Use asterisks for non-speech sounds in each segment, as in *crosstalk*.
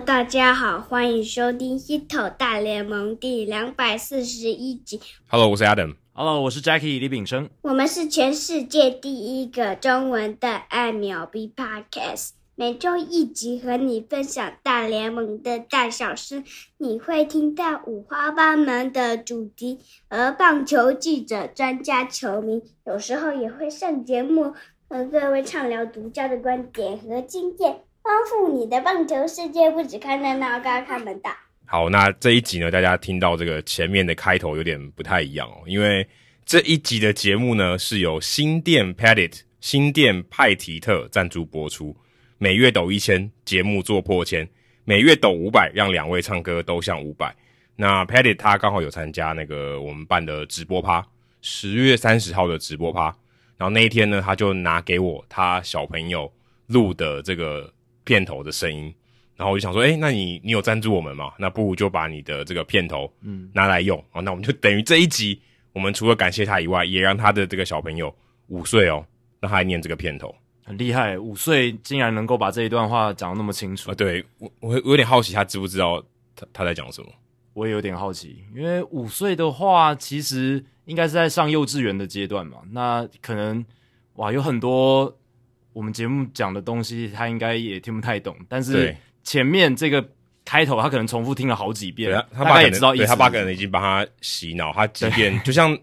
Hello，大家好，欢迎收听《Hito 大联盟》第两百四十一集。Hello，我是 Adam。Hello，我是 Jackie 李炳生。我们是全世界第一个中文的爱秒 B Podcast，每周一集和你分享大联盟的大小事。你会听到五花八门的主题，而棒球记者、专家、球迷有时候也会上节目，和各位畅聊独家的观点和经验。丰富你的棒球世界，不只看热闹，更要看门道。好，那这一集呢，大家听到这个前面的开头有点不太一样哦，因为这一集的节目呢是由新店 p a d i t 新店派提特赞助播出，每月抖一千，节目做破千，每月抖五百，让两位唱歌都像五百。那 p a d i t 他刚好有参加那个我们办的直播趴，十月三十号的直播趴，然后那一天呢，他就拿给我他小朋友录的这个。片头的声音，然后我就想说，诶，那你你有赞助我们吗？那不如就把你的这个片头，嗯，拿来用啊。那我们就等于这一集，我们除了感谢他以外，也让他的这个小朋友五岁哦，让他来念这个片头，很厉害，五岁竟然能够把这一段话讲得那么清楚啊！对我，我我有点好奇，他知不知道他他在讲什么？我也有点好奇，因为五岁的话，其实应该是在上幼稚园的阶段嘛。那可能哇，有很多。我们节目讲的东西，他应该也听不太懂。但是前面这个开头，他可能重复听了好几遍，他爸也知道意思。他爸可能已经帮他洗脑，他即便就像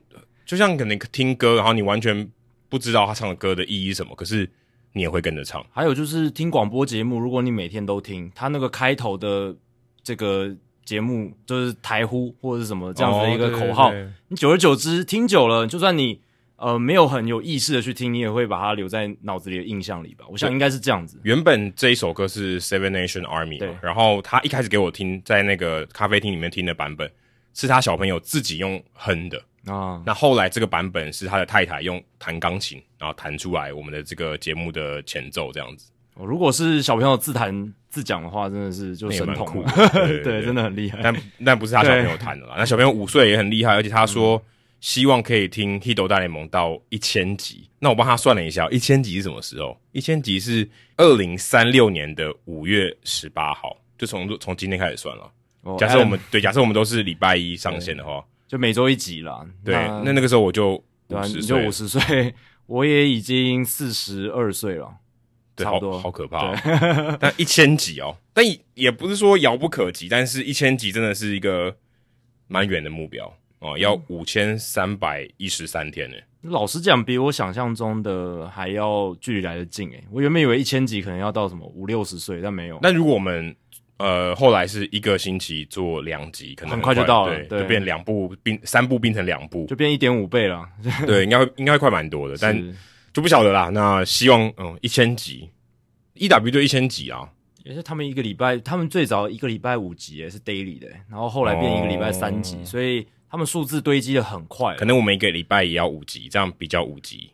就像可能听歌，然后你完全不知道他唱的歌的意义是什么，可是你也会跟着唱。还有就是听广播节目，如果你每天都听，他那个开头的这个节目就是台呼或者是什么这样子的一个口号，哦、对对对，你久而久之听久了，就算你。呃，没有很有意识的去听，你也会把它留在脑子里的印象里吧？我想应该是这样子。原本这一首歌是 Seven Nation Army，对，然后他一开始给我听，在那个咖啡厅里面听的版本，是他小朋友自己用哼的啊。那后来这个版本是他的太太用弹钢琴，然后弹出来我们的这个节目的前奏这样子。哦，如果是小朋友自弹自讲的话，真的是就神童了，*laughs* 对，真的很厉害。但但不是他小朋友弹的啦，那小朋友五岁也很厉害，而且他说。嗯希望可以听《Hito 大联盟》到一千集。那我帮他算了一下，一千集是什么时候？一千集是二零三六年的五月十八号，就从从今天开始算了。Oh, 假设我们 Adam, 对，假设我们都是礼拜一上线的话，就每周一集啦。对，那那，个时候我就对、啊，你就五十岁，我也已经四十二岁了，对，差不多，好，好可怕、哦。*laughs* 但一千集哦，但也不是说遥不可及，但是一千集真的是一个蛮远的目标。哦，要五千三百一十三天呢。老实讲，比我想象中的还要距离来得近诶。我原本以为一千集可能要到什么五六十岁，但没有。那如果我们呃后来是一个星期做两集，可能很快，就到了，就变两部并三部变成两部，就变一点五倍了。*laughs* 对，应该应该会快蛮多的，但就不晓得啦。那希望嗯一千集，EW 就一千集啊。也是他们一个礼拜，他们最早一个礼拜五集诶，是 daily 的，然后后来变一个礼拜三集，哦、所以。他们数字堆积的很快，可能我们一个礼拜也要五集，这样比较五集，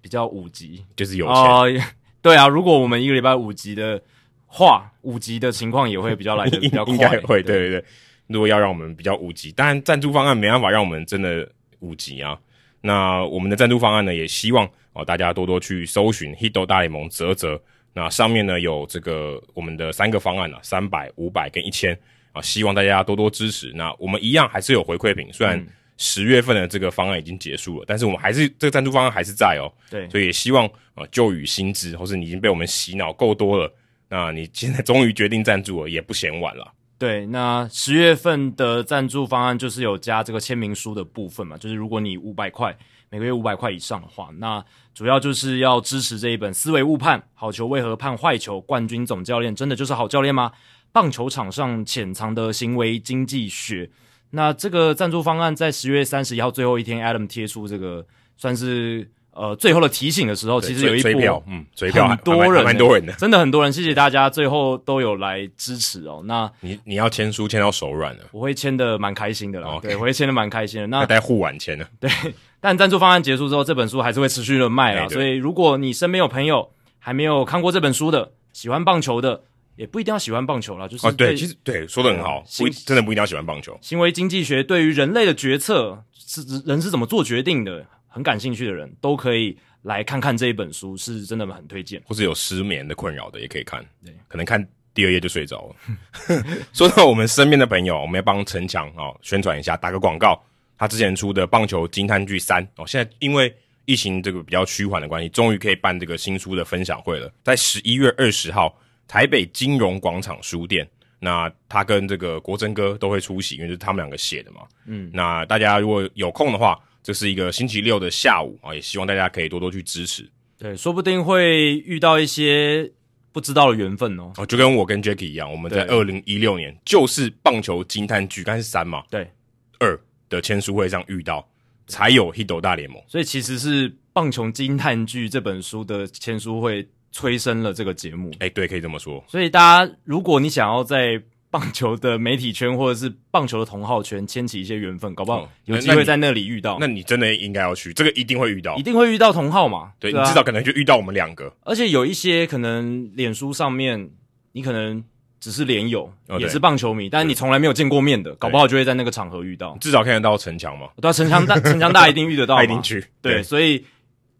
比较五集就是有钱。呃。*laughs* 对啊，如果我们一个礼拜五集的话，五集的情况也会比较来的比较快。*laughs* 应该会，对对对。如果要让我们比较五集，当然赞助方案没办法让我们真的五集啊。那我们的赞助方案呢，也希望哦大家多多去搜寻 Hito 大联盟泽泽。那上面呢有这个我们的三个方案啊，三百、五百跟一千。啊，希望大家多多支持。那我们一样还是有回馈品，虽然十月份的这个方案已经结束了，嗯、但是我们还是这个赞助方案还是在哦。对，所以也希望啊，旧雨新知，或是你已经被我们洗脑够多了，那你现在终于决定赞助了，也不嫌晚了。对，那十月份的赞助方案就是有加这个签名书的部分嘛，就是如果你五百块每个月五百块以上的话，那主要就是要支持这一本《思维误判：好球为何判坏球？冠军总教练真的就是好教练吗？》棒球场上潜藏的行为经济学，那这个赞助方案在十月三十一号最后一天，Adam 贴出这个算是呃最后的提醒的时候，其实有一波嗯，追票很多人，蛮多人的，真的很多人，谢谢大家最后都有来支持哦。那你你要签书签到手软了，我会签的蛮开心的啦对，我会签的蛮开心的。那带护腕签的，对。但赞助方案结束之后，这本书还是会持续的卖啦。所以如果你身边有朋友还没有看过这本书的，喜欢棒球的。也不一定要喜欢棒球啦，就是啊，对，其实对，说的很好，不真的不一定要喜欢棒球。行为经济学对于人类的决策是人是怎么做决定的，很感兴趣的人都可以来看看这一本书，是真的很推荐。或是有失眠的困扰的也可以看，对，可能看第二页就睡着了。*laughs* 说到我们身边的朋友，我们要帮陈强哦宣传一下，打个广告。他之前出的《棒球惊叹剧三》哦，现在因为疫情这个比较趋缓的关系，终于可以办这个新书的分享会了，在十一月二十号台北金融广场书店。那他跟这个国珍哥都会出席，因为是他们两个写的嘛。嗯，那大家如果有空的话，这是一个星期六的下午啊，也希望大家可以多多去支持。对，说不定会遇到一些不知道的缘分哦。哦，就跟我跟 Jacky 一样，我们在二零一六年就是棒球惊叹剧，刚才是三嘛，对，二的签书会上遇到，才有 Hito 大联盟。所以其实是棒球惊叹剧这本书的签书会。催生了这个节目，哎、欸，对，可以这么说。所以大家，如果你想要在棒球的媒体圈或者是棒球的同好圈牵起一些缘分，搞不好有机会在那里遇到。那你，那你真的应该要去，这个一定会遇到，一定会遇到同好嘛？对，你至少可能就遇到我们两个。而且有一些可能脸书上面，你可能只是脸友，哦、也是棒球迷，但是你从来没有见过面的，搞不好就会在那个场合遇到。至少看得到城墙嘛？对啊，陈强大，城墙大一定遇得到，*laughs* 一定去。对，对所以。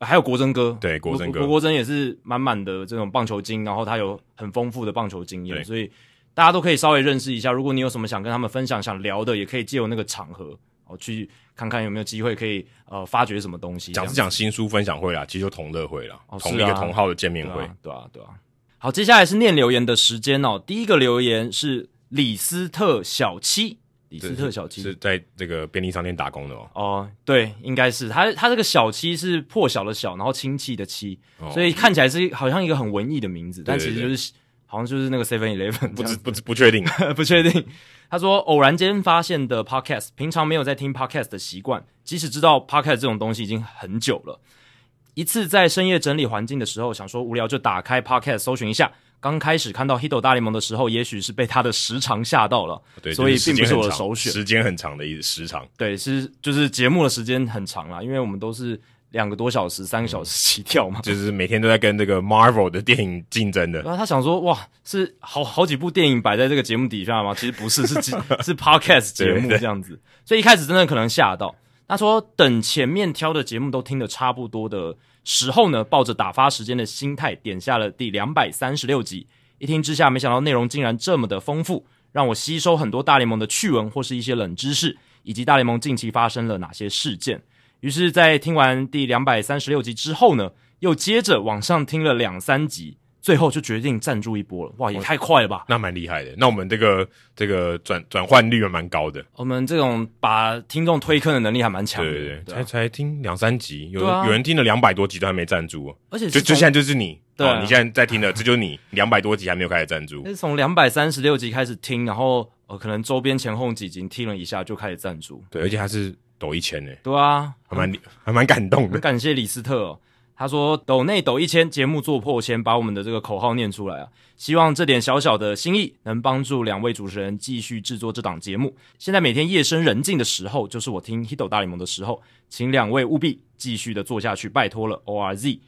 还有国珍哥，对国珍哥，国国珍也是满满的这种棒球经，然后他有很丰富的棒球经验，所以大家都可以稍微认识一下。如果你有什么想跟他们分享、想聊的，也可以借由那个场合，哦，去看看有没有机会可以呃发掘什么东西。讲是讲新书分享会啦，其实就同乐会啦，哦、同一个同号的见面会，对啊，对啊，对啊。好，接下来是念留言的时间哦。第一个留言是李斯特小七。李斯特小七是在这个便利商店打工的哦。哦，对，应该是他。他这个小七是破晓的小，然后亲戚的戚，哦，所以看起来是好像一个很文艺的名字，但其实就是好像就是那个 Seven Eleven，不不不确定，*laughs* 不确定。他说偶然间发现的 Podcast，平常没有在听 Podcast 的习惯，即使知道 Podcast 这种东西已经很久了。一次在深夜整理环境的时候，想说无聊就打开 Podcast 搜寻一下。刚开始看到《Hito 大联盟》的时候，也许是被他的时长吓到了，对，所以并不是我的首选。时间很长的意思，时长。对，是就是节目的时间很长啦，因为我们都是两个多小时、三个小时起跳嘛，*laughs* 就是每天都在跟这个 Marvel 的电影竞争的。然后他想说，哇，是好好几部电影摆在这个节目底下吗？其实不是，是是 Podcast *laughs* 节目这样子。所以一开始真的可能吓到。他说，等前面挑的节目都听得差不多的时候呢，抱着打发时间的心态点下了第两百三十六集，一听之下，没想到内容竟然这么的丰富，让我吸收很多大联盟的趣闻或是一些冷知识，以及大联盟近期发生了哪些事件。于是，在听完第两百三十六集之后呢，又接着往上听了两三集。最后就决定赞助一波了，哇，也太快了吧！那蛮厉害的。那我们这个这个转转换率也蛮高的。我们这种把听众推坑的能力还蛮强的。对对对，才才听两三集，有、啊、有人听了两百多集都还没赞助，而且就就现在就是你，对、啊哦，你现在在听的，这就是你两百多集还没有开始赞助。是 *laughs* 从两百三十六集开始听，然后呃，可能周边前后几集听了一下就开始赞助。对，而且还是抖一千呢。对啊，还蛮还蛮感动的。感谢李斯特、哦。他说：“抖内抖一千，节目做破千，把我们的这个口号念出来啊！希望这点小小的心意能帮助两位主持人继续制作这档节目。现在每天夜深人静的时候，就是我听《Hito 大联盟》的时候，请两位务必继续的做下去，拜托了，ORZ。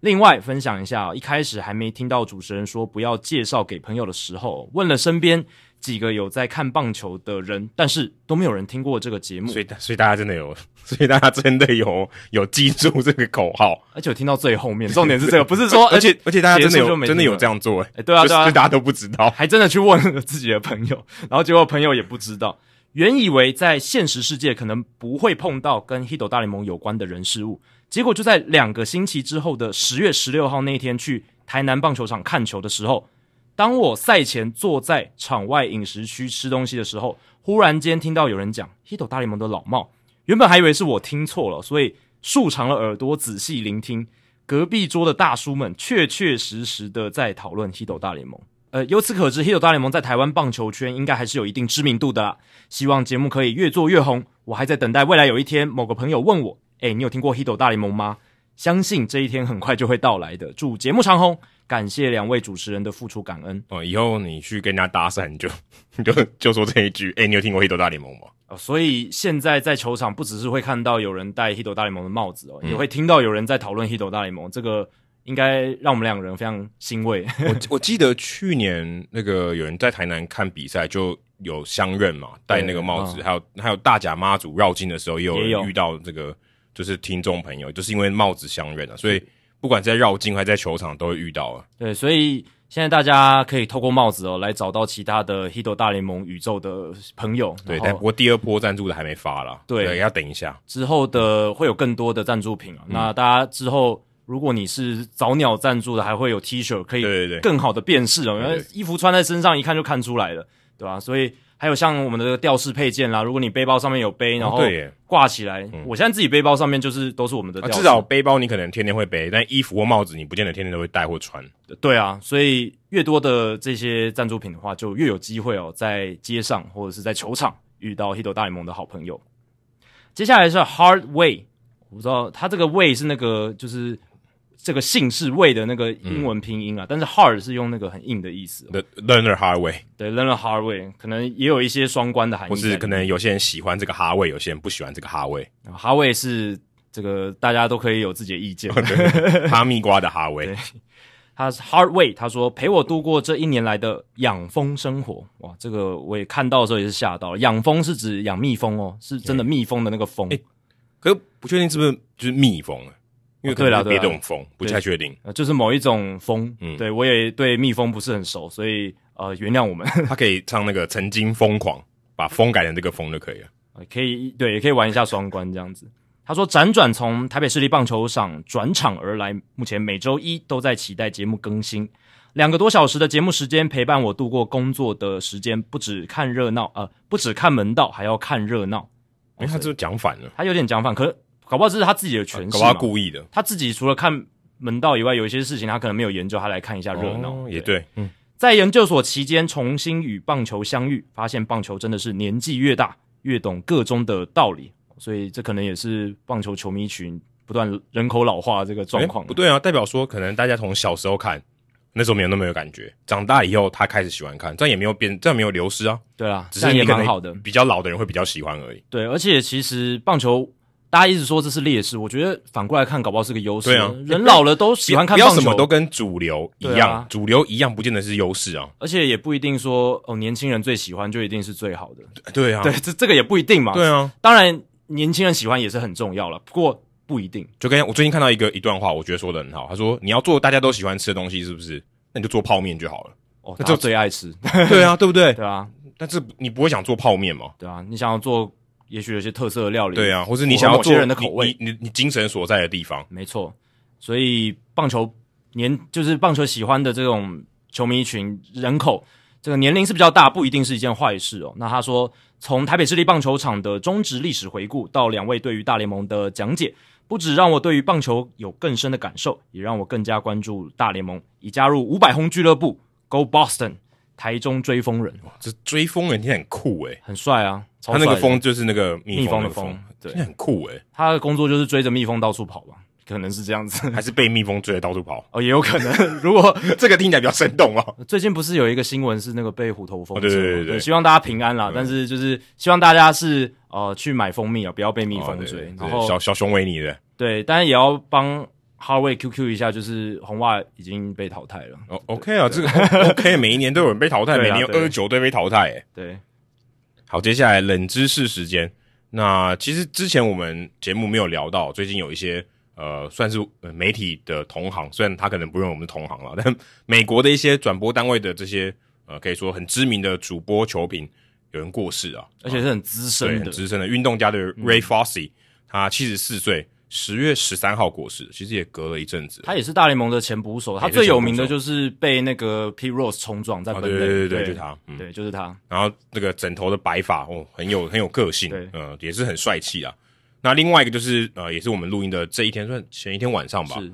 另外分享一下，一开始还没听到主持人说不要介绍给朋友的时候，问了身边。”几个有在看棒球的人，但是都没有人听过这个节目，所以所以大家真的有，*laughs* 所以大家真的有有记住这个口号，而且我听到最后面，重点是这个，*laughs* 不是说，而且而且大家真的有真的有这样做，诶、欸、对啊对啊，就大家都不知道，还真的去问了自己的朋友，然后结果朋友也不知道，原以为在现实世界可能不会碰到跟 Hito 大联盟有关的人事物，结果就在两个星期之后的十月十六号那天去台南棒球场看球的时候。当我赛前坐在场外饮食区吃东西的时候，忽然间听到有人讲《Hito 大联盟》的老帽，原本还以为是我听错了，所以竖长了耳朵仔细聆听。隔壁桌的大叔们确确实实的在讨论《Hito 大联盟》。呃，由此可知，《Hito 大联盟》在台湾棒球圈应该还是有一定知名度的啦。希望节目可以越做越红。我还在等待未来有一天，某个朋友问我：“诶，你有听过《Hito 大联盟》吗？”相信这一天很快就会到来的。祝节目长虹。感谢两位主持人的付出，感恩哦。以后你去跟人家搭讪，你 *laughs* 就你就就说这一句。哎、欸，你有听过《Hito 大联盟》吗？哦，所以现在在球场不只是会看到有人戴《Hito 大联盟》的帽子哦，嗯、也会听到有人在讨论《Hito 大联盟》。这个应该让我们两个人非常欣慰。我我记得去年那个有人在台南看比赛，就有相认嘛，戴那个帽子，嗯、还有还有大甲妈祖绕境的时候，也有人遇到这个就是听众朋友，就是因为帽子相认啊，所以。不管在绕境还是在球场，都会遇到啊。对，所以现在大家可以透过帽子哦来找到其他的 Hito 大联盟宇宙的朋友。对，但不过第二波赞助的还没发啦，对，对，要等一下之后的会有更多的赞助品啊。嗯、那大家之后如果你是早鸟赞助的，还会有 T 恤可以更好的辨识哦，因为衣服穿在身上一看就看出来了，对吧？所以。还有像我们的这个吊饰配件啦，如果你背包上面有背，然后挂起来，哦、我现在自己背包上面就是都是我们的。至少背包你可能天天会背，但衣服或帽子你不见得天天都会戴或穿。对啊，所以越多的这些赞助品的话，就越有机会哦，在街上或者是在球场遇到 Hito 大联盟的好朋友。接下来是 Hard Way，我不知道他这个 Way 是那个就是。这个姓氏魏的那个英文拼音啊，嗯、但是 hard 是用那个很硬的意思。The learn the hard way，对，learn the hard way，可能也有一些双关的含义。或是可能有些人喜欢这个 hard way，有些人不喜欢这个 hard way。hard way 是这个大家都可以有自己的意见。*laughs* 哈密瓜的 hard way，他是 hard way，他说陪我度过这一年来的养蜂生活。哇，这个我也看到的时候也是吓到了。养蜂是指养蜜蜂哦，是真的蜜蜂的那个蜂。哎，可是不确定是不是就是蜜蜂啊？因为可能别种蜂，不太确定，就是某一种蜂。嗯，对我也对蜜蜂不是很熟，所以呃，原谅我们。*laughs* 他可以唱那个曾经疯狂，把风改成这个风就可以了。*laughs* 可以，对，也可以玩一下双关这样子。他说，辗转从台北市立棒球场转场而来，目前每周一都在期待节目更新，两个多小时的节目时间陪伴我度过工作的时间，不只看热闹，呃，不只看门道，还要看热闹。哎，他这讲反了，他有点讲反，可是。搞不好这是他自己的诠释，搞不好他故意的。他自己除了看门道以外，有一些事情他可能没有研究，他来看一下热闹。哦、也对，嗯，在研究所期间重新与棒球相遇，发现棒球真的是年纪越大越懂个中的道理，所以这可能也是棒球球迷群不断人口老化这个状况。不对啊，代表说可能大家从小时候看那时候没有那么有感觉，长大以后他开始喜欢看，这样也没有变，这样没有流失啊。对啊，只是也蛮好的，比较老的人会比较喜欢而已。对，而且其实棒球。大家一直说这是劣势，我觉得反过来看，搞不好是个优势。对啊，人老了都喜欢看棒球，不要什么都跟主流一样，啊、主流一样不见得是优势啊。而且也不一定说哦，年轻人最喜欢就一定是最好的。对啊，对，这这个也不一定嘛。对啊，当然年轻人喜欢也是很重要了，不过不一定。就跟我最近看到一个一段话，我觉得说的很好。他说：“你要做大家都喜欢吃的东西，是不是？那你就做泡面就好了。哦，那就最爱吃。*laughs* 对啊，对不对？*laughs* 对啊。但是你不会想做泡面吗？对啊，你想要做。”也许有些特色的料理，对啊，或是你想要做某些人的口味，你你，你精神所在的地方，没错。所以棒球年就是棒球喜欢的这种球迷群人口，这个年龄是比较大，不一定是一件坏事哦。那他说，从台北市立棒球场的中职历史回顾到两位对于大联盟的讲解，不止让我对于棒球有更深的感受，也让我更加关注大联盟，已加入五百轰俱乐部，Go Boston！台中追风人，哇，这追风人听起来很酷诶，很帅啊！他那个蜂就是那个蜜蜂的蜂，蜂对，很酷诶。他的工作就是追着蜜蜂到处跑吧，可能是这样子，*laughs* 还是被蜜蜂追着到处跑？*laughs* 哦，也有可能。如果这个听起来比较生动哦。*laughs* 最近不是有一个新闻是那个被虎头蜂？哦，对对对对，对，希望大家平安啦。对但是就是希望大家是呃去买蜂蜜啊，不要被蜜蜂追。哦、然后小小熊维尼的，对，当然也要帮。哈维 QQ 一下，就是红袜已经被淘汰了。哦，OK 啊，这个 OK，每一年都有人被淘汰，每年有二十九队被淘汰。哎，对。好，接下来冷知识时间。那其实之前我们节目没有聊到，最近有一些呃，算是媒体的同行，虽然他可能不认为我们的同行了，*laughs* 但美国的一些转播单位的这些呃，可以说很知名的主播球评有人过世啊，而且是很资深的、很资深的运动家的 Ray Fosse，、嗯、他七十四岁。十月十三号过世，其实也隔了一阵子。他也是大联盟的前捕手，他最有名的就是被那个 Pete Rose 冲撞在本垒、哦。对对对，对就是他，对，就是他。然后那个枕头的白发哦，很有很有个性，嗯呃，也是很帅气啊。那另外一个就是呃，也是我们录音的这一天，算前一天晚上吧。是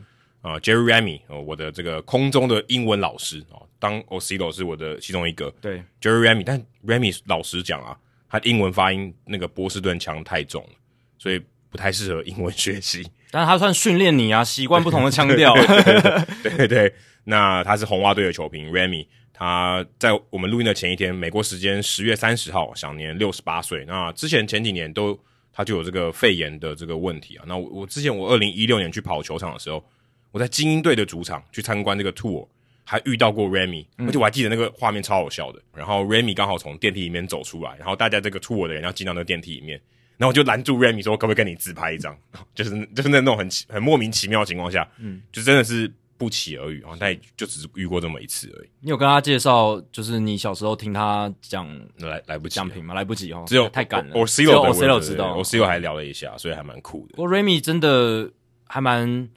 啊、呃、，Jerry Remy 哦，我的这个空中的英文老师哦，当 Osilo 是我的其中一个。对，Jerry Remy，但 Remy 老实讲啊，他英文发音那个波士顿腔太重了，所以不太适合英文学习。但是他算训练你啊，习惯不同的腔调。对对 *laughs* 对，那他是红袜队的球评 Remy，他在我们录音的前一天，美国时间十月三十号，享年六十八岁。那之前前几年都他就有这个肺炎的这个问题啊。那我我之前我二零一六年去跑球场的时候，我在精英队的主场去参观这个 tour，还遇到过 Remy，而且我还记得那个画面超好笑的。然后 Remy 刚好从电梯里面走出来，然后大家这个 tour 的人要进到那个电梯里面。然后我就拦住 Remy 说：“可不可以跟你自拍一张？” *laughs* 就是就是那种很很莫名其妙的情况下，嗯，就真的是不期而遇啊，但就只是遇过这么一次而已。你有跟他介绍，就是你小时候听他讲来来不及讲评吗？来不及哦，只有太赶了。我 C 罗我 C 罗知道，我 C 罗还聊了一下，所以还蛮酷的。不过 Remy 真的还蛮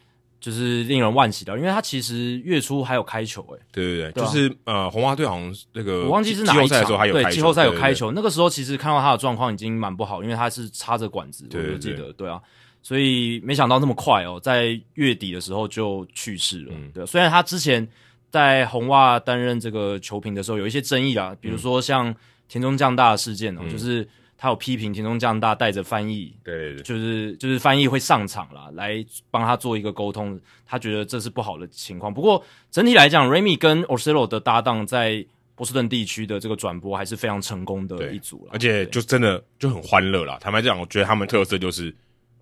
就是令人惋惜的，因为他其实月初还有开球诶、欸。对对对，就是呃红袜队好像那个我忘记是哪一场，对季后赛有开球，那个时候其实看到他的状况已经蛮不好，因为他是插着管子，我就记得对啊。所以没想到那么快哦，在月底的时候就去世了。嗯、对，虽然他之前在红袜担任这个球评的时候有一些争议啊，比如说像田中将大的事件哦，嗯、就是他有批评田中将大带着翻译，对对对，就是就是翻译会上场啦，来帮他做一个沟通，他觉得这是不好的情况。不过整体来讲，Remy 跟 Orsillo 的搭档在波士顿地区的这个转播还是非常成功的一组了，而且就真的就很欢乐啦。坦白讲，我觉得他们特色就是。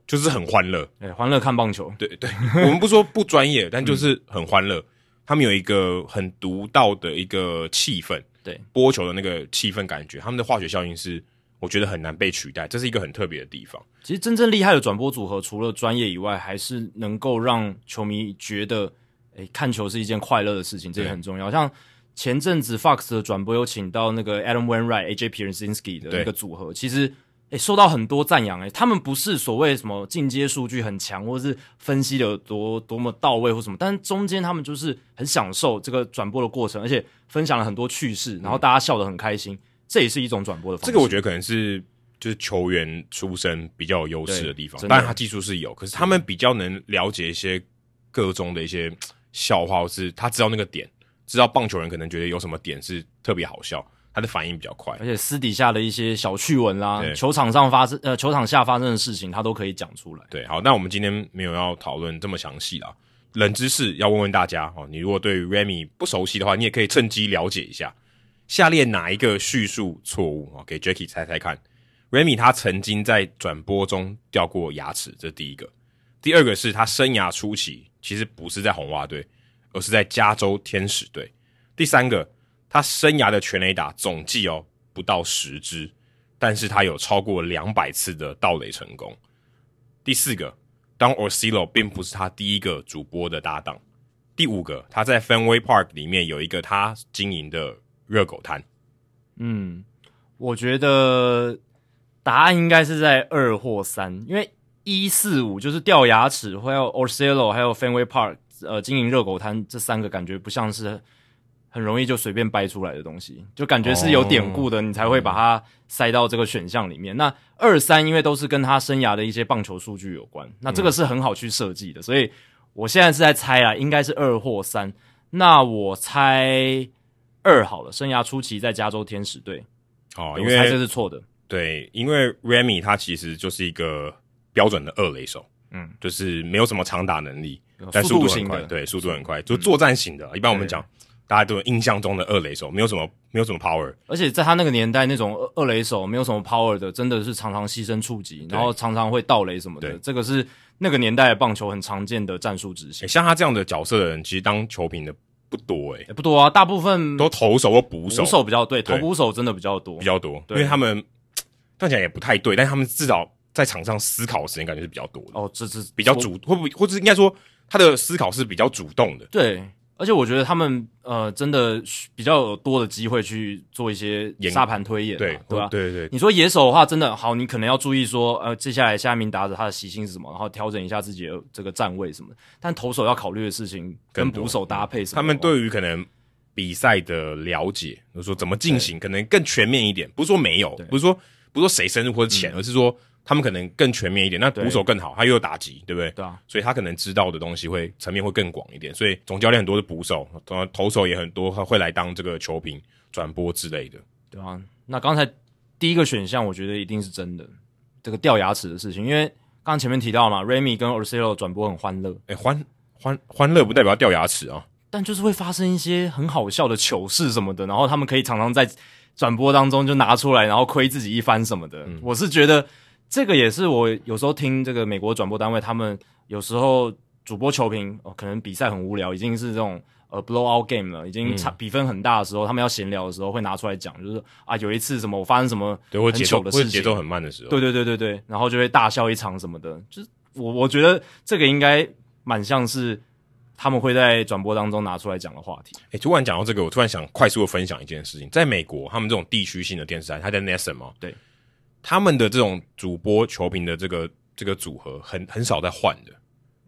就是很欢乐，对，欢乐看棒球。对对，我们不说不专业，但就是很欢乐。他们有一个很独到的一个气氛，对，播球的那个气氛感觉，他们的化学效应是我觉得很难被取代，这是一个很特别的地方。其实真正厉害的转播组合，除了专业以外，还是能够让球迷觉得，诶，看球是一件快乐的事情，这也很重要。像前阵子 Fox 的转播有请到那个 Adam Wainwright、AJ Pierzynski 的那个组合，其实。诶，受到很多赞扬诶，他们不是所谓什么进阶数据很强，或者是分析的有多多么到位或什么，但中间他们就是很享受这个转播的过程，而且分享了很多趣事，然后大家笑得很开心，嗯、这也是一种转播的方式。这个我觉得可能是就是球员出身比较有优势的地方，当然他技术是有，可是他们比较能了解一些各中的一些笑话，或是他知道那个点，知道棒球人可能觉得有什么点是特别好笑。他的反应比较快，而且私底下的一些小趣闻啦，球场上发生呃，球场下发生的事情，他都可以讲出来。对，好，那我们今天没有要讨论这么详细啦，冷知识要问问大家哦。你如果对 Remy 不熟悉的话，你也可以趁机了解一下。下列哪一个叙述错误啊？给 Jacky 猜猜看。Remy 他曾经在转播中掉过牙齿，这第一个。第二个是他生涯初期其实不是在红袜队，而是在加州天使队。第三个。他生涯的全垒打总计哦不到十支，但是他有超过两百次的盗垒成功。第四个，当 Orsillo 并不是他第一个主播的搭档。第五个，他在 Fenway Park 里面有一个他经营的热狗摊。嗯，我觉得答案应该是在二或三，因为一四五就是掉牙齿，还有 Orsillo，还有 Fenway Park，呃，经营热狗摊这三个感觉不像是。很容易就随便掰出来的东西，就感觉是有典故的，你才会把它塞到这个选项里面。那二三因为都是跟他生涯的一些棒球数据有关，那这个是很好去设计的，所以我现在是在猜啊，应该是二或三。那我猜二好了，生涯初期在加州天使队。哦，因为我猜这是错的。对，因为 Remy 他其实就是一个标准的二垒手，嗯，就是没有什么长打能力，但速度很快，对，速度很快，就作战型的。嗯、一般我们讲。大家都有印象中的二垒手，没有什么，没有什么 power，而且在他那个年代，那种二垒手没有什么 power 的，真的是常常牺牲触及，然后常常会盗垒什么的。这个是那个年代的棒球很常见的战术执行。像他这样的角色的人，其实当球评的不多诶，不多啊，大部分都投手或捕手，捕手比较对，投捕手真的比较多，比较多，对。因为他们看起来也不太对，但是他们至少在场上思考的时间感觉是比较多的。哦，这是比较主，会不会，或者应该说他的思考是比较主动的，对。而且我觉得他们呃，真的比较有多的机会去做一些沙盘推演，对对吧？对对。你说野手的话，真的好，你可能要注意说，呃，接下来下一名打者他的习性是什么，然后调整一下自己的这个站位什么。但投手要考虑的事情跟捕手搭配什么，他们对于可能比赛的了解，就是说怎么进行，可能更全面一点。不是说没有，不是说不是说谁深入或者浅，而是说。他们可能更全面一点，那捕手更好，他又有打击，对不对？对啊，所以他可能知道的东西会层面会更广一点。所以总教练很多是捕手，投手也很多会来当这个球评、转播之类的，对啊。那刚才第一个选项，我觉得一定是真的，这个掉牙齿的事情，因为刚刚前面提到嘛，Remy 跟 Orsillo 转播很欢乐，诶，欢欢欢乐不代表掉牙齿啊，但就是会发生一些很好笑的糗事什么的，然后他们可以常常在转播当中就拿出来，然后亏自己一番什么的。嗯、我是觉得。这个也是我有时候听这个美国转播单位，他们有时候主播球评哦，可能比赛很无聊，已经是这种呃 blowout game 了，已经差比分很大的时候，嗯、他们要闲聊的时候会拿出来讲，就是啊有一次什么我发生什么很糗的事情，节奏很慢的时候，对对对对对，然后就会大笑一场什么的，就是我我觉得这个应该蛮像是他们会在转播当中拿出来讲的话题。哎，突然讲到这个，我突然想快速的分享一件事情，在美国，他们这种地区性的电视台，它在 NESN 嘛，对，他们的这种主播球评的这个这个组合很很少在换的，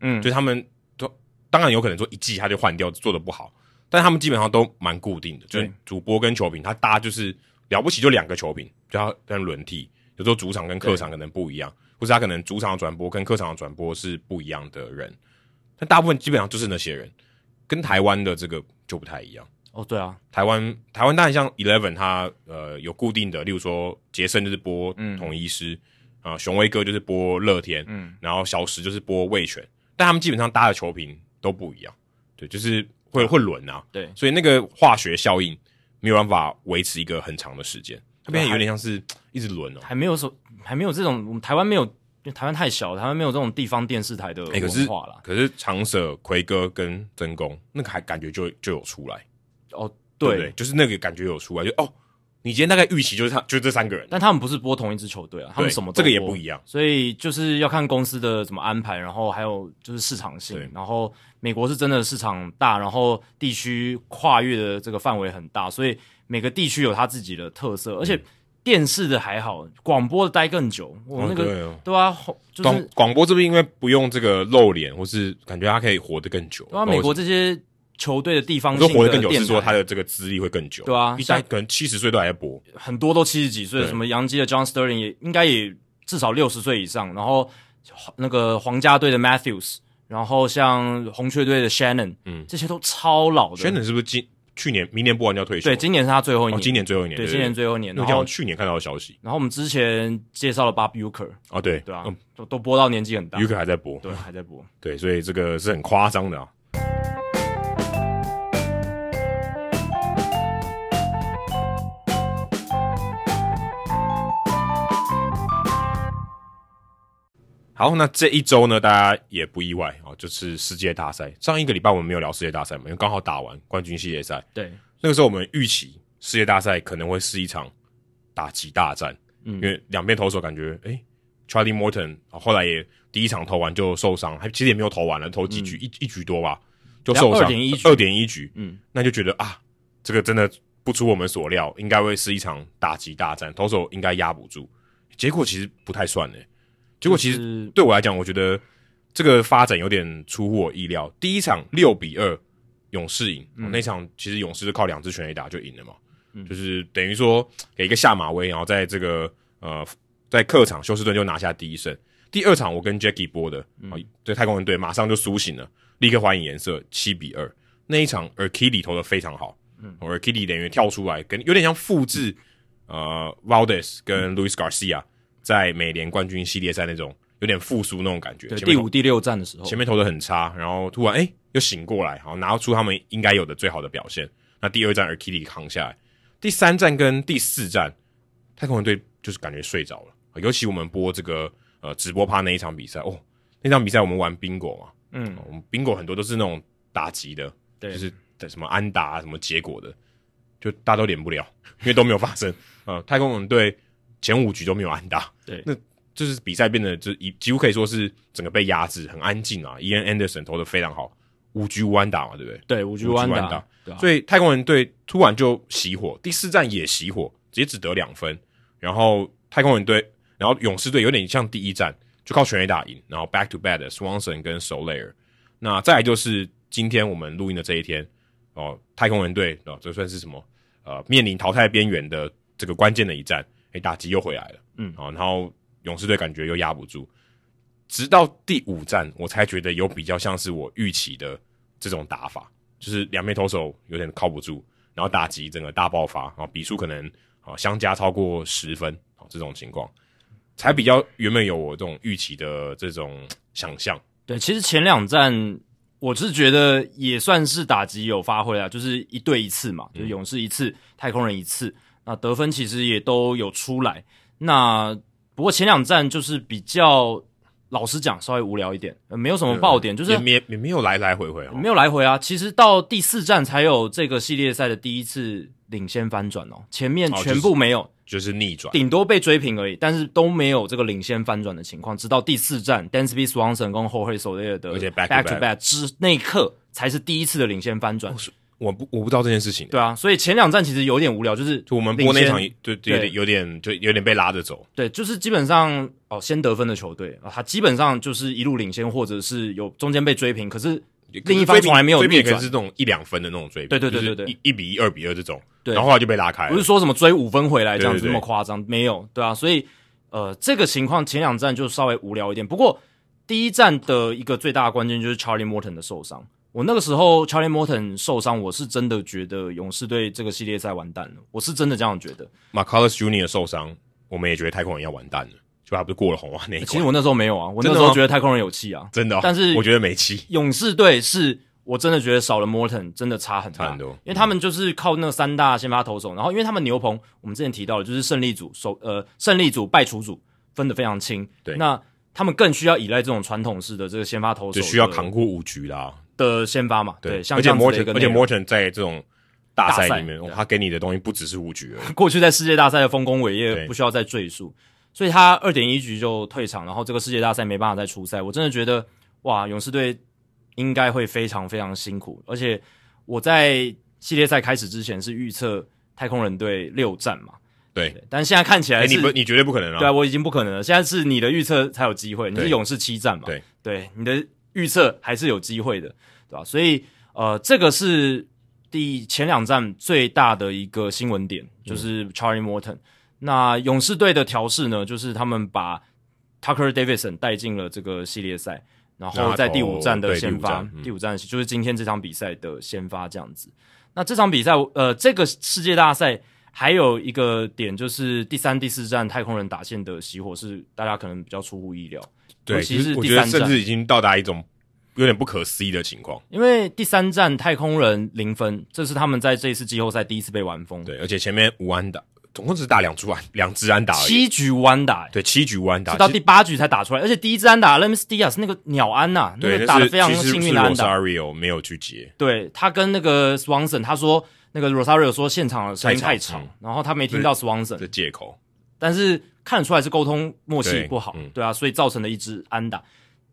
嗯，就他们都当然有可能说一季他就换掉，做的不好，但他们基本上都蛮固定的，就是主播跟球评，他搭就是了不起就两个球评，就要跟轮替，有时候主场跟客场可能不一样，或是他可能主场的转播跟客场的转播是不一样的人。但大部分基本上就是那些人，跟台湾的这个就不太一样哦。对啊，台湾台湾当然像 Eleven，它呃有固定的，例如说杰森就是播统一师，啊、嗯，雄威哥就是播乐天，嗯，然后小石就是播味全，但他们基本上搭的球评都不一样，对，就是会会轮啊，对，所以那个化学效应没有办法维持一个很长的时间，它变成有点像是一直轮哦，还没有说还没有这种，我们台湾没有。因为台湾太小，台湾没有这种地方电视台的文化啦。可是长舍、奎哥跟真宫那个还感觉就就有出来哦，对，就是那个感觉有出来，就哦，你今天大概预期就是他，就这三个人，但他们不是播同一支球队啊，他们什么这个也不一样，所以就是要看公司的怎么安排，然后还有就是市场性，然后美国是真的市场大，然后地区跨越的这个范围很大，所以每个地区有它自己的特色，而且。嗯。电视的还好，广播的待更久。我那个、哦对，啊，就是广播这边因为不用这个露脸，或是感觉他可以活得更久。对啊，美国这些球队的地方性的，活得更久是说他的这个资历会更久。对啊，一代可能七十岁都还在播，很多都七十几岁。什么杨基的 John Sterling 也应该也至少六十岁以上。然后那个皇家队的 Matthews，然后像红雀队的 Shannon，嗯，这些都超老的。Shannon 是不是今？去年、明年播完就要退休。对，今年是他最后一年。哦、今年最后一年。对，对，对，今年最后一年。然后去年看到的消息。然后我们之前介绍了 Bob Uecker。哦，对，对啊，嗯、都都播到年纪很大。Uecker 还在播。对，还在播。对，所以这个是很夸张的啊。好，那这一周呢，大家也不意外啊，就是世界大赛。上一个礼拜我们没有聊世界大赛嘛，因为刚好打完冠军系列赛。对，那个时候我们预期世界大赛可能会是一场打击大战，嗯，因为两边投手感觉，诶、欸、Charlie Morton 后来也第一场投完就受伤，还其实也没有投完了，投几局、嗯、一一局多吧，就受伤二点一局，二点一局，嗯，那就觉得啊，这个真的不出我们所料，应该会是一场打击大战，投手应该压不住，结果其实不太算诶、欸结果其实对我来讲，我觉得这个发展有点出乎我意料。第一场六比二勇士赢，嗯哦，那场其实勇士是靠两支全垒打就赢了嘛，嗯，就是等于说给一个下马威，然后在这个呃在客场休斯顿就拿下第一胜。第二场我跟 Jackie 播的，嗯，对太空人队马上就苏醒了，立刻还以颜色，七比二。那一场 Urquidy 投的非常好，嗯，Urquidy 等于跳出来跟有点像复制呃 Valdez 跟 Luis Garcia。在美联冠军系列赛那种有点复苏那种感觉，对，第五、第六战的时候，前面投的很差，然后突然哎又醒过来，好拿出他们应该有的最好的表现。那第二战 Urquidy 扛下来，第三战跟第四战，太空人队就是感觉睡着了。尤其我们播这个呃直播趴那一场比赛，哦，那场比赛我们玩 Bingo 嘛，嗯，我们 Bingo 很多都是那种打击的，对，就是什么安打什么结果的，就大家都连不了，因为都没有发生。呃，太空人队。前五局都没有安打，*laughs* 对，那就是比赛变得就一几乎可以说是整个被压制，很安静啊。Ian Anderson 投的非常好，五局无安打嘛，对不对？对，五局无安打，打对啊，所以太空人队突然就熄火，第四战也熄火，直接只得两分。然后太空人队，然后勇士队有点像第一战，就靠全垒打赢，然后 back to back 的 Swanson 跟 Soler。那再来就是今天我们录音的这一天哦，太空人队哦，这算是什么？呃，面临淘汰边缘的这个关键的一战。哎，打击又回来了，嗯，然后勇士队感觉又压不住，直到第五战我才觉得有比较像是我预期的这种打法，就是两边投手有点靠不住，然后打击整个大爆发，然后比数可能啊相加超过十分，这种情况才比较原本有我这种预期的这种想象。对，其实前两战我是觉得也算是打击有发挥啊，就是一队一次嘛，就是勇士一次，嗯、太空人一次。那得分其实也都有出来，那不过前两站就是比较老实讲稍微无聊一点，没有什么爆点，就是也没也没有来来回回，没有来回啊。其实到第四站才有这个系列赛的第一次领先翻转哦，前面全部没有，就是逆转，顶多被追平而已，但是都没有这个领先翻转的情况。直到第四站，Dansby Swanson 跟 Jorge Soler 的 back to back 之那一刻才是第一次的领先翻转。哦我不我不知道这件事情。对啊，所以前两站其实有点无聊，就是就我们播那场，就有点有点就有点被拉着走。对，就是基本上哦，先得分的球队啊，他基本上就是一路领先，或者是有中间被追平，可是另一方从来没有追平，可是这种一两分的那种追平。对对对对对，一一比一、二比二这种，对，然后后来就被拉开了。不是说什么追五分回来这样子那么夸张，没有，对啊，所以呃，这个情况前两站就稍微无聊一点。不过第一站的一个最大的关键就是 Charlie Morton 的受伤。我那个时候，Charlie Morton 受伤，我是真的觉得勇士队这个系列赛完蛋了。我是真的这样觉得。McCollum Jr. 受伤，我们也觉得太空人要完蛋了，就他不是过了红袜那一关。其实我那时候没有啊，我那时候觉得太空人有气啊，真的、哦。但是我觉得没气。勇士队是我真的觉得少了 Morton 真的差很大，差很多。因为他们就是靠那三大先发投手，然后因为他们牛棚，我们之前提到的就是胜利组首呃胜利组败出组分得非常清，对，那他们更需要依赖这种传统式的这个先发投手，就需要扛过五局啦。的先发嘛，对，像而且 Morton，而且 Morton 在这种大赛里面，哦，他给你的东西不只是五局而已。过去在世界大赛的丰功伟业不需要再赘述，所以他二点一局就退场，然后这个世界大赛没办法再出赛。我真的觉得，哇，勇士队应该会非常非常辛苦。而且我在系列赛开始之前是预测太空人队六战嘛，对，但现在看起来你不，你绝对不可能啊！对啊，我已经不可能了。现在是你的预测才有机会，你是勇士七战嘛？对，对，你的预测还是有机会的。对吧？所以，呃，这个是第前两站最大的一个新闻点，就是 Charlie Morton。嗯、那勇士队的调试呢，就是他们把 Tucker Davidson 带进了这个系列赛，然后在第五站的先发，第五站、嗯、就是今天这场比赛的先发这样子。那这场比赛，呃，这个世界大赛还有一个点，就是第三、第四站太空人打线的熄火是大家可能比较出乎意料。对，其实我觉得甚至已经到达一种。有点不可思议的情况，因为第三站太空人零分，这是他们在这一次季后赛第一次被完封。对，而且前面无安打，总共只打两支安，两支安打而已，七局无安打，对，七局无安打，直到第八局才打出来。而且第一支安打 Aledmys Diaz 是那个鸟安呐、啊，那个打的非常幸运的安打。Rosario 没有去接，对他跟那个 Swanson，他说那个 Rosario 说现场的声音太吵，嗯、然后他没听到 Swanson 的借口，但是看得出来是沟通默契不好，对，啊，所以造成了一支安打。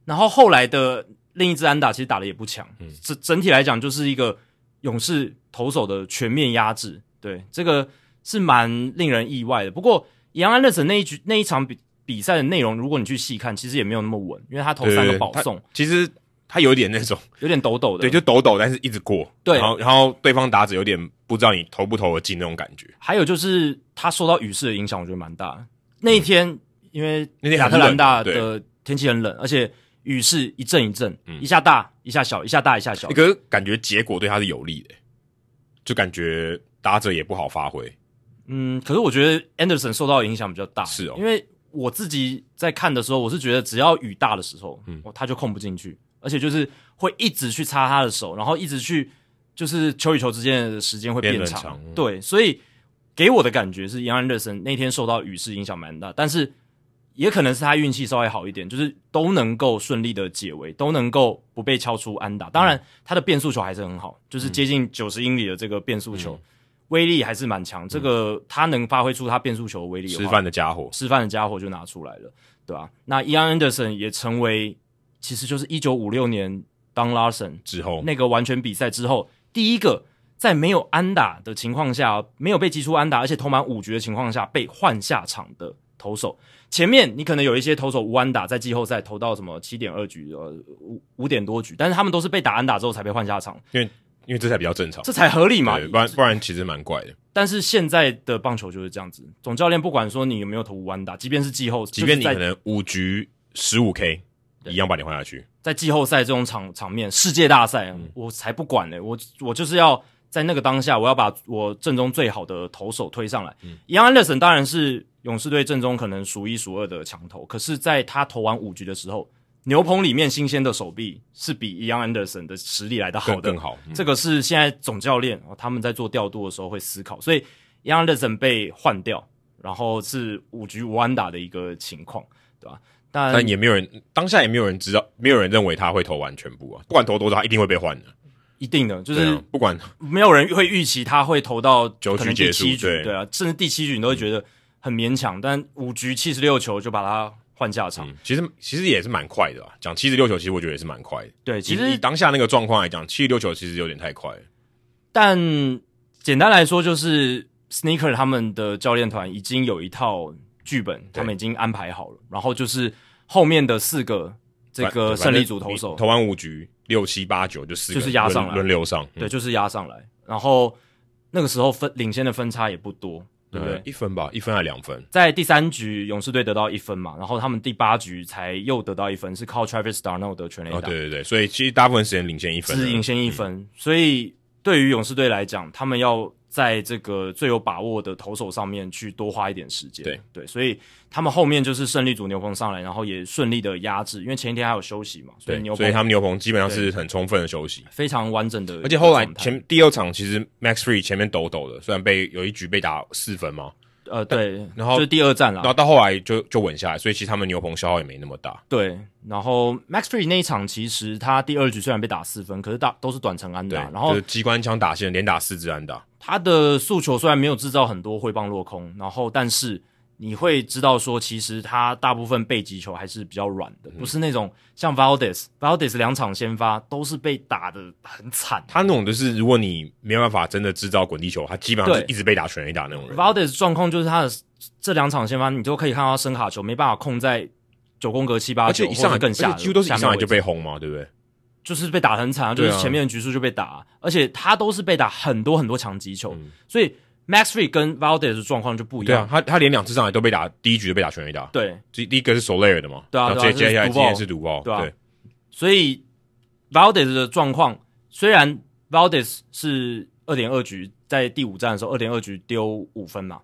然后后来的。另一支安打其实打的也不强，整、嗯、整体来讲就是一个勇士投手的全面压制，对，这个是蛮令人意外的。不过，杨安乐森那一局那一场比比赛的内容，如果你去细看，其实也没有那么稳，因为他投三个保送，其实他有点那种 *laughs* 有点抖抖的，对，就抖抖，但是一直过，对，然后然后对方打者有点不知道你投不投得进那种感觉。还有就是他受到雨势的影响，我觉得蛮大的。那一天、嗯、因为亚特兰大的天气很冷，而且。雨是一阵一阵，一下大一下小，一下大一下小。可是感觉结果对他是有利的，就感觉打者也不好发挥。嗯，可是我觉得 Anderson 受到的影响比较大，是哦，因为我自己在看的时候，我是觉得只要雨大的时候，嗯，他就控不进去，而且就是会一直去擦他的手，然后一直去，就是球与球之间的时间会变长，变长，对，所以给我的感觉是，Ian Anderson 那天受到雨势影响蛮大，但是。也可能是他运气稍微好一点，就是都能够顺利的解围，都能够不被敲出安打。当然，他的变速球还是很好，就是接近九十英里的这个变速球，嗯、威力还是蛮强。嗯、这个他能发挥出他变速球的威力的，示范的家伙，示范的家伙就拿出来了，对吧、啊？那 Ian Anderson 也成为，其实就是一九五六年 Don Larson 之后那个完全比赛之后第一个在没有安打的情况下，没有被击出安打，而且投满五局的情况下被换下场的投手。前面你可能有一些投手无安打，在季后赛投到什么七点二局呃五五点多局，但是他们都是被打安打之后才被换下场，因为因为这才比较正常，这才合理嘛，不然不然其实蛮怪的。但是现在的棒球就是这样子，总教练不管说你有没有投无安打，即便是季后，即便你可能五局十五 K，一样把你换下去。在季后赛这种场场面，世界大赛，嗯、我才不管呢、欸，我我就是要在那个当下，我要把我阵中最好的投手推上来。嗯、Anderson 当然是。勇士队阵中可能数一数二的强投，可是，在他投完五局的时候，牛棚里面新鲜的手臂是比 Ian Anderson 的实力来的好的，更好。嗯、这个是现在总教练他们在做调度的时候会思考，所以 Ian Anderson 被换掉，然后是五局无安打的一个情况，对吧？但但也没有人当下也没有人知道，没有人认为他会投完全部啊，不管投多少，他一定会被换的，一定的，就是、啊、不管没有人会预期他会投到九局结束，对对啊，甚至第七局你都会觉得。嗯很勉强，但五局七十六球就把他换下场。嗯、其实其实也是蛮快的啊，讲七十六球，其实我觉得也是蛮快的。对，其实以当下那个状况来讲，七十六球其实有点太快。但简单来说，就是 Sneaker 他们的教练团已经有一套剧本，他们已经安排好了。然后就是后面的四个这个胜利组投手，投完五局六七八九就四个就是压上来，轮流上，对，嗯、就是压上来。然后那个时候分领先的分差也不多。对不对？一分吧，一分还两分。在第三局，勇士队得到一分嘛，然后他们第八局才又得到一分，是靠 Travis d'Arnaud 得全垒打。哦，对对对，所以其实大部分时间领先一分，是领先一分。嗯、所以对于勇士队来讲，他们要。在这个最有把握的投手上面去多花一点时间，对对，所以他们后面就是胜利组牛棚上来，然后也顺利的压制，因为前一天还有休息嘛，所以牛棚，所以他们牛棚基本上是很充分的休息，非常完整的。而且后来前第二场其实 Max Fried 前面抖抖的，虽然被有一局被打四分嘛。呃，对，然后就是第二战了，然后到后来就就稳下来，所以其实他们牛棚消耗也没那么大。对，然后 Max Fried 那一场其实他第二局虽然被打四分，可是大都是短程安打，然后机关枪打线连打四支安打。他的诉求虽然没有制造很多挥棒落空，然后但是。你会知道说，其实他大部分背击球还是比较软的，嗯、不是那种像 Valdez，Valdez 两场先发都是被打的很惨。他那种就是，如果你没有办法真的制造滚地球，他基本上是一直被打全垒打那种人。Valdez 状况就是他的这两场先发，你都可以看到他伸卡球没办法控在九宫格七八九，而且一上来更下，几乎都是一上来就被轰嘛，对不对？就是被打很惨，就是前面的局数就被打，啊、而且他都是被打很多很多强击球，嗯、所以。Max Fried 跟 Valdez 的状况就不一样。对啊，他他连两次上来都被打，第一局就被打全垒打。对，第第一个是 Soler 的嘛。对啊，然后接接下来今天是独爆。对，啊、对，所以 Valdez 的状况，虽然 Valdez 是二点二局，在第五战的时候二点二局丢五分嘛，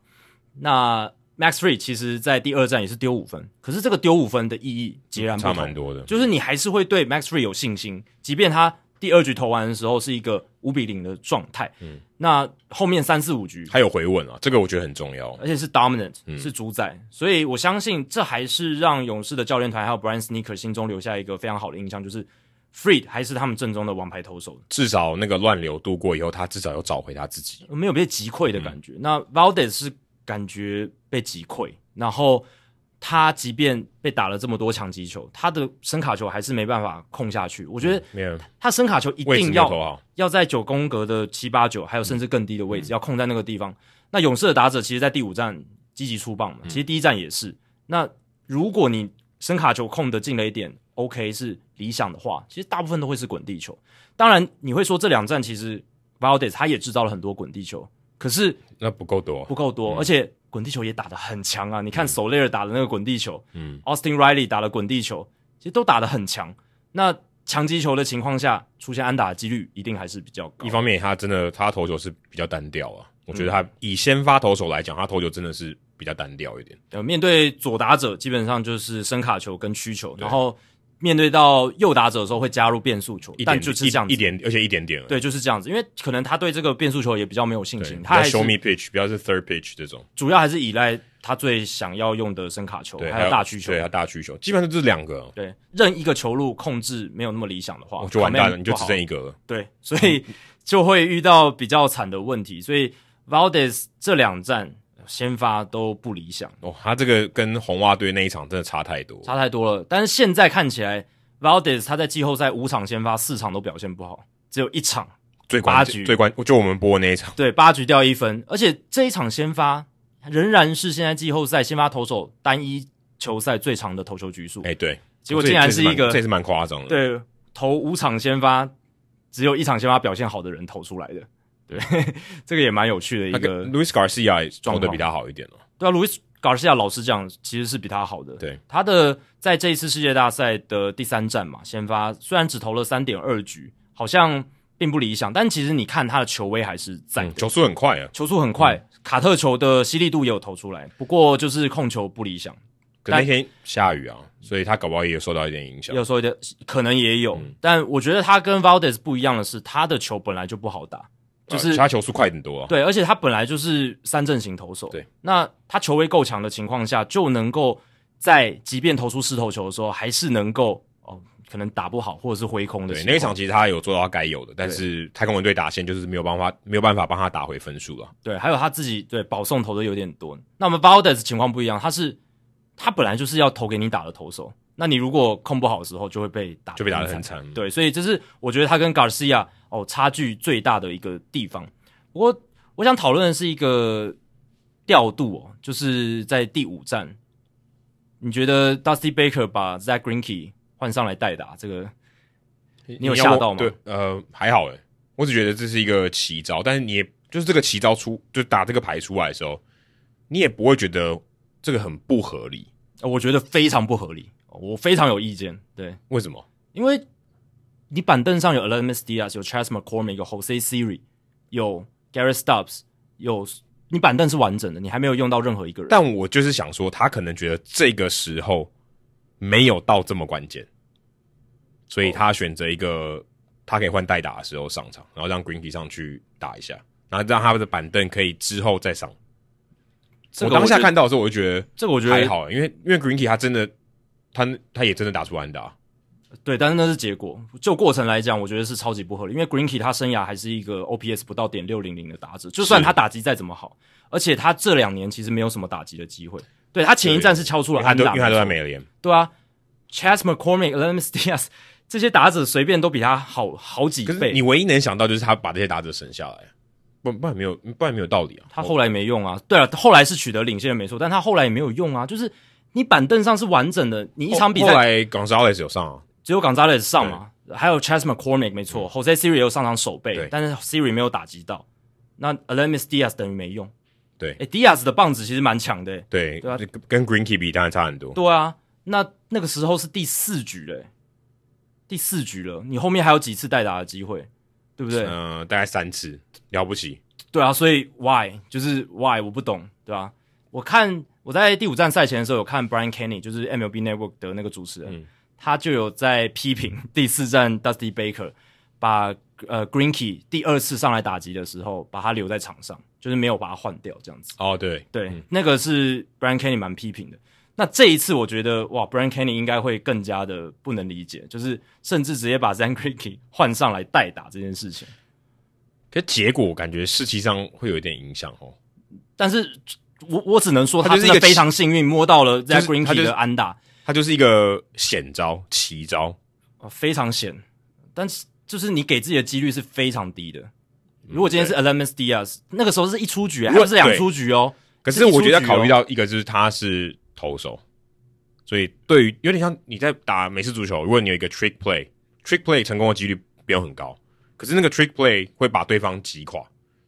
那 Max Fried 其实在第二战也是丢五分，可是这个丢五分的意义截然不同，差蛮多的。就是你还是会对 Max Fried 有信心，即便他。第二局投完的时候是一个五比零的状态，嗯，那后面三四五局还有回稳啊，这个我觉得很重要，而且是 dominant，嗯，是主宰，所以我相信这还是让勇士的教练团还有 Brian Sneaker 心中留下一个非常好的印象，就是 Freed 还是他们正宗的王牌投手，至少那个乱流度过以后，他至少有找回他自己，没有被击溃的感觉。嗯，那 Valdez 是感觉被击溃，然后。他即便被打了这么多强击球，他的声卡球还是没办法控下去。我觉得，他声卡球一定要要在九宫格的七八九，还有甚至更低的位置，嗯、要控在那个地方。那勇士的打者其实，在第五站积极出棒嘛，其实第一站也是。嗯、那如果你声卡球控的进了一点，OK 是理想的话，其实大部分都会是滚地球。当然，你会说这两站其实 Valdez 他也制造了很多滚地球，可是那不够多，不够多，嗯、而且。滚地球也打得很强啊！你看 Soler 打的那个滚地球，嗯，Austin Riley 打的滚地球，其实都打得很强。那强击球的情况下，出现安打的几率一定还是比较高。一方面，他真的他投球是比较单调啊。我觉得他以先发投手来讲，他投球真的是比较单调一点。呃，面对左打者，基本上就是伸卡球跟曲球，然后。面对到右打者的时候，会加入变速球，一点但就是这样子一,一点，而且一点点。对，就是这样子，因为可能他对这个变速球也比较没有信心。他 show me pitch，比较是 third pitch 这种，主要还是依赖他最想要用的声卡球，还有大曲球，对，他大曲球，基本上就是两个。对，任一个球路控制没有那么理想的话，哦、就完蛋了，你就只剩一个了。对，所以就会遇到比较惨的问题。所以 Valdez 这两战。先发都不理想。哦，他这个跟红袜队那一场真的差太多，差太多了。但是现在看起来，Valdez 他在季后赛五场先发，四场都表现不好，只有一场最八局。最关，就我们播的那一场，对，八局掉一分，而且这一场先发仍然是现在季后赛先发投手单一球赛最长的投球局数。哎，对，结果竟然是一个，这也是蛮夸张的，对，投五场先发，只有一场先发表现好的人投出来的。对，*laughs* 这个也蛮有趣的一个。Luis Garcia 状的比他好一点哦。对啊，Luis Garcia 老实讲，其实是比他好的。对，他的在这一次世界大赛的第三战嘛，先发虽然只投了三点二局，好像并不理想，但其实你看他的球威还是在，球速很快啊，球速很快，嗯、卡特球的犀利度也有投出来，不过就是控球不理想。可那天下雨啊，所以他搞不好也有受到一点影响，有受一点，可能也有。嗯、但我觉得他跟 Valdez 不一样的是，他的球本来就不好打。就是他球速快很多，啊，对，而且他本来就是三阵型投手，对，那他球威够强的情况下，就能够在即便投出四投球的时候，还是能够哦，可能打不好或者是挥空的。对，那一场其实他有做到他该有的，但是太空人队打线就是没有办法，没有办法帮他打回分数了。对，还有他自己对保送投的有点多。那我们 Valdez 情况不一样，他是他本来就是要投给你打的投手，那你如果控不好的时候，就会被打，就被打得很惨。对，所以这是我觉得他跟 Garcia 哦差距最大的一个地方。不过我想讨论的是一个调度哦，就是在第五站，你觉得 Dusty Baker 把 Zach Greinke 换上来代打，这个你有吓到吗？对，呃，还好诶，我只觉得这是一个奇招，但是你也就是这个奇招出，就打这个牌出来的时候，你也不会觉得这个很不合理。我觉得非常不合理，我非常有意见。对，为什么？因为你板凳上有 Aledmys Diaz，有 Chas McCormick，有 Jose Siri，有 Garrett Stubbs，有你板凳是完整的，你还没有用到任何一个人。但我就是想说，他可能觉得这个时候没有到这么关键，所以他选择一个他可以换代打的时候上场，然后让 Greinke 上去打一下，然后让他的板凳可以之后再上。我当下看到的时候，我就觉得这个我觉得还好，因为因为 Greinke 他真的，他他也真的打出安打，对，但是那是结果。就过程来讲，我觉得是超级不合理。因为 Greenkey 他生涯还是一个 OPS 不到点六零零的打者，就算他打击再怎么好，而且他这两年其实没有什么打击的机会。对，他前一站是敲出了安打，因为他都在美联。对啊，Chas McCormick、Aledmys Diaz 这些打者随便都比他好好几倍。你唯一能想到就是他把这些打者省下来。不，不然没有，不然没有道理啊。他后来没用啊。对了，后来是取得领先没错，但他后来也没有用啊。就是你板凳上是完整的，你一场比赛后来 Gonzalez 有上啊，只有 Gonzalez 上嘛，还有 Chas McCormick 没错，Jose Siri 也有上场守备，但是 Siri 没有打击到。那 Aledmys Diaz 等于没用。对，诶 Diaz 的棒子其实蛮强的。对，对啊，跟 Greenkey 比当然差很多。对啊，那那个时候是第四局嘞，第四局了，你后面还有几次代打的机会，对不对？嗯、呃，大概三次，了不起。对啊，所以 why 就是 why 我不懂，对吧、啊？我看我在第五站赛前的时候有看 Brian Kenny，就是 MLB Network 的那个主持人，嗯、他就有在批评 *laughs* 第四站 Dusty Baker 把呃 Greinke 第二次上来打击的时候，把他留在场上，就是没有把他换掉这样子。哦，对对，嗯、那个是 Brian Kenny 蛮批评的。那这一次我觉得哇，Brian Kenny 应该会更加的不能理解，就是甚至直接把 Zach Greinke 换上来代打这件事情。可结果我感觉士气上会有一点影响哦，但是我我只能说他真的非常幸运摸到了 Zach Greinke 的安打，他就是一个险招奇招，非常险，但是就是你给自己的几率是非常低的。如果今天是 Aledmys Diaz，那个时候是一出局，还不是两出局哦。可是我觉得要考虑到一个就是他是投手，所以对于有点像你在打美式足球，如果你有一个 trick play，trick play 成功的几率不用很高。可是那个 trick play 会把对方击垮，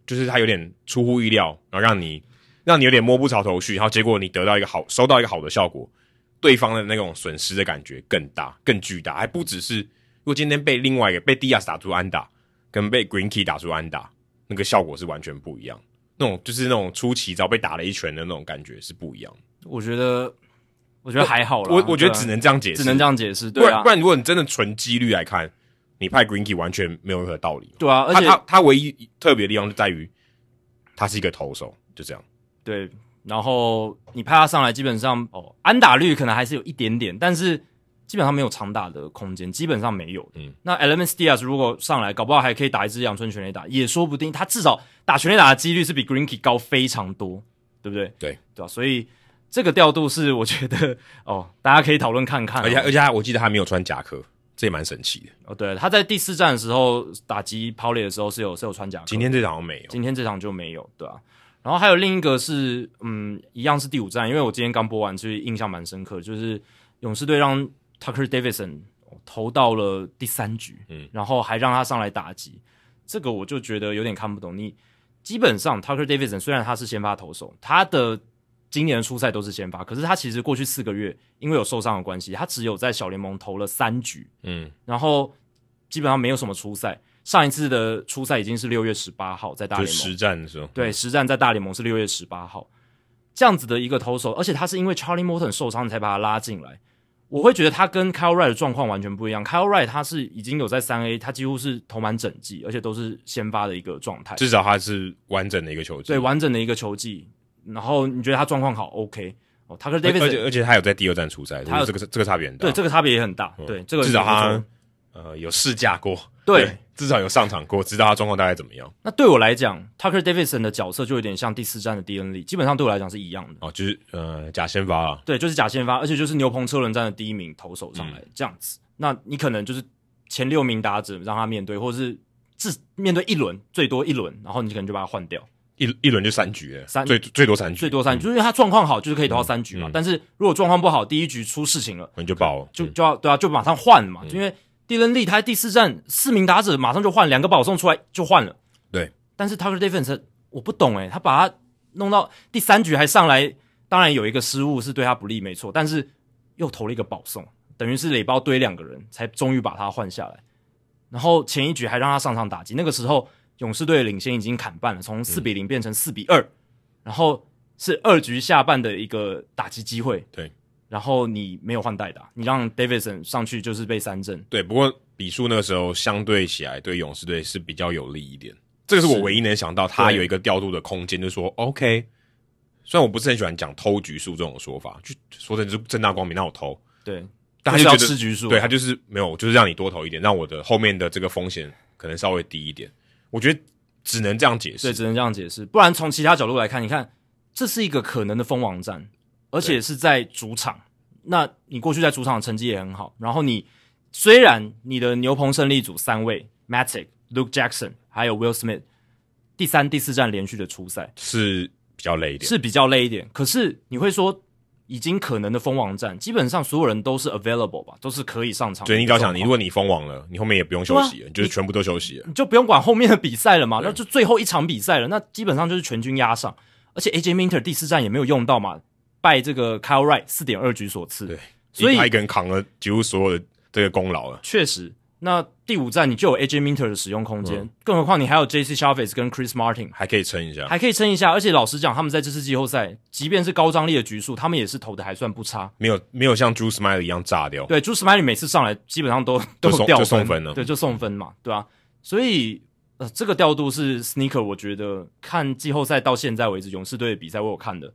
就是他有点出乎意料，然后让你让你有点摸不着头绪，然后结果你得到一个好收到一个好的效果，对方的那种损失的感觉更大更巨大，还不只是如果今天被另外一个被 Diaz 打出安打，跟被 greenke 打出安打，那个效果是完全不一样，那种就是那种出奇招被打了一拳的那种感觉是不一样。我觉得我觉得还好啦，我我觉得只能这样解释，只能这样解释，对啊，不然如果你真的纯几率来看。你派 greenke 完全没有任何道理，对啊，而且他他他唯一特别的地方就在于他是一个投手，就这样。对，然后你派他上来，基本上哦，安打率可能还是有一点点，但是基本上没有长打的空间，基本上没有。嗯，那 Elements Diaz 如果上来，搞不好还可以打一支阳春全垒打，也说不定。他至少打全垒打的几率是比 Greinke 高非常多，对不对？对，对吧？所以这个调度是 *laughs* 我觉得哦，大家可以讨论看看。而且而且他我记得他没有穿夹克。这也蛮神奇的哦。对，他在第四站的时候打击跑垒的时候是有是有穿甲。今天这场没有，今天这场就没有，对啊。然后还有另一个是，嗯，一样是第五战，因为我今天刚播完，所以印象蛮深刻，就是勇士队让 Tucker Davidson 投到了第三局，嗯，然后还让他上来打击，这个我就觉得有点看不懂。你基本上 Tucker Davidson 虽然他是先发投手，他的今年的初赛都是先发，可是他其实过去四个月因为有受伤的关系，他只有在小联盟投了三局，嗯，然后基本上没有什么初赛。上一次的初赛已经是六月十八号在大联盟实战的时候，对，实战在大联盟是六月十八号，这样子的一个投手，而且他是因为 Charlie Morton 受伤才把他拉进来。我会觉得他跟 Kyle Wright 的状况完全不一样。Kyle Wright 他是已经有在三 A，他几乎是投满整季，而且都是先发的一个状态，至少他是完整的一个球季，对，完整的一个球季。然后你觉得他状况好，OK？哦，他跟 David，而且而且他有在第二站出赛，他有这个这个差别很大，对，这个差别也很大，对，这个至少他呃有试驾过，对，对，至少有上场过，知道他状况大概怎么样。那对我来讲，Tucker Davidson 的角色就有点像第四站的 DN Lee，基本上对我来讲是一样的。哦，就是呃假先发啊，对，就是假先发，而且就是牛棚车轮战的第一名投手上来、嗯、这样子。那你可能就是前六名打者让他面对，或者是至面对一轮最多一轮，然后你可能就把他换掉。一一轮就三局，三最最多三局，最多三局，就是因为他状况好，就是可以投到三局嘛。但是如果状况不好，第一局出事情了，你就爆了，就就要对啊，就马上换嘛。嗯、因为迪伦利他第四战四名打者马上就换，两个保送出来就换了。对，但是 Tucker Davidson 我不懂诶、欸，他把他弄到第三局还上来，当然有一个失误是对他不利，没错，但是又投了一个保送，等于是垒包堆两个人才终于把他换下来。然后前一局还让他上场打击，那个时候。勇士队领先已经砍半了，从四比零变成四比二、嗯，然后是二局下半的一个打击机会。对，然后你没有换代打，你让 Davidson 上去就是被三振。对，不过比数那个时候相对起来对勇士队是比较有利一点。这个是我唯一能想到他有一个调度的空间，就是说 OK。虽然我不是很喜欢讲偷局数这种说法，就说的是正大光明让我偷。对，但他就觉得是要吃局数，对他就是没有，就是让你多投一点，让我的后面的这个风险可能稍微低一点。我觉得只能这样解释，对，只能这样解释。不然从其他角度来看，你看这是一个可能的封王战，而且是在主场。那你过去在主场的成绩也很好，然后你虽然你的牛棚胜利组三位 Matzek、Luke Jackson 还有 Will Smith，第三、第四站连续的出赛是比较累一点，是比较累一点。可是你会说，已经可能的封王战，基本上所有人都是 available 吧，都是可以上场。所以你只要想，你如果你封王了，你后面也不用休息了，啊、你就是全部都休息了，你就不用管后面的比赛了嘛，那就最后一场比赛了，那基本上就是全军压上。而且 AJ Minter 第四站也没有用到嘛，拜这个 Kyle Wright 四点二局所赐，对，所以他一个人扛了几乎所有的这个功劳了。确实。那第五站你就有 AJ Minter 的使用空间，嗯，更何况你还有 JC Chavez 跟 Chris Martin，还可以撑一下，还可以撑一下。而且老实讲，他们在这次季后赛，即便是高张力的局数，他们也是投的还算不差，没有没有像 Drew Smyly 一样炸掉。对，Drew Smyly 每次上来基本上都都掉分，就送分了，对，就送分嘛，对吧，啊？所以呃，这个调度是 Sneaker，我觉得看季后赛到现在为止，勇士队的比赛我有看的，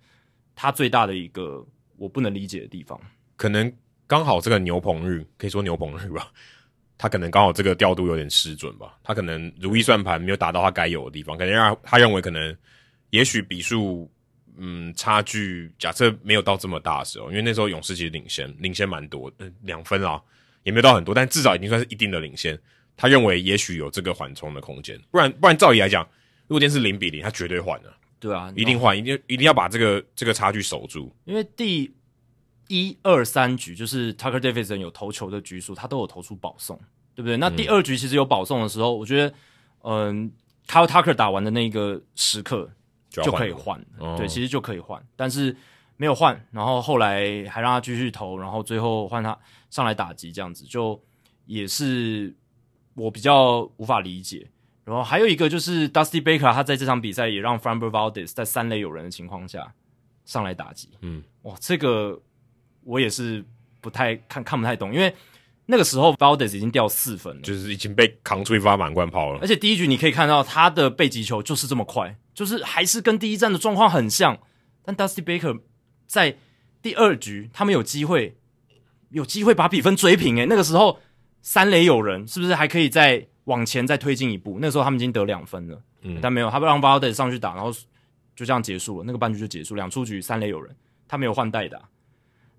他最大的一个我不能理解的地方，可能刚好这个牛棚日，可以说牛棚日吧。*laughs* 他可能刚好这个调度有点失准吧，他可能如意算盘没有达到他该有的地方，可能让他认为可能也许比数嗯差距假设没有到这么大的时候，因为那时候勇士其实领先领先蛮多，嗯两分啊也没有到很多，但至少已经算是一定的领先。他认为也许有这个缓冲的空间，不然不然照理来讲，如果今天是零比零，他绝对换了，对啊，一定换，一定一定要把这个这个差距守住，因为第。一二三局就是 Tucker Davidson 有投球的局数，他都有投出保送，对不对？那第二局其实有保送的时候，嗯、我觉得，嗯，Kyle Tucker 打完的那个时刻就可以换，哦，对，其实就可以换，但是没有换，然后后来还让他继续投，然后最后换他上来打击，这样子就也是我比较无法理解。然后还有一个就是 Dusty Baker，他在这场比赛也让 Framber Valdez 在三垒有人的情况下上来打击，嗯，哇，这个。我也是不太看看不太懂，因为那个时候 Valdez 已经掉四分了，就是已经被扛出一发满贯炮了。而且第一局你可以看到他的背击球就是这么快，就是还是跟第一站的状况很像。但 Dusty Baker 在第二局他们有机会，有机会把比分追平诶，那个时候三垒有人，是不是还可以再往前再推进一步？那时候他们已经得两分了，嗯，但没有，他不让 Valdez 上去打，然后就这样结束了，那个半局就结束，两出局三垒有人，他没有换代打。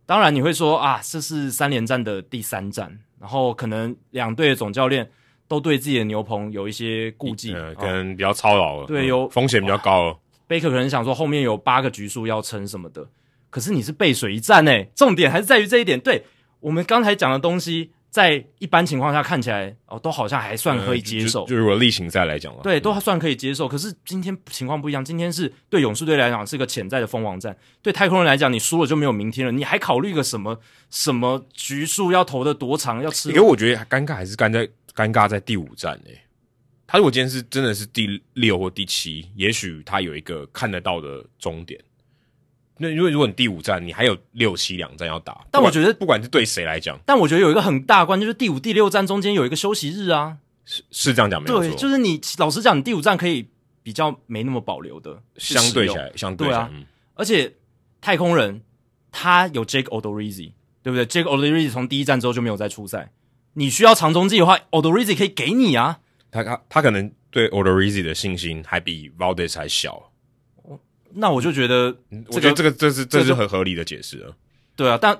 当然你会说啊，这是三连战的第三战，然后可能两队的总教练都对自己的牛棚有一些顾忌，嗯，可能比较操劳了，对，有、嗯、风险比较高了。贝克可能想说后面有八个局数要撑什么的，可是你是背水一战诶，重点还是在于这一点。对，我们刚才讲的东西。在一般情况下看起来哦，都好像还算可以接受。嗯、就，就，如果例行赛来讲，对，都还算可以接受。可是今天情况不一样，今天是对勇士队来讲是个潜在的封王战，对太空人来讲，你输了就没有明天了。你还考虑个什么 *laughs* 什么局数要投的多长要吃？因为我觉得尴尬还是尴在尴尬在第五战诶。他如果今天是真的是第六或第七，也许他有一个看得到的终点。那因为如果你第五站你还有六七两站要打，但我觉得不管是对谁来讲，但我觉得有一个很大关就是第五、第六站中间有一个休息日啊，是是这样讲没有错。对，就是你老实讲，你第五站可以比较没那么保留的，相对起来，相对啊、嗯。而且太空人他有 Jake Odorizzi，对不对？Jake Odorizzi 从第一站之后就没有再出赛，你需要长中继的话，Odorizzi 可以给你啊。他他他可能对 Odorizzi 的信心还比 Valdez 还小。那我就觉得、这个，我觉得这个这是这是很合理的解释啊。对啊，但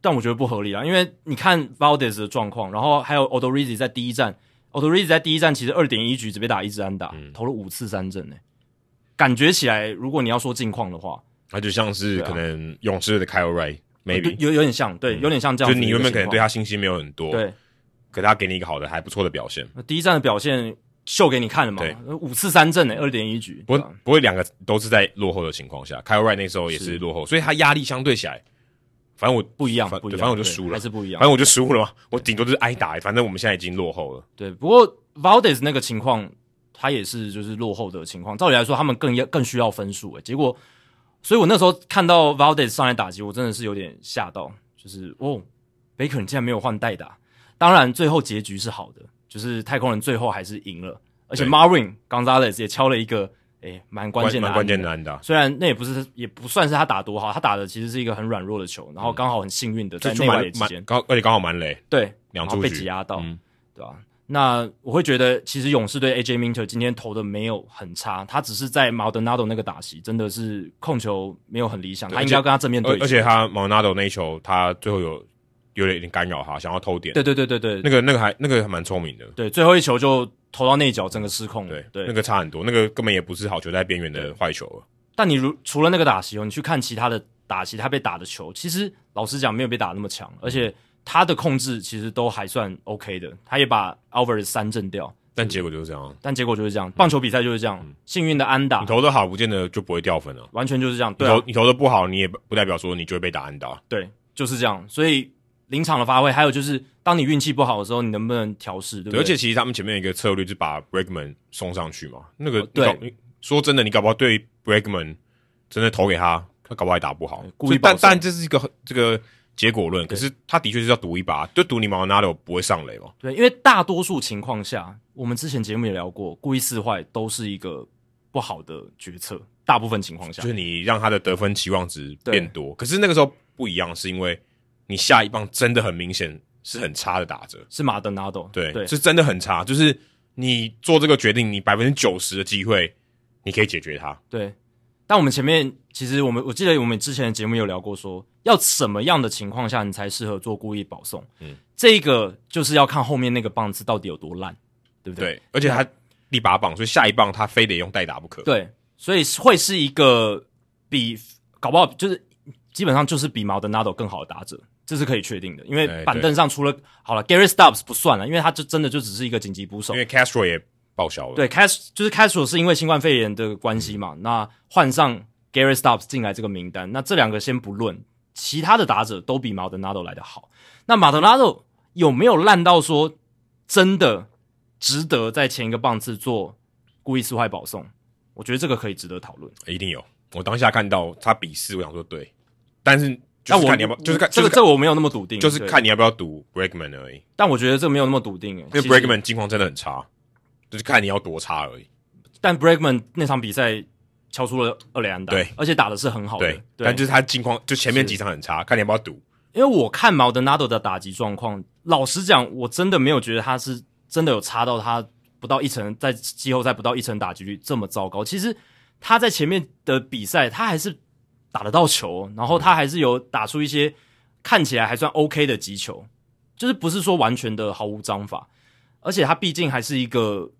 但我觉得不合理啊，因为你看 Valdez 的状况，然后还有 Odorizzi 在第一站，Odorizzi 在第一站其实二点一局只被打一支安打，嗯、投了五次三振呢。感觉起来，如果你要说近况的话，那就像是可能勇士的 Kyle Wright，maybe、啊、有有点像，对，有点像这样。就你原本可能对他信心没有很多，对，可他给你一个好的还不错的表现。那第一站的表现。秀给你看了嘛？对，五次三振诶，二点一局。不不会，两个都是在落后的情况下。Kyle Wright 那时候也是落后，所以他压力相对起来，反正我不一样，不一样，反正我就输了，还是不一样。反正我就输了嘛，我顶多就是挨打。反正我们现在已经落后了。对，不过 Valdez 那个情况，他也是就是落后的情况。照理来说，他们更要更需要分数诶。结果，所以我那时候看到 Valdez 上来打击，我真的是有点吓到，就是哦，Baker 你竟然没有换代打。当然，最后结局是好的，就是太空人最后还是赢了。而且 Marwin Gonzalez 也敲了一个诶蛮关键的蛮关键的安打，虽然那也不是也不算是他打多好，他打的其实是一个很软弱的球，然后刚好很幸运的在内外野之间，刚而且刚好满垒，对，两被挤压到，嗯、对吧、啊？那我会觉得其实勇士队 AJ Minter 今天投的没有很差，他只是在 Maldonado 那个打席真的是控球没有很理想，他应该要跟他正面对。而且他 Maldonado 那一球他最后有。有点有点干扰他，想要偷点。对对对对对，那个那个还那个还蛮聪明的。对，最后一球就投到内角，整个失控。对对，那个差很多，那个根本也不是好球，在边缘的坏球了。但你如除了那个打席哦，你去看其他的打席，他被打的球，其实老实讲没有被打那么强，而且他的控制其实都还算 OK 的。他也把 Alvarez 三震掉，但结果就是这样。但结果就是这样，棒球比赛就是这样，嗯、幸运的安打。你投的好，不见得就不会掉分了。完全就是这样。对、啊，你投你投的不好，你也不代表说你就会被打安打。对，就是这样。所以。临场的发挥，还有就是，当你运气不好的时候，你能不能调试？对不对？而且其实他们前面有一个策略，就是把 Bregman 送上去嘛。那个，对，说真的，你搞不好对 Bregman 真的投给他，他搞不好还打不好。故意，但但这是一个这个结果论。可是他的确是要赌一把，就赌你 Maldonado 不会上垒嘛。对，因为大多数情况下，我们之前节目也聊过，故意四坏都是一个不好的决策。大部分情况下，就是你让他的得分期望值变多。可是那个时候不一样，是因为。你下一棒真的很明显是很差的打者，是马德纳多，对，对，是真的很差。就是你做这个决定，你百分之九十的机会你可以解决它。对，但我们前面其实我们我记得我们之前的节目有聊过说，说要什么样的情况下你才适合做故意保送？嗯，这个就是要看后面那个棒子到底有多烂，对不对？对，而且他第八棒，所以下一棒他非得用代打不可。对，所以会是一个比搞不好就是基本上就是比马德纳多更好的打者。这是可以确定的，因为板凳上除了好了，Gary Stubbs 不算了，因为他就真的就只是一个紧急捕手。因为 Castro 也报销了。对，Cast 就是 Castro 是因为新冠肺炎的关系嘛，嗯、那换上 Gary Stubbs 进来这个名单，那这两个先不论，其他的打者都比 Maldonado 来得好。那 Maldonado 有没有烂到说真的值得在前一个棒次做故意撕坏保送？我觉得这个可以值得讨论。一定有，我当下看到他比试，我想说对，但是。那我你要不要？就是看这个，这我没有那么笃定，就是看你要不要赌 Bregman 而已。但我觉得这没有那么笃定，诶，因为 Bregman 近况真的很差，就是看你要多差而已。但 Bregman 那场比赛敲出了二垒安打，对，而且打的是很好的。对，但就是他近况，就前面几场很差，看你要不要赌。因为我看 Maldonado 的打击状况，老实讲，我真的没有觉得他是真的有差到他不到一成，在季后赛不到一成打击率这么糟糕。其实他在前面的比赛，他还是打得到球，然后他还是有打出一些。看起来还算 OK 的击球，就是不是说完全的毫无章法，而且他毕竟还是一个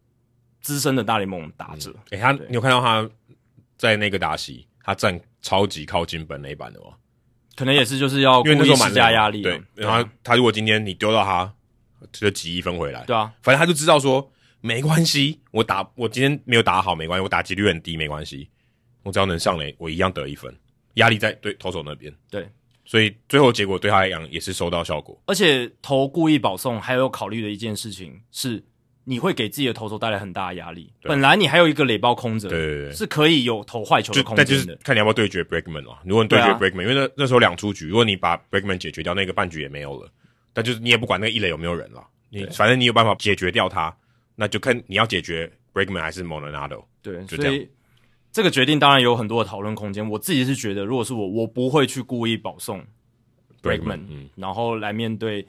资深的大联盟打者。诶、嗯欸，他你有看到他在那个打席，他站超级靠近本垒板的吗？可能也是就是要故意施加压力。对，然后他如果今天你丢到他，就挤一分回来。对啊，反正他就知道说没关系，我打我今天没有打好没关系，我打击率很低没关系，我只要能上垒，我一样得一分。压力在对投手那边。对。所以最后结果对他来讲也是收到效果，而且投故意保送还有考虑的一件事情是，你会给自己的投手带来很大的压力。本来你还有一个垒包空着，对对对，是可以有投坏球的空间的。但就是看你要不要对决 Bregman 啊。如果你对决 Bregman，因为那那时候两出局，如果你把 Bregman 解决掉，那个半局也没有了。但就是你也不管那个一垒有没有人了，你反正你有办法解决掉他，那就看你要解决 Bregman 还是 Maldonado。对，就这样。这个决定当然有很多的讨论空间。我自己是觉得，如果是我，我不会去故意保送。Bregman，嗯，然后来面对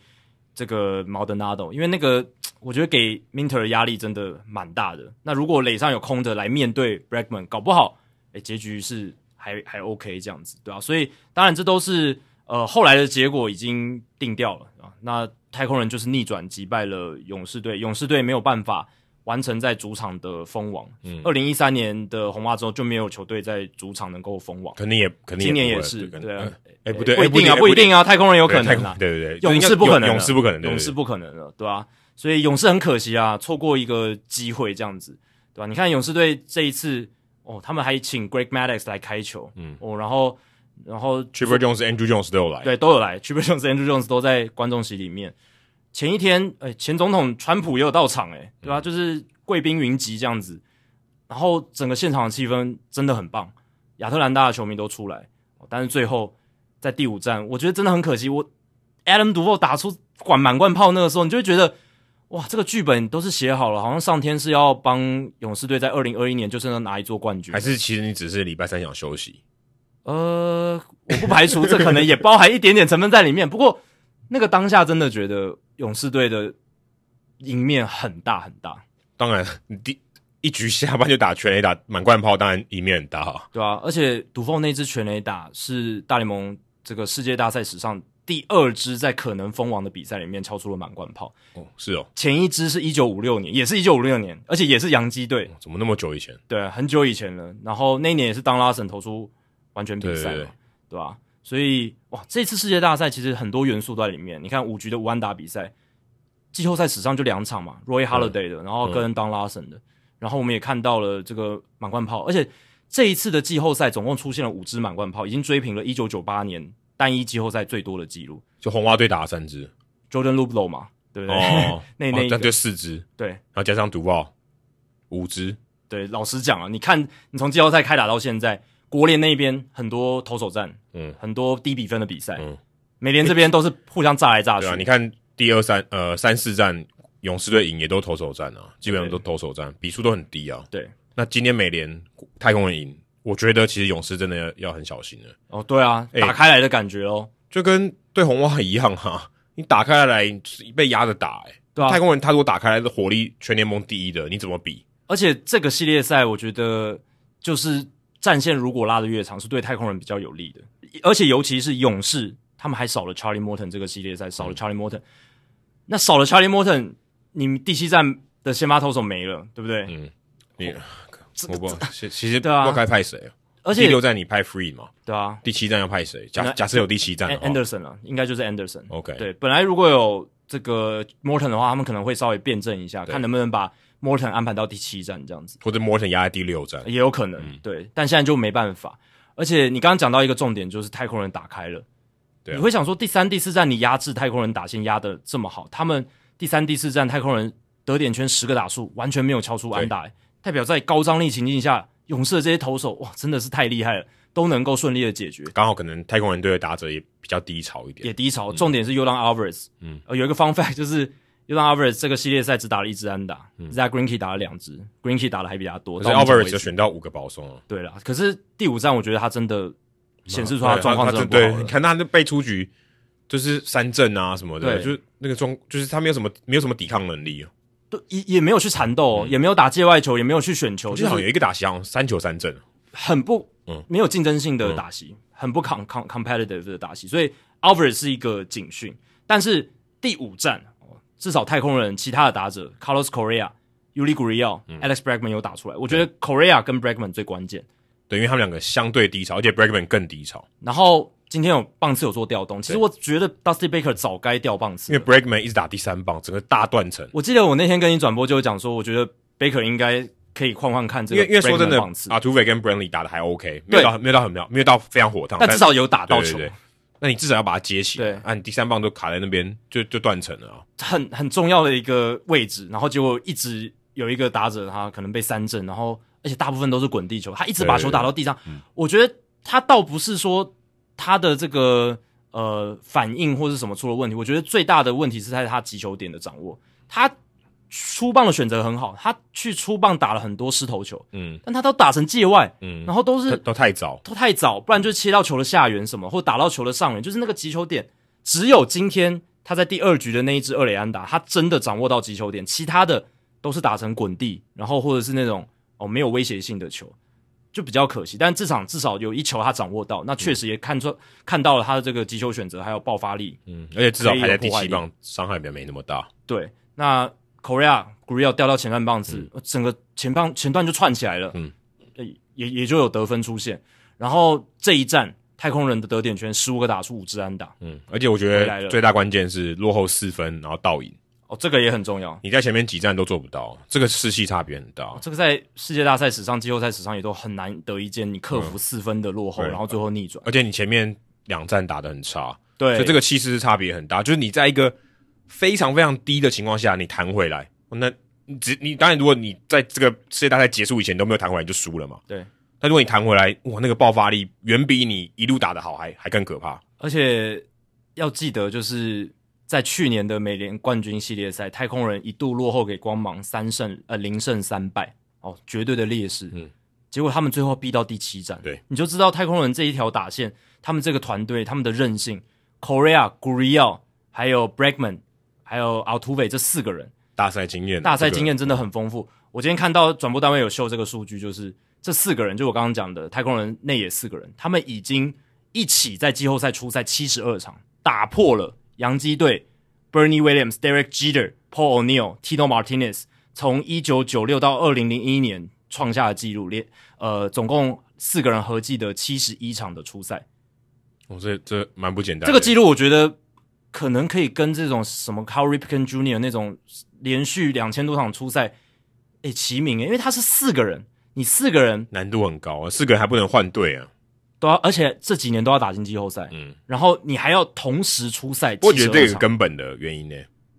这个 Maldonado，因为那个我觉得给 Minter 的压力真的蛮大的。那如果垒上有空的来面对 Bregman，搞不好，诶，结局是还还 OK 这样子，对吧、啊？所以当然这都是呃后来的结果已经定掉了啊。那太空人就是逆转击败了勇士队，勇士队没有办法。完成在主场的封王。嗯，二零一三年的红袜之后就没有球队在主场能够封王。肯定也肯定，今年也是对啊。哎，不对，不一定啊，不一定啊。太空人有可能啊，对对对，勇士不可能，勇士不可能，勇士不可能了，对吧？所以勇士很可惜啊，错过一个机会这样子，对吧？你看勇士队这一次哦，他们还请 Greg Maddux 来开球，嗯哦，然后然后 Chipper Jones、Andrew Jones 都有来，对，都有来，Chipper Jones、Andrew Jones 都在观众席里面。前一天，哎，前总统川普也有到场，哎，对吧？就是。贵宾云集这样子，然后整个现场的气氛真的很棒，亚特兰大的球迷都出来，但是最后在第五站，我觉得真的很可惜。我 Adam Duvall 打出管满贯炮那个时候，你就会觉得哇，这个剧本都是写好了，好像上天是要帮勇士队在二零二一年就是能拿一座冠军，还是其实你只是礼拜三想休息？呃，我不排除这可能也包含一点点成分在里面。不过那个当下真的觉得勇士队的赢面很大很大。当然，你第一局下半就打全垒打满贯炮，当然赢面很大啊。对啊，而且赌凤那支全垒打是大联盟这个世界大赛史上第二支在可能封王的比赛里面敲出了满贯炮。哦，是哦。前一支是一九五六年，也是一九五六年，而且也是洋基队。怎么那么久以前？对，很久以前了。然后那一年也是当拉森投出完全比赛了，对吧？所以哇，这次世界大赛其实很多元素都在里面。你看五局的无安打比赛。季后赛史上就两场嘛，Roy Halladay 的，嗯、然后跟 Don Larson 的，嗯、然后我们也看到了这个满贯炮，而且这一次的季后赛总共出现了五支满贯炮，已经追平了1998年单一季后赛最多的记录。就红袜队打了三支，Jordan Luplow 嘛，对不对？哦，*laughs* 那那那就四支，对，然后加上赌爆五支，对。老实讲啊，你看你从季后赛开打到现在，国联那边很多投手战，嗯，很多低比分的比赛，嗯，美联这边都是互相炸来炸去，对啊，你看。第二三呃三四战勇士队赢也都投手战啊，基本上都投手战，比数都很低啊。对，那今天美联太空人赢，我觉得其实勇士真的要要很小心了。哦，对啊，打开来的感觉哦，就跟对红袜一样哈、啊，你打开来被压着打、欸，哎，对啊，太空人他如果打开来的火力全联盟第一的，你怎么比？而且这个系列赛我觉得就是战线如果拉得越长，是对太空人比较有利的，而且尤其是勇士。他们还少了 Charlie Morton 这个系列赛，少了 Charlie Morton，、嗯、那少了 Charlie Morton，你第七战的先发投手没了，对不对？嗯，你我不其实对啊，不该派谁啊？而且第六战你派 Free 嘛？对啊，第七战要派谁？假假设有第七战，Anderson 啊，应该就是 Anderson。OK，对，本来如果有这个 Morton 的话，他们可能会稍微辩证一下，看能不能把 Morton 安排到第七站这样子，或者 Morton 压在第六站也有可能。嗯、对，但现在就没办法。而且你刚刚讲到一个重点，就是太空人打开了。你会想说，第三、第四站你压制太空人打线压的这么好，他们第三、第四站太空人得点圈十个打数完全没有敲出安打，对代表在高张力情境下，勇士的这些投手哇真的是太厉害了，都能够顺利的解决。刚好可能太空人队的打者也比较低潮一点，也低潮。重点是 Yordan Alvarez，嗯，呃，有一个 fun fact 就是 Yordan Alvarez 这个系列赛只打了一支安打，嗯，Zack Greinke 打了两支，Greinke 打的还比较多，所以 Alvarez 就选到五个保送了。对了，可是第五站我觉得他真的显示出他的状况真的不好。对，你看他那被出局。就是三振啊什么的，对就是那个中，就是他没有什么没有什么抵抗能力哦，对，也也没有去缠斗，嗯、也没有打界外球，也没有去选球，就好像有一个打席，三球三振，很不，嗯，没有竞争性的打席，嗯、很不 com com competitive 的打席，所以 Alvarez 是一个警讯。但是第五战，至少太空人其他的打者 Carlos Correa、Yuli Gurriel、嗯、Alex Bregman 有打出来，我觉得 Correa 跟 Bregman 最关键，对，因为他们两个相对低潮，而且 Bregman 更低潮，然后。今天有棒次有做调动，其实我觉得 Dusty Baker 早该调棒次，因为 Bregman 一直打第三棒，整个大断层。我记得我那天跟你转播就讲说，我觉得 Baker 应该可以换换看这个，因为因为说真的，Altuve 跟 Brantley 打的还 OK，没有到没有到很妙，没有到非常火烫，但至少有打到球。那你至少要把它接起来，对，啊，你第三棒都卡在那边，就就断层了啊，很很重要的一个位置，然后结果一直有一个打者他可能被三振，然后而且大部分都是滚地球，他一直把球打到地上，我觉得他倒不是说。他的这个呃反应或是什么出了问题？我觉得最大的问题是在他击球点的掌握。他出棒的选择很好，他去出棒打了很多失头球，嗯，但他都打成界外，嗯，然后都是都太早，都太早，不然就切到球的下缘什么，或打到球的上缘，就是那个击球点。只有今天他在第二局的那一支二垒安打，他真的掌握到击球点，其他的都是打成滚地，然后或者是那种哦没有威胁性的球，就比较可惜。但这场至少有一球他掌握到，那确实也看出、嗯、看到了他的这个击球选择还有爆发力，嗯，而且至少排在第七棒，伤害也没那么大。对，那 Correa Gurriel 掉到前半棒子，嗯、整个前棒前段就串起来了，嗯，也也就有得分出现。然后这一战。太空人的得点圈十五个打出五支安打，嗯，而且我觉得最大关键是落后四分，然后倒赢，哦，这个也很重要。你在前面几站都做不到，这个士气差别很大。这个在世界大赛史上、季后赛史上也都很难得一见，你克服四分的落后，嗯、然后最后逆转。而且你前面两站打得很差，对，所以这个气势是差别很大。就是你在一个非常非常低的情况下，你弹回来，那你只你当然，如果你在这个世界大赛结束以前都没有弹回来，你就输了嘛。对。那如果你弹回来，哇，那个爆发力远比你一路打得好还还更可怕。而且要记得，就是在去年的美联冠军系列赛，太空人一度落后给光芒三胜呃零胜三败哦，绝对的劣势。嗯，结果他们最后逼到第七战，对，你就知道太空人这一条打线，他们这个团队他们的韧性，Correa、Gurriel 还有 Bregman 还有 Altuve 这四个人大赛经验，大赛经验真的很丰富。这个、我今天看到转播单位有秀这个数据，就是。这四个人，就我刚刚讲的太空人内野四个人，他们已经一起在季后赛出赛七十二场，打破了洋基队 Bernie Williams、Derek Jeter、Paul O'Neill、Tino Martinez 从一九九六到二零零一年创下的纪录，连呃总共四个人合计的七十一场的出赛。哦，这这蛮不简单。这个记录我觉得可能可以跟这种什么 Cal Ripken Jr. 那种连续两千多场出赛诶齐名诶，因为他是四个人。你四个人难度很高啊，四个人还不能换队啊，都要，而且这几年都要打进季后赛，嗯，然后你还要同时出赛，我觉得这个根本的原因呢，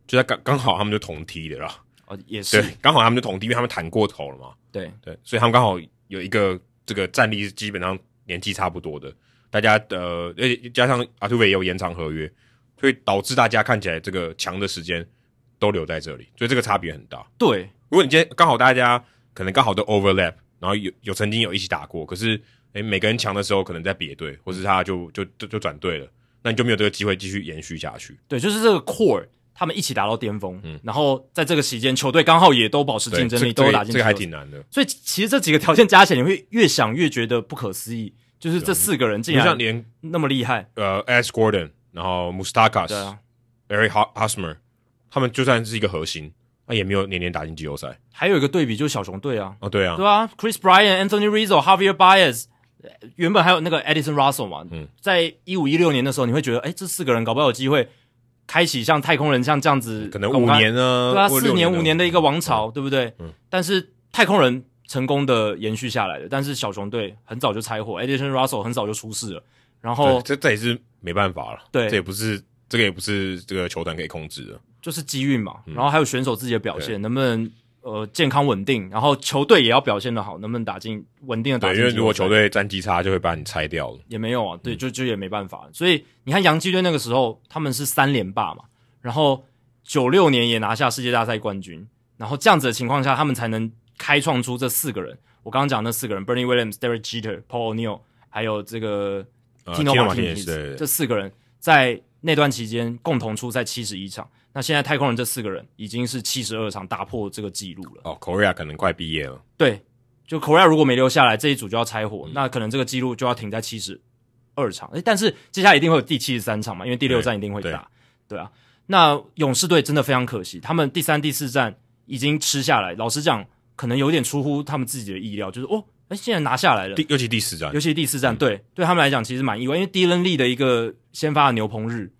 就在刚刚好他们就同踢的啦，哦，也是，对，刚好他们就同踢，因为他们谈过头了嘛，对。对，所以他们刚好有一个这个战力是基本上年纪差不多的，大家的，呃，加上阿图伟也有延长合约，所以导致大家看起来这个强的时间都留在这里，所以这个差别很大。对，如果你今天刚好大家可能刚好都 overlap。然后有有曾经有一起打过，可是诶每个人强的时候可能在别队，或是他就就就就转队了，那你就没有这个机会继续延续下去。对，就是这个 core 他们一起达到巅峰，嗯，然后在这个期间球队刚好也都保持竞争力，都打进这个还挺难的。所以其实这几个条件加起来，你会越想越觉得不可思议，就是这四个人竟然连那么厉害。呃，Alex Gordon，然后啊，Eric Hosmer，他们就算是一个核心。那、啊、也没有年年打进季后赛。还有一个对比就是小熊队啊，哦对啊，对啊，Chris Bryant、Anthony Rizzo、Javier Baez，原本还有那个 Addison Russell 嘛，嗯，在一五一六年的时候，你会觉得，哎，这四个人搞不好有机会开启像太空人像这样子，可能五年呢，对啊，四年五年的一个王朝，嗯、对不对？嗯。但是太空人成功的延续下来了，但是小熊队很早就拆伙，Addison Russell 很早就出事了，然后这这也是没办法了，对，这也不是这个也不是这个球团可以控制的。就是机运嘛，然后还有选手自己的表现，嗯、能不能呃健康稳定，然后球队也要表现的好，能不能打进稳定的打进。对，因为如果球队战绩差，就会把你拆掉了。也没有啊，对，就就也没办法。所以你看洋基队那个时候，他们是三连霸嘛，然后九六年也拿下世界大赛冠军，然后这样子的情况下，他们才能开创出这四个人。我刚刚讲那四个人：Bernie Williams、Derek Jeter、Paul O'Neill，还有这个 Tino Martinez，这四个人在那段期间共同出赛七十一场。那现在太空人这四个人已经是七十二场打破这个记录了。哦，Correa 可能快毕业了。对，就 Correa 如果没留下来，这一组就要拆伙，嗯、那可能这个记录就要停在七十二场。诶，但是接下来一定会有第七十三场嘛，因为第六战一定会打。对，对啊，那勇士队真的非常可惜，他们第三、第四战已经吃下来。老实讲，可能有点出乎他们自己的意料，就是哦，诶，现在拿下来了。第尤其第四战，尤其第四战，嗯、对，对他们来讲其实蛮意外，因为 Dylan Lee 的一个先发的牛棚日。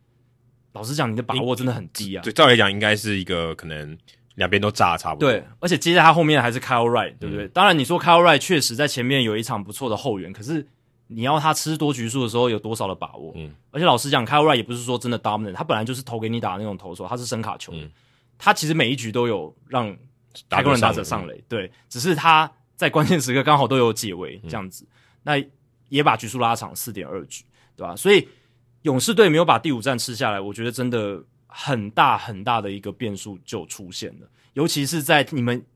老实讲，你的把握真的很低啊！对，照理讲应该是一个可能两边都炸差不多。对，而且接在他后面还是 Kyle Wright，对不对？嗯、当然，你说 Kyle Wright 确实在前面有一场不错的后援，可是你要他吃多局数的时候有多少的把握？嗯，而且老实讲，Kyle Wright 也不是说真的 dominant，他本来就是投给你打的那种投手，他是声卡球，嗯、他其实每一局都有让打工人打者上垒，嗯、对，只是他在关键时刻刚好都有解围这样子，嗯、那也把局数拉长四点二局，对吧？所以。勇士队没有把第五战吃下来，我觉得真的很大很大的一个变数就出现了。尤其是在你们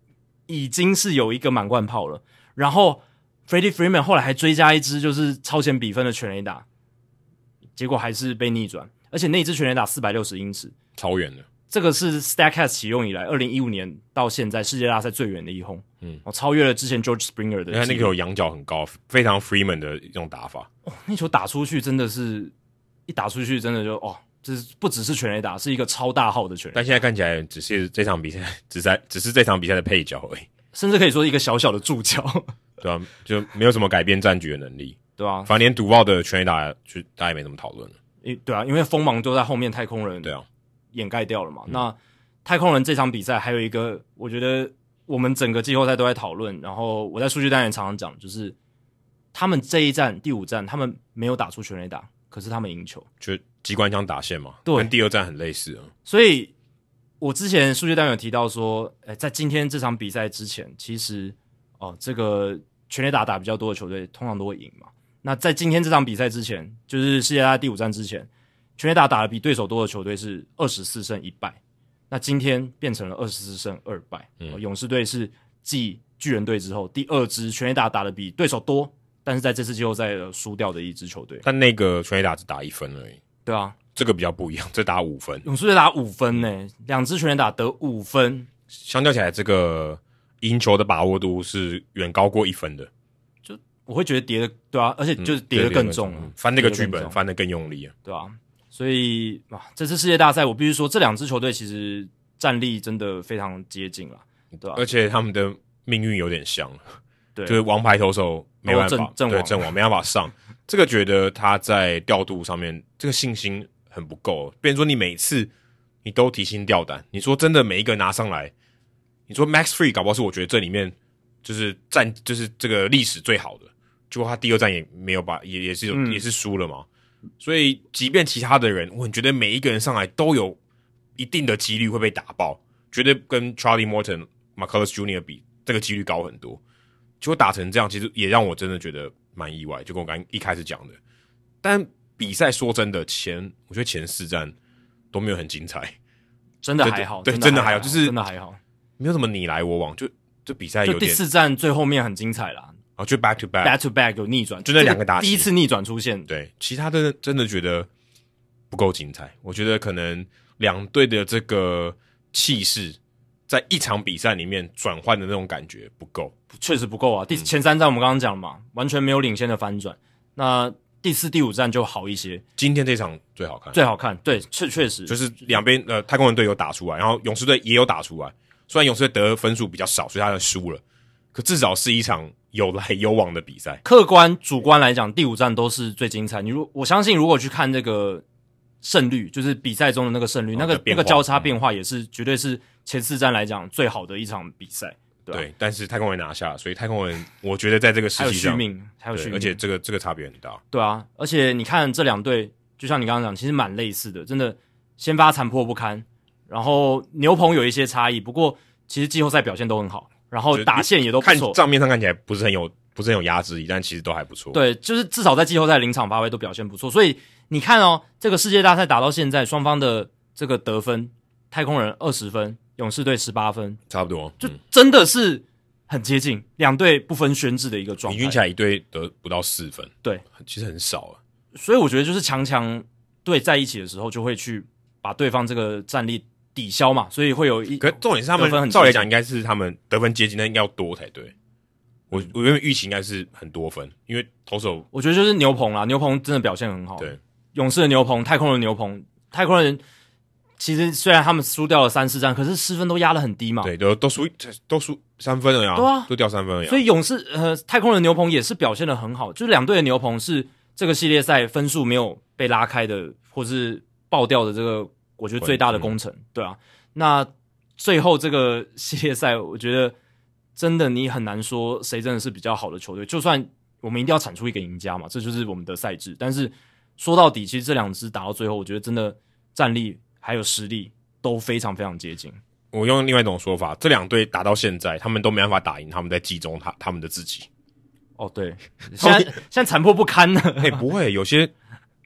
已经是有一个满贯炮了，然后 Freddie Freeman 后来还追加一支就是超前比分的全垒打，结果还是被逆转。而且那支全垒打四百六十英尺，超远的。这个是 Statcast 启用以来，二零一五年到现在世界大赛最远的一轰，嗯，哦，超越了之前 George Springer 的。你看那个有仰角很高，非常 Freeman 的一种打法。哦，那球打出去真的是，一打出去真的就哦，这是不只是全垒打，是一个超大号的全垒打。但现在看起来只是这场比赛，只在只是这场比赛的配角而已，甚至可以说一个小小的助教，*laughs* 对啊，就没有什么改变战局的能力，对啊，反正连赌报的全垒打就大家也没怎么讨论了。诶，对啊，因为锋芒都在后面，太空人对啊掩盖掉了嘛，嗯、那。太空人这场比赛还有一个，我觉得我们整个季后赛都在讨论。然后我在数据单元常常讲，就是他们这一战第五战，他们没有打出全垒打，可是他们赢球，就机关枪打线嘛，对，跟第二战很类似啊。所以我之前数据单元有提到说，诶，在今天这场比赛之前，其实哦，这个全垒打打比较多的球队通常都会赢嘛。那在今天这场比赛之前，就是世界大赛第五战之前，全垒打打的比对手多的球队是二十四胜一败。那今天变成了二十四胜二败，嗯，勇士队是继巨人队之后第二支全垒打打的比对手多，但是在这次季后赛输掉的一支球队。但那个全垒打只打一分而已。对啊，这个比较不一样，这打五分。勇士队打五分呢，两支全垒打得五分，相较起来，这个赢球的把握度是远高过一分的。就我会觉得叠的对啊，而且就是叠的更重，嗯，翻那个剧本翻的更用力啊，对啊。所以啊，这次世界大赛，我必须说，这两支球队其实战力真的非常接近了，对吧？而且他们的命运有点像，*laughs* 对，就是王牌投手没办法，对，阵亡没办法上，这个觉得他在调度上面这个信心很不够。变成说你每次你都提心吊胆，你说真的每一个拿上来，你说 Max Fried 搞不好是我觉得这里面就是战就是这个历史最好的，结果他第二战也没有把也也是有、嗯、也是输了嘛。所以，即便其他的人，我觉得每一个人上来都有一定的几率会被打爆，绝对跟 Charlie Morton、McCullers Jr. 比，这个几率高很多。结果打成这样，其实也让我真的觉得蛮意外。就跟我刚一开始讲的，但比赛说真的，前我觉得前四战都没有很精彩，真的还好，对，真的还好，就是真的还好，没有什么你来我往，就就比赛有点。第四战最后面很精彩啦。就 back to back，back to back 有逆转，就那两个打，第一次逆转出现。对，其他的真的觉得不够精彩。我觉得可能两队的这个气势，在一场比赛里面转换的那种感觉不够，确实不够啊。第前三站我们刚刚讲嘛，完全没有领先的翻转。那第四、第五站就好一些。今天这场最好看，最好看。对，确确实就是两边呃，太空人队有打出来，然后勇士队也有打出来。虽然勇士队得分数比较少，所以他输了，可至少是一场。有来有往的比赛，*laughs* 客观主观来讲，第五站都是最精彩。你如我相信，如果去看这个胜率，就是比赛中的那个胜率，哦、那个那个交叉变化也是绝对是前四站来讲最好的一场比赛。对，对，但是太空人拿下，所以太空人我觉得在这个时期还有续命，还有续命，而且这个这个差别很大。对啊，而且你看这两队，就像你刚刚讲，其实蛮类似的，真的先发残破不堪，然后牛棚有一些差异，不过其实季后赛表现都很好。然后打线也都不错，账面上看起来不是很有不是很有压制力，但其实都还不错。对，就是至少在季后赛临场发挥都表现不错。所以你看哦，这个世界大赛打到现在，双方的这个得分，太空人二十分，勇士队十八分，差不多，就真的是很接近，两队不分轩制的一个状态。平均起来一队得不到四分，对，其实很少啊。所以我觉得就是强强队在一起的时候，就会去把对方这个战力。抵消嘛，所以会有一。可重点是他们很照理讲应该是他们得分接近，但应该要多才对。我我原本预期应该是很多分，因为投手我觉得就是牛棚啦，牛棚真的表现很好。对，勇士的牛棚，太空人的牛棚，太空人其实虽然他们输掉了三四战，可是失分都压得很低嘛。对，都都输都输三分了呀。对啊，都掉三分了呀。所以勇士呃，太空人的牛棚也是表现的很好，就是两队的牛棚是这个系列赛分数没有被拉开的，或是爆掉的这个。我觉得最大的工程，对啊，那最后这个系列赛，我觉得真的你很难说谁真的是比较好的球队。就算我们一定要产出一个赢家嘛，这就是我们的赛制。但是说到底，其实这两支打到最后，我觉得真的战力还有实力都非常非常接近。我用另外一种说法，这两队打到现在，他们都没办法打赢他们在季中他他们的自己。哦，对，现在 *laughs* 现在残破不堪呢。哎，不会，有些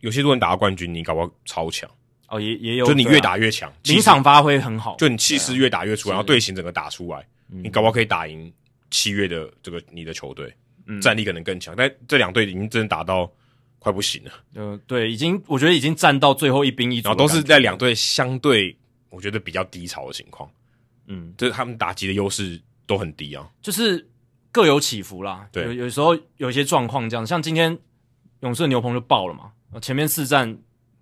有些如果你打到冠军，你搞不好超强。哦，也也有，就你越打越强，临场发挥很好，就你气势越打越出来，然后队形整个打出来，你搞不好可以打赢七月的这个你的球队，战力可能更强。但这两队已经真的打到快不行了。嗯、呃，对，已经我觉得已经战到最后一兵一卒，然后都是在两队相对我觉得比较低潮的情况。嗯，就是他们打击的优势都很低啊，就是各有起伏啦。对，有有时候有一些状况这样，像今天勇士的牛棚就爆了嘛，前面四战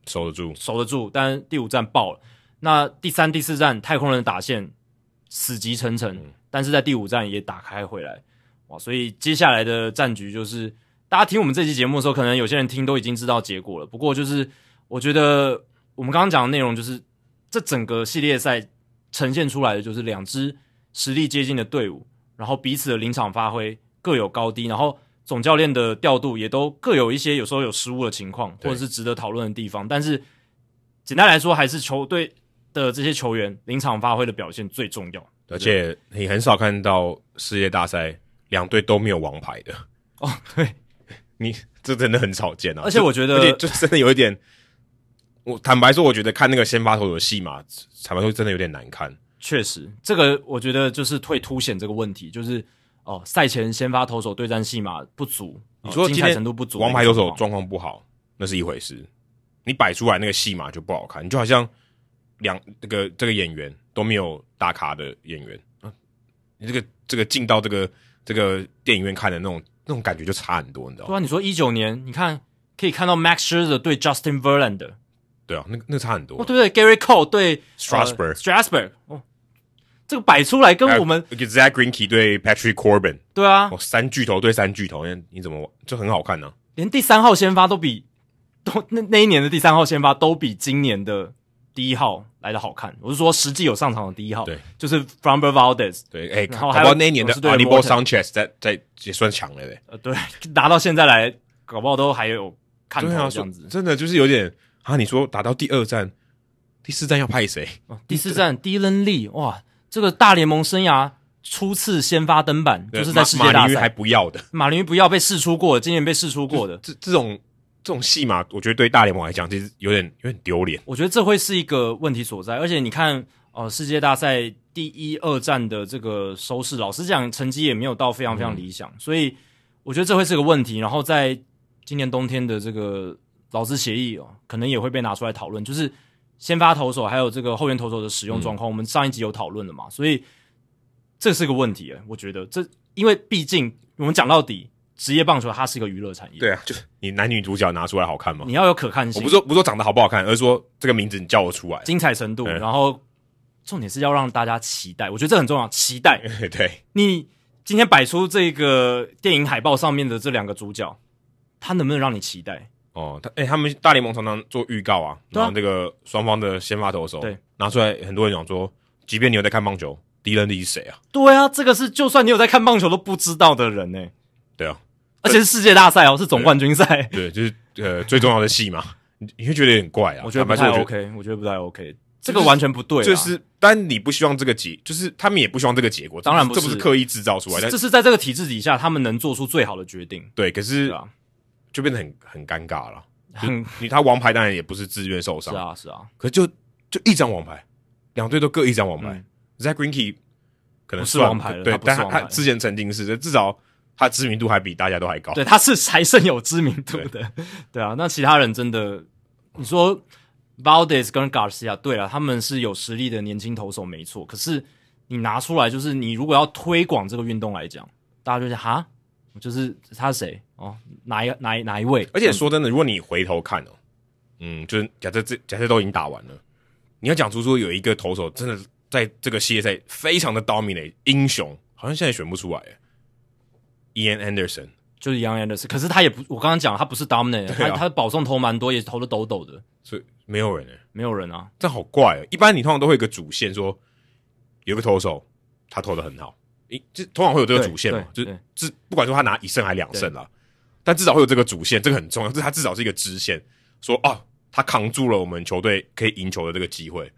守得住，守得住，但第五战爆了。那第三、第四战太空人的打线死气沉沉，嗯，但是在第五战也打开回来。哇，所以接下来的战局就是，大家听我们这期节目的时候，可能有些人听都已经知道结果了。不过就是，我觉得我们刚刚讲的内容，就是这整个系列赛呈现出来的，就是两支实力接近的队伍，然后彼此的临场发挥各有高低，然后总教练的调度也都各有一些有时候有失误的情况，或者是值得讨论的地方。但是简单来说，还是球队的这些球员临场发挥的表现最重要。而且你很少看到世界大赛。两队都没有王牌的哦，对，*laughs* 你这真的很少见啊！而且我觉得，而且就真的有一点，我坦白说，我觉得看那个先发投手的戏码，坦白说真的有点难看。确实，这个我觉得就是会凸显这个问题，就是哦，赛前先发投手对战戏码不足，你说精彩程度不足，王牌投手状况不好，那是一回事，你摆出来那个戏码就不好看，你就好像两这个这个演员都没有打卡的演员啊，你这个这个进到这个。这个电影院看的那种那种感觉就差很多，你知道吗？对啊，你说一九年，你看可以看到 Max Scherzer 对 Justin Verlander，对啊，那那差很多。哦，对不对？Gary Cole 对 Strasburg，Strasburg，哦，这个摆出来跟我们 Zach Greinke 对 Patrick Corbin，对啊，哦，三巨头对三巨头，你你怎么就很好看呢？连第三号先发都比都那那一年的第三号先发都比今年的。第一号来的好看，我是说实际有上场的第一号，对，就是 Fromber Valdez，对，哎、欸，然后还有那一年的 Anibal Sanchez 在在也算强了嘞，呃，对，打到现在来，搞不好都还有看头这样子，啊、真的就是有点啊，你说打到第二战、第四站要派谁？哦、第四站 Dylan Lee，哇，这个大联盟生涯初次先发登板，就是在世界大赛还不要的，马林鱼不要被试出过的，今年被试出过的，这这种。这种戏码，我觉得对大联盟来讲，其实有点有点丢脸。我觉得这会是一个问题所在。而且你看，呃，世界大赛第一、二战的这个收视，老实讲，成绩也没有到非常非常理想。嗯、所以我觉得这会是个问题。然后在今年冬天的这个劳资协议哦，可能也会被拿出来讨论，就是先发投手还有这个后援投手的使用状况。嗯、我们上一集有讨论了嘛？所以这是个问题。我觉得这，因为毕竟我们讲到底。职业棒球它是一个娱乐产业，对啊，就是你男女主角拿出来好看吗？你要有可看性。我不说不说长得好不好看，而是说这个名字你叫我出来，精彩程度，然后重点是要让大家期待，我觉得这很重要，期待。*laughs* 对，你今天摆出这个电影海报上面的这两个主角，他能不能让你期待？哦，他哎、欸，他们大联盟常常做预告啊，然后这个双方的先发投手对拿出来，很多人讲说，即便你有在看棒球，敌人你是谁啊？对啊，这个是就算你有在看棒球都不知道的人呢、欸。对啊。而且是世界大赛哦，是总冠军赛。对，就是呃最重要的戏嘛，你你会觉得有点怪啊。我觉得不太 OK，我觉得不太 OK，这个完全不对。就是，但你不希望这个结，就是他们也不希望这个结果。当然不是，这不是刻意制造出来的，这是在这个体制底下，他们能做出最好的决定。对，可是就变得很很尴尬了。*laughs* 很，你他王牌当然也不是自愿受伤。是啊，是啊。可是就就一张王牌，两队都各一张王牌。Zack Greinke 可能是王牌了，对，但他他之前曾经是，至少。他知名度还比大家都还高，对，他是还甚有知名度的，对，*laughs* 对啊。那其他人真的，你说 Valdez 跟 Garcia，对了，他们是有实力的年轻投手，没错。可是你拿出来，就是你如果要推广这个运动来讲，大家就想哈，就是他是谁哦？哪一哪一哪一位？而且说真的，如果你回头看哦，嗯，就是假设这假设都已经打完了，你要讲出说有一个投手真的在这个系列赛非常的 dominate 英雄，好像现在选不出来。Ian Anderson 就是 Ian Anderson，可是他也不，我刚刚讲他不是 dominant，、啊、他他保送投蛮多，也投的抖抖的，所以没有人诶，没有人啊，这好怪哦。一般你通常都会有个主线，说有个投手他投的很好，诶，这通常会有这个主线嘛，就是是不管说他拿一胜还两胜啦，但至少会有这个主线，这个很重要，这他至少是一个支线，说哦，他扛住了我们球队可以赢球的这个机会。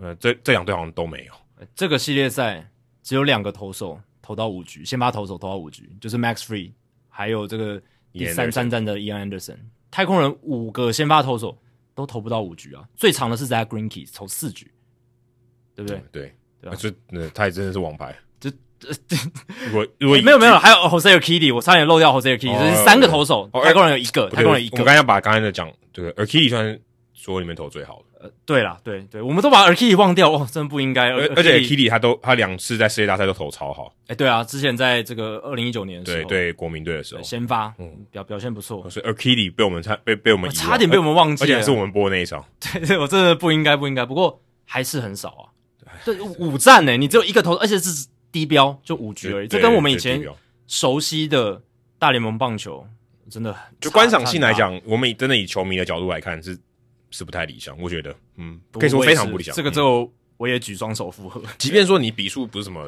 呃，这这两队好像都没有。这个系列赛只有两个投手。投到五局，先发投手投到五局，就是 Max Fried，还有这个第三三战的 Ian Anderson。太空人五个先发投手都投不到五局啊，最长的是 Zack Greenkey 投四局，对不对？嗯、对对啊，就那他也真的是王牌。就如果如果没有没有，还有 Jose Urquidy，我差点漏掉 Jose Urquidy，这是三个投手，哦、泰国人有一个，泰国人有一个。我刚才要把刚才的讲，这个 Urquidy 算所有里面投最好的。呃，对啦，对对，我们都把 Urquidy 忘掉，哦，真的不应该。而而且 Urquidy 他都他两次在世界大赛都投超好。哎，对啊，之前在这个二零一九年的时候，对对，国民队的时候先发，嗯，表表现不错。所以 Urquidy 被我们差被被我们差点被我们忘记，而且是我们播那一场。*laughs* 对对，我真的不应该不应该，不过还是很少啊。对，五战呢，你只有一个投，而且是低标，就五局而已。这跟我们以前熟悉的大联盟棒球真的，就观赏性来讲，我们真的以球迷的角度来看是。是不太理想，我觉得，嗯，可以说非常不理想。这个之后我也举双手附和。即便说你比数不是什么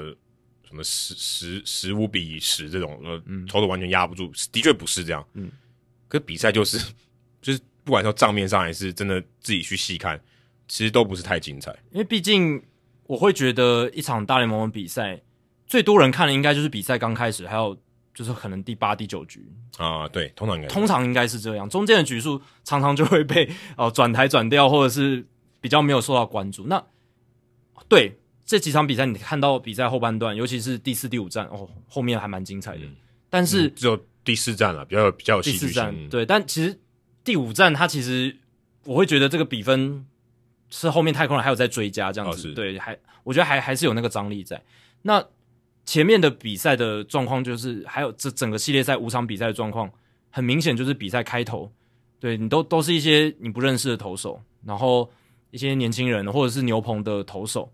什么十十十五比十这种，呃，嗯、投的完全压不住，的确不是这样。嗯，可是比赛就是 *laughs* 就是不管说账面上还是真的自己去细看，其实都不是太精彩。因为毕竟我会觉得一场大联盟的比赛，最多人看的应该就是比赛刚开始，还有。就是可能第八、第九局啊，对，通常应该通常应该是这样，中间的局数常常就会被 *laughs* 哦转台转掉，或者是比较没有受到关注。那对这几场比赛，你看到比赛后半段，尤其是第四、第五站哦，后面还蛮精彩的。嗯、但是、嗯、只有第四站了，比较比较有戏剧性。第四战对，但其实第五站它其实我会觉得这个比分是后面太空人还有在追加这样子，哦、对，还我觉得还还是有那个张力在。那前面的比赛的状况就是，还有这整个系列赛五场比赛的状况，很明显就是比赛开头，对你都都是一些你不认识的投手，然后一些年轻人或者是牛棚的投手，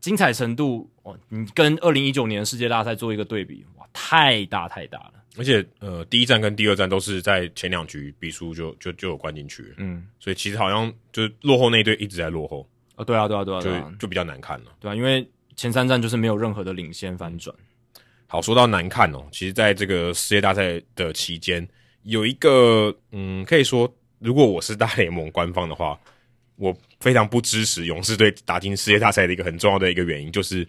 精彩程度哦，你跟二零一九年世界大赛做一个对比，哇，太大太大了。而且呃，第一站跟第二站都是在前两局比输就就就有关进去了，嗯，所以其实好像就是落后那一队一直在落后啊、哦，对啊，对啊，对啊，对啊，就就比较难看了，对啊，因为。前三站就是没有任何的领先反转。好，说到难看哦，其实在这个世界大赛的期间，有一个嗯，可以说，如果我是大联盟官方的话，我非常不支持勇士队打进世界大赛的一个很重要的一个原因，就是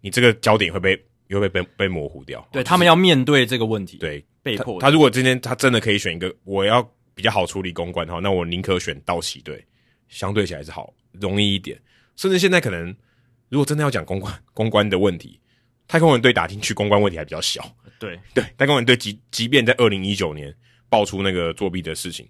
你这个焦点会被又会被被，被模糊掉。对，就是，他们要面对这个问题，对，被迫他。他如果今天他真的可以选一个，我要比较好处理公关的话，那我宁可选道奇队，相对起来是好容易一点。甚至现在可能。如果真的要讲公关 *laughs* 公关的问题，太空人队打进去公关问题还比较小。对对，太空人队即即便在二零一九年爆出那个作弊的事情，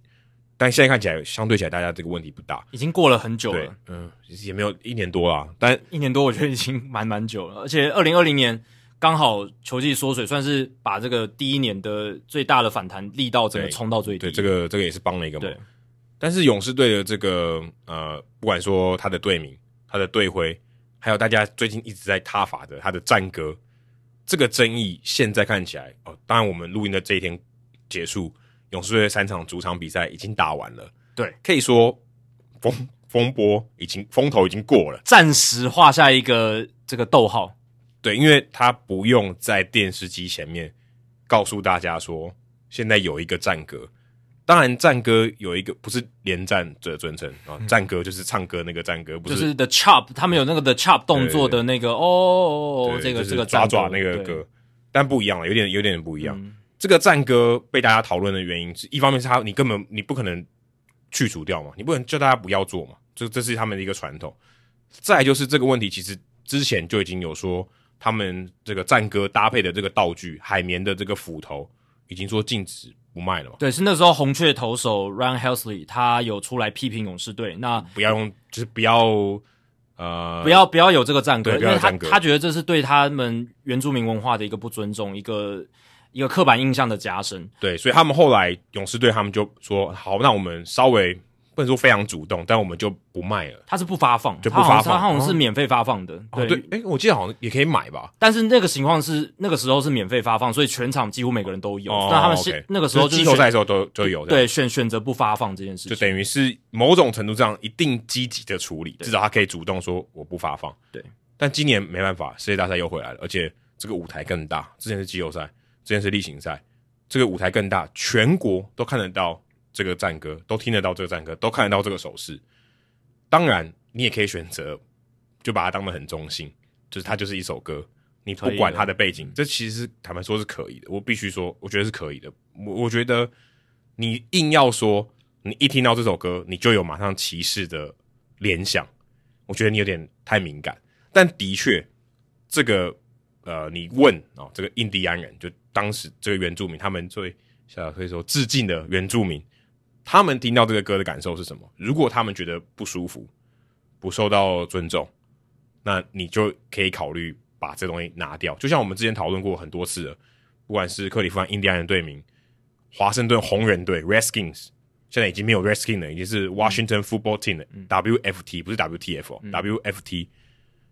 但现在看起来相对起来大家这个问题不大。已经过了很久了，嗯，也没有一年多啦，但一年多我觉得已经蛮蛮久了。而且二零二零年刚好球季缩水，算是把这个第一年的最大的反弹力道整个冲到最低。对，对，这个这个也是帮了一个忙。但是勇士队的这个呃，不管说他的队名、他的队徽。还有大家最近一直在挞伐的他的战歌，这个争议现在看起来哦，当然我们录音的这一天结束，勇士队三场主场比赛已经打完了，对，可以说风风波已经风头已经过了，暂时画下一个这个逗号，对，因为他不用在电视机前面告诉大家说现在有一个战歌。当然，战歌有一个不是连战的尊称啊，战歌就是唱歌那个战歌，不是就是 The Chop，他们有那个 The Chop 动作的那个哦这个这个抓抓那个歌，但不一样了，有点有点不一样。这个战歌被大家讨论的原因是一方面是他你根本你不可能去除掉嘛，你不能叫大家不要做嘛，这这是他们的一个传统。再就是这个问题，其实之前就已经有说，他们这个战歌搭配的这个道具海绵的这个斧头，已经说禁止。不卖了嘛？对，是那时候红雀投手 Ryan Helsley 他有出来批评勇士队，那不要用，就是不要呃，不要不要有这个战歌，因为他他觉得这是对他们原住民文化的一个不尊重，一个一个刻板印象的加深。对，所以他们后来勇士队他们就说，好，那我们稍微。不能说非常主动，但我们就不卖了。他是不发放，就不发放，他好像是免费发放的。哦、对，哎、哦，我记得好像也可以买吧。但是那个情况是那个时候是免费发放，所以全场几乎每个人都有。哦、那他们是、okay、那个时候季后赛的时候都都有。对，选选择不发放这件事情，就等于是某种程度上一定积极的处理，至少他可以主动说我不发放。对，但今年没办法，世界大赛又回来了，而且这个舞台更大。之前是季后赛，之前是例行赛，这个舞台更大，全国都看得到。这个战歌都听得到，这个战歌都看得到这个手势。当然，你也可以选择就把它当得很中性，就是它就是一首歌，你不管它的背景，这其实坦白说是可以的。我必须说，我觉得是可以的。我我觉得你硬要说，你一听到这首歌，你就有马上歧视的联想，我觉得你有点太敏感。但的确，这个呃，你问哦，这个印第安人就当时这个原住民，他们最像可以说致敬的原住民，他们听到这个歌的感受是什么？如果他们觉得不舒服、不受到尊重，那你就可以考虑把这东西拿掉。就像我们之前讨论过很多次了，不管是克利夫兰印第安人队名、华盛顿红人队 （Redskins），现在已经没有 Redskins 了，已经是 Washington Football Team 了、嗯、（WFT），不是 WTF 哦、嗯、WFT，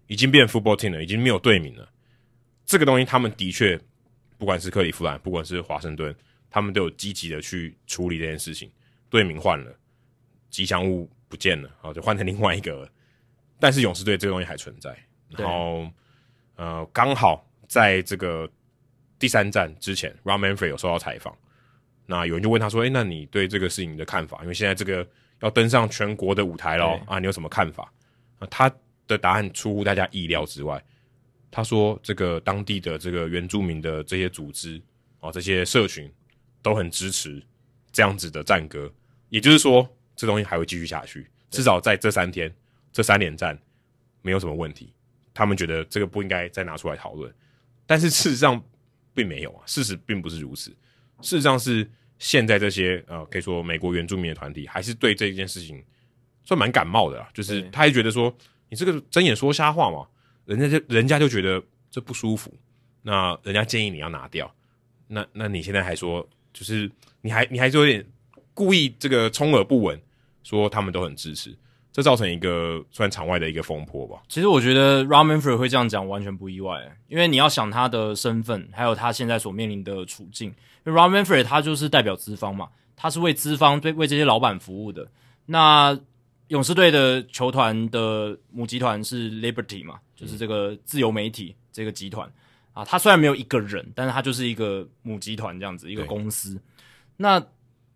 已经变 Football Team 了，已经没有队名了。这个东西，他们的确，不管是克利夫兰，不管是华盛顿，他们都有积极的去处理这件事情。队名换了，吉祥物不见了，哦，就换成另外一个了。但是勇士队这个东西还存在。然后，呃，刚好在这个第三站之前，Rob Manfred 有受到采访，那有人就问他说：“诶，那你对这个事情的看法？因为现在这个要登上全国的舞台了啊，你有什么看法？”啊，他的答案出乎大家意料之外。他说：“这个当地的这个原住民的这些组织啊，这些社群都很支持这样子的战歌，也就是说，这东西还会继续下去，至少在这三天这三连战没有什么问题。他们觉得这个不应该再拿出来讨论，但是事实上并没有啊，事实并不是如此。事实上是现在这些呃，可以说美国原住民的团体还是对这件事情算蛮感冒的啦，就是他还觉得说你这个睁眼说瞎话嘛。”人家就人家就觉得这不舒服，那人家建议你要拿掉，那那你现在还说，就是你还你还是有点故意这个充耳不闻，说他们都很支持，这造成一个算场外的一个风波吧。其实我觉得 Rob Manfred 会这样讲完全不意外，因为你要想他的身份，还有他现在所面临的处境，因为 Rob Manfred 他就是代表资方嘛，他是为资方对为这些老板服务的，那。勇士队的球团的母集团是 Liberty 嘛，就是这个自由媒体这个集团啊。他虽然没有一个人，但是他就是一个母集团这样子一个公司。那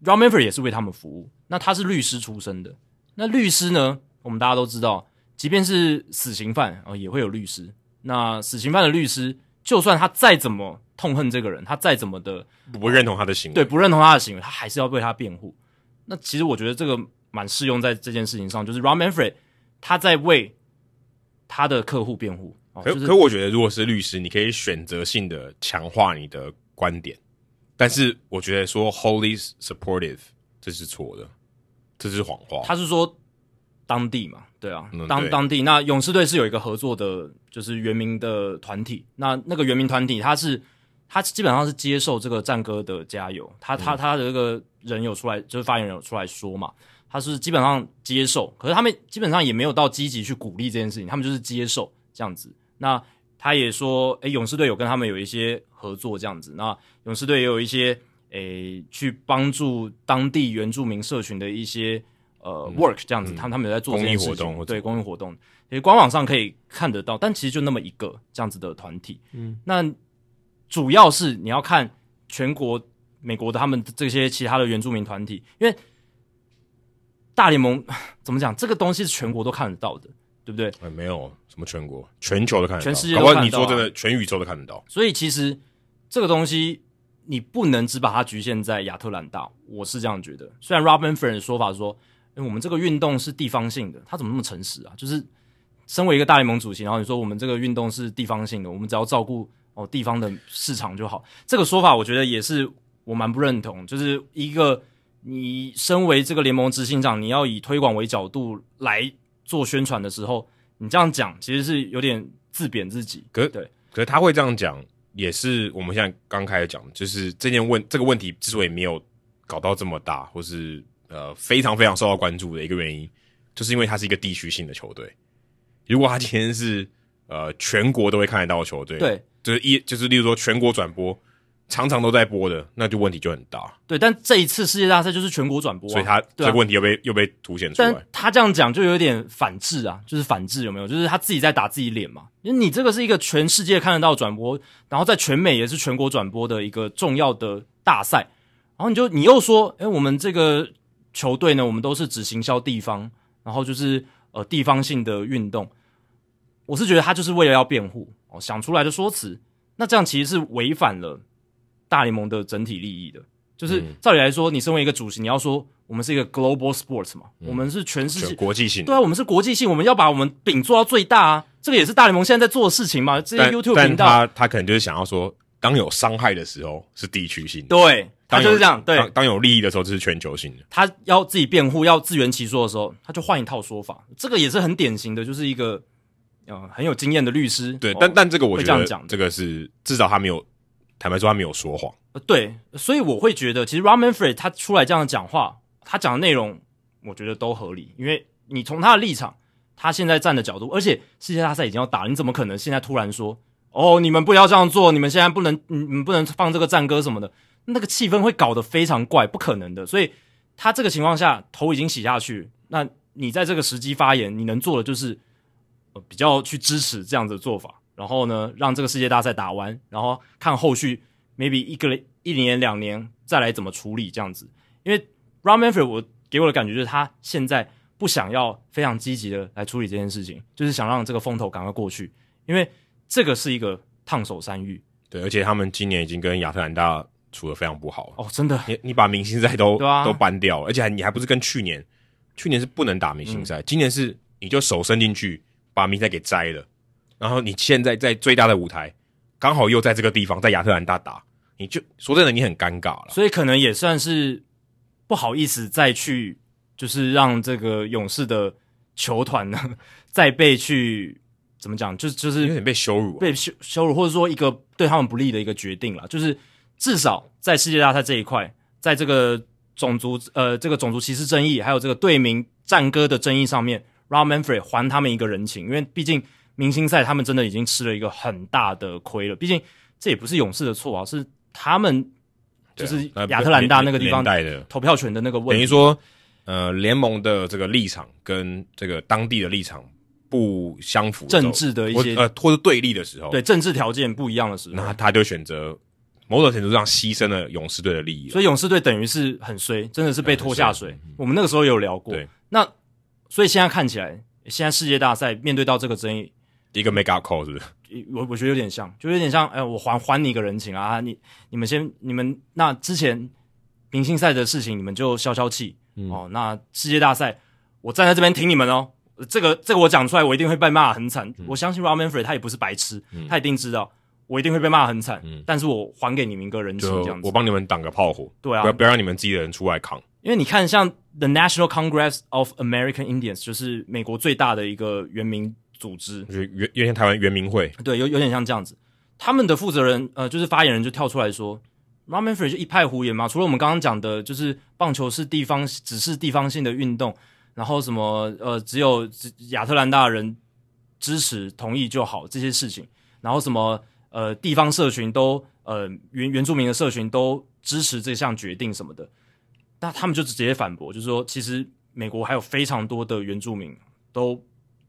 Rob Manfred 也是为他们服务。那他是律师出身的。那律师呢，我们大家都知道，即便是死刑犯啊，也会有律师。那死刑犯的律师，就算他再怎么痛恨这个人，他再怎么的不认同他的行为，对，不认同他的行为，他还是要为他辩护。那其实我觉得这个。蛮适用在这件事情上，就是 Rob Manfred 他在为他的客户辩护。可、就是、可我觉得，如果是律师，你可以选择性的强化你的观点，但是我觉得说 wholly supportive 这是错的，这是谎话。他是说当地嘛，对啊，嗯、当当地那勇士队是有一个合作的，就是原民的团体。那那个原民团体，他是他基本上是接受这个战歌的加油，他他他的这个人有出来，就是发言人有出来说嘛。他是基本上接受，可是他们基本上也没有到积极去鼓励这件事情，他们就是接受这样子。那他也说，诶，勇士队有跟他们有一些合作这样子。那勇士队也有一些诶，去帮助当地原住民社群的一些呃 work 这样子，他们他们有在做公益活动，对公益活动，其实，官网上可以看得到，但其实就那么一个这样子的团体。嗯，那主要是你要看全国美国的他们这些其他的原住民团体，因为。大联盟 *laughs* 怎么讲？这个东西是全国都看得到的，对不对？哎，没有什么全国，全球都看得到，全世界都看得到。你说真的，全宇宙都看得到。所以其实这个东西你不能只把它局限在亚特兰大，我是这样觉得。虽然 Rob Manfred 的说法说，哎，我们这个运动是地方性的，他怎么那么诚实啊？就是身为一个大联盟主席，然后你说我们这个运动是地方性的，我们只要照顾哦地方的市场就好。这个说法我觉得也是我蛮不认同，就是一个。你身为这个联盟执行长，你要以推广为角度来做宣传的时候，你这样讲其实是有点自贬自己。可是对，可是他会这样讲，也是我们现在刚开始讲，就是这件问这个问题之所以没有搞到这么大，或是呃非常非常受到关注的一个原因，就是因为它是一个地区性的球队。如果他今天是呃全国都会看得到的球队，对，就是一就是例如说全国转播。常常都在播的，那就问题就很大。对，但这一次世界大赛就是全国转播，啊，所以他这个问题又被，啊、又被凸显出来。但他这样讲就有点反制啊，就是反制有没有？就是他自己在打自己脸嘛。因为你这个是一个全世界看得到转播，然后在全美也是全国转播的一个重要的大赛，然后你就你又说，诶，我们这个球队呢，我们都是只行销地方，然后就是呃地方性的运动。我是觉得他就是为了要辩护哦，想出来的说辞，那这样其实是违反了。大联盟的整体利益的，就是照理来说，你身为一个主席，你要说我们是一个 global sports 嘛，嗯、我们是全世界国际性，对啊，我们是国际性，我们要把我们饼做到最大啊，这个也是大联盟现在在做的事情嘛。这些 YouTube 频道，他他可能就是想要说，当有伤害的时候是地区性的，对，他就是这样。对，当当有利益的时候就是全球性的。他要自己辩护，要自圆其说的时候，他就换一套说法。这个也是很典型的，就是一个呃很有经验的律师。对，哦、但但这个我觉得这，这个是至少他没有坦白说他没有说谎。呃，对，所以我会觉得，其实 Rob Manfred 他出来这样讲话，他讲的内容，我觉得都合理，因为你从他的立场。他现在站的角度，而且世界大赛已经要打，你怎么可能现在突然说哦，你们不要这样做，你们现在不能，你们不能放这个战歌什么的，那个气氛会搞得非常怪，不可能的。所以他这个情况下头已经洗下去，那你在这个时机发言，你能做的就是呃比较去支持这样子的做法，然后呢，让这个世界大赛打完，然后看后续 maybe 一个一年两年再来怎么处理这样子。因为 Rob Manfred 我给我的感觉就是他现在。不想要非常积极的来处理这件事情，就是想让这个风头赶快过去，因为这个是一个烫手山芋。对，而且他们今年已经跟亚特兰大处的非常不好了。哦，真的，你你把明星赛都、啊、都搬掉了，而且还你还不是跟去年，去年是不能打明星赛，嗯、今年是你就手伸进去把明星赛给摘了，然后你现在在最大的舞台刚好又在这个地方，在亚特兰大打，你就说真的你很尴尬了，所以可能也算是不好意思再去。就是让这个勇士的球团呢，*laughs* 再被去怎么讲，就就是有点被羞辱，被羞羞辱，或者说一个对他们不利的一个决定了。就是至少在世界大赛这一块，在这个种族呃这个种族歧视争议，还有这个队名战歌的争议上面，Rob Manfred 还他们一个人情，因为毕竟明星赛他们真的已经吃了一个很大的亏了。毕竟这也不是勇士的错啊，是他们就是亚特兰大那个地方的投票权的那个问题，等于说。呃，联盟的这个立场跟这个当地的立场不相符，政治的一些呃或者对立的时候，对政治条件不一样的时候，那他就选择某种程度上牺牲了勇士队的利益。所以勇士队等于是很衰，真的是被拖下水。我们那个时候也有聊过。对，那所以现在看起来，现在世界大赛面对到这个争议，一个 make up call 是不是？我我觉得有点像，就有点像，哎，我还还你一个人情啊！你你们先，你们那之前明星赛的事情，你们就消消气。嗯、哦，那世界大赛，我站在这边挺你们哦。这个这个我讲出来，我一定会被骂很惨。嗯、我相信 Rob Manfred 他也不是白痴，嗯、他一定知道我一定会被骂很惨。嗯，但是我还给你们一个人情，这样子，我帮你们挡个炮火。对啊，不要不要让你们自己的人出来扛。因为你看，像 The National Congress of American Indians，就是美国最大的一个原民组织，就原原先台湾原民会，对，有有点像这样子。他们的负责人呃，就是发言人就跳出来说。Rob Manfred 就一派胡言嘛，除了我们刚刚讲的，就是棒球是地方，只是地方性的运动，然后什么呃，只有亚特兰大人支持同意就好这些事情，然后什么呃地方社群都呃原原住民的社群都支持这项决定什么的，那他们就直接反驳，就是说其实美国还有非常多的原住民都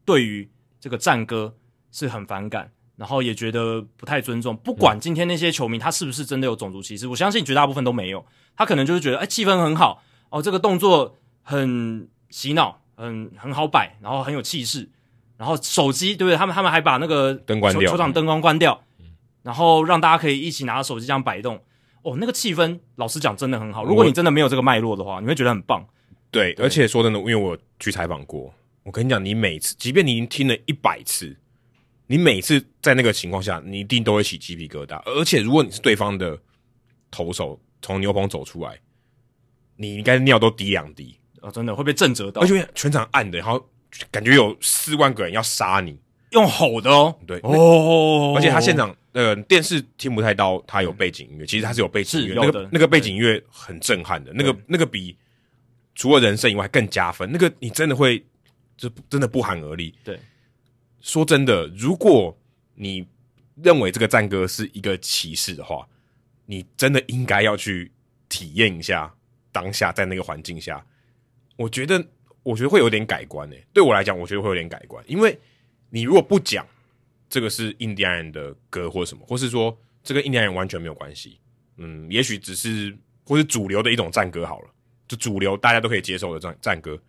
对于这个战歌是很反感。然后也觉得不太尊重，不管今天那些球迷他是不是真的有种族歧视，我相信绝大部分都没有。他可能就是觉得，哎，气氛很好哦，这个动作很洗脑，很很好摆，然后很有气势。然后手机对不对？他们他们还把那个灯关掉，球场灯光关掉，然后让大家可以一起拿着手机这样摆动。哦，那个气氛，老实讲真的很好。如果你真的没有这个脉络的话，你会觉得很棒。对，对，而且说真的，因为我去采访过，我跟你讲，你每次，即便你已经听了一百次。你每次在那个情况下，你一定都会起鸡皮疙瘩。而且，如果你是对方的投手从牛棚走出来，你应该尿都滴两滴啊、哦！真的会被震折到，而且全场暗的，然后感觉有四万个人要杀你，用吼的哦。对哦，而且他现场呃电视听不太到他有背景音乐，其实他是有背景音乐，那个那个背景音乐很震撼的，那个那个比除了人声以外更加分。那个你真的会就真的不寒而栗。对。说真的，如果你认为这个战歌是一个歧视的话，你真的应该要去体验一下当下在那个环境下。我觉得，我觉得会有点改观诶。对我来讲，我觉得会有点改观，因为你如果不讲这个是印第安人的歌或什么，或是说这个印第安人完全没有关系，嗯，也许只是或是主流的一种战歌好了，就主流大家都可以接受的战战歌，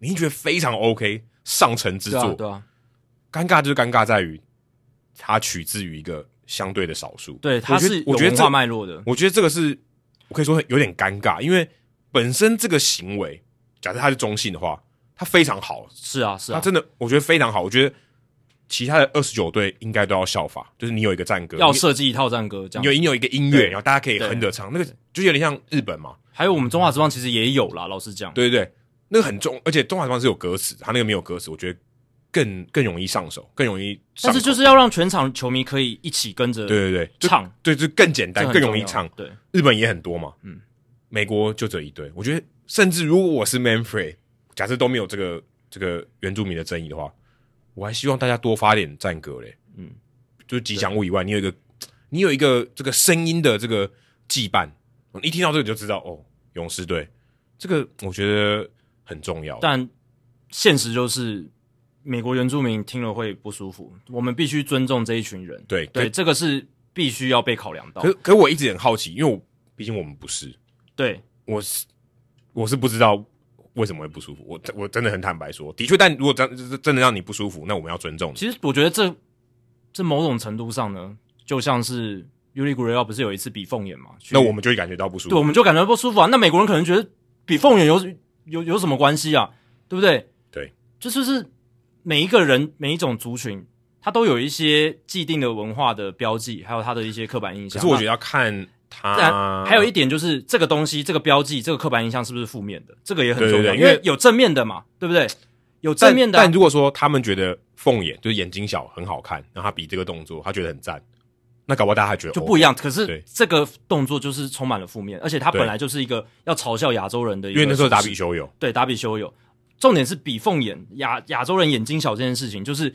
你觉得非常 OK，上乘之作，对啊。对啊尴尬就是尴尬在于，它取自于一个相对的少数。对，它是有文化脉络的。我觉得这个是，我可以说有点尴尬，因为本身这个行为，假设它是中性的话，它非常好。是啊，是啊，它真的，我觉得非常好。我觉得其他的二十九队应该都要效法，就是你有一个战歌，要设计一套战歌，这样你有你有一个音乐，然后大家可以哼着唱，那个就有点像日本嘛。还有我们中华之邦其实也有啦，老实讲，对对对，那个很重，而且中华职棒是有歌词，他那个没有歌词，我觉得更更容易上手，更容易。但是就是要让全场球迷可以一起跟着，对对对，唱，对，就更简单，更容易唱。对，日本也很多嘛，嗯，美国就这一对，我觉得甚至如果我是 Manfred，假设都没有这个这个原住民的争议的话。我还希望大家多发点战歌嘞，嗯，就是吉祥物以外，你有一个，你有一个这个声音的这个羁绊，一听到这个就知道哦，勇士队，这个我觉得很重要。但现实就是，美国原住民听了会不舒服，我们必须尊重这一群人。对对，这个是必须要被考量到。可可我一直很好奇，因为我毕竟我们不是，对，我是我是不知道。为什么会不舒服？我我真的很坦白说，的确，但如果真真的让你不舒服，那我们要尊重。其实我觉得这这某种程度上呢，就像是 Yuli Gurriel 不是有一次比凤眼嘛？那我们就会感觉到不舒服。对，我们就感觉到不舒服啊。那美国人可能觉得比凤眼有有有什么关系啊？对不对？对，就就是每一个人每一种族群，他都有一些既定的文化的标记，还有他的一些刻板印象。可是我觉得要看。他还有一点就是这个东西，这个标记，这个刻板印象是不是负面的？这个也很重要，因为有正面的嘛，对不对？有正面的。但如果说他们觉得凤眼就是眼睛小很好看，然后他比这个动作，他觉得很赞，那搞不好大家还觉得就不一样。可是这个动作就是充满了负面，而且他本来就是一个要嘲笑亚洲人的。因为那时候打比修有，对，打比修有。重点是比凤眼亚亚洲人眼睛小这件事情，就是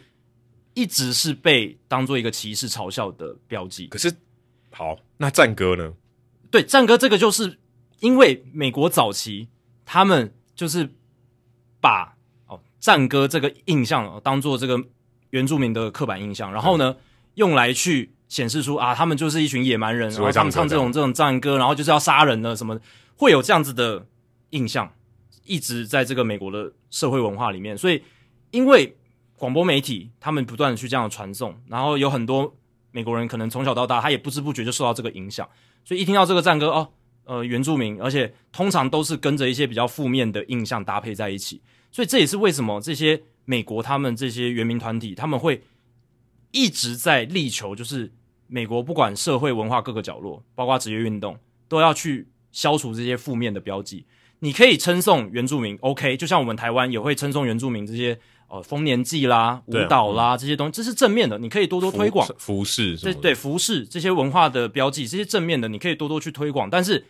一直是被当做一个歧视嘲笑的标记。可是好，那战歌呢？对，战歌这个就是因为美国早期他们就是把哦战歌这个印象、哦、当做这个原住民的刻板印象，然后呢、嗯、用来去显示出啊他们就是一群野蛮人，然后他们唱这种这种战歌，然后就是要杀人的什么，会有这样子的印象，一直在这个美国的社会文化里面。所以因为广播媒体他们不断的去这样的传送，然后有很多美国人可能从小到大他也不知不觉就受到这个影响。所以一听到这个战歌哦，呃，原住民，而且通常都是跟着一些比较负面的印象搭配在一起，所以这也是为什么这些美国他们这些原民团体他们会一直在力求，就是美国不管社会文化各个角落，包括职业运动，都要去消除这些负面的标记。你可以称颂原住民，OK，就像我们台湾也会称颂原住民这些。呃，丰年祭啦，舞蹈啦，这些东西，这是正面的，你可以多多推广。服饰，对对，服饰这些文化的标记，这些正面的，你可以多多去推广。但是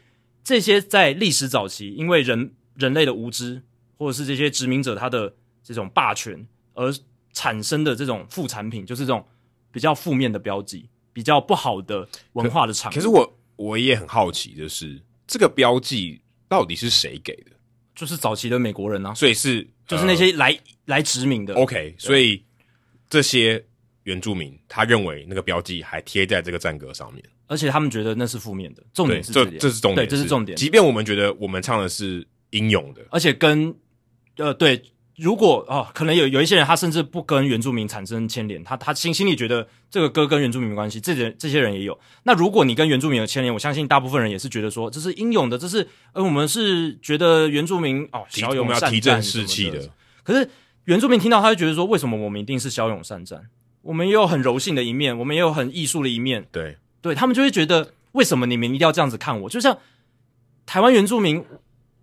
这些在历史早期，因为人人类的无知，或者是这些殖民者他的这种霸权而产生的这种副产品，就是这种比较负面的标记，比较不好的文化的产品。可是我我也很好奇，就是这个标记到底是谁给的？就是早期的美国人啊，所以是。就是那些来、呃、来殖民的，OK，所以这些原住民他认为那个标记还贴在这个战歌上面，而且他们觉得那是负面的。重点是这，这是重点，对，这是重点。即便我们觉得我们唱的是英勇的，而且跟呃对，如果哦，可能有有一些人他甚至不跟原住民产生牵连，他他心心里觉得这个歌跟原住民没关系，这些这些人也有。那如果你跟原住民有牵连，我相信大部分人也是觉得说这是英勇的，这是呃我们是觉得原住民哦骁勇善战，提振士气的。可是原住民听到他就觉得说，为什么我们一定是骁勇善战？我们也有很柔性的一面，我们也有很艺术的一面。对，对他们就会觉得，为什么你们一定要这样子看我？就像台湾原住民，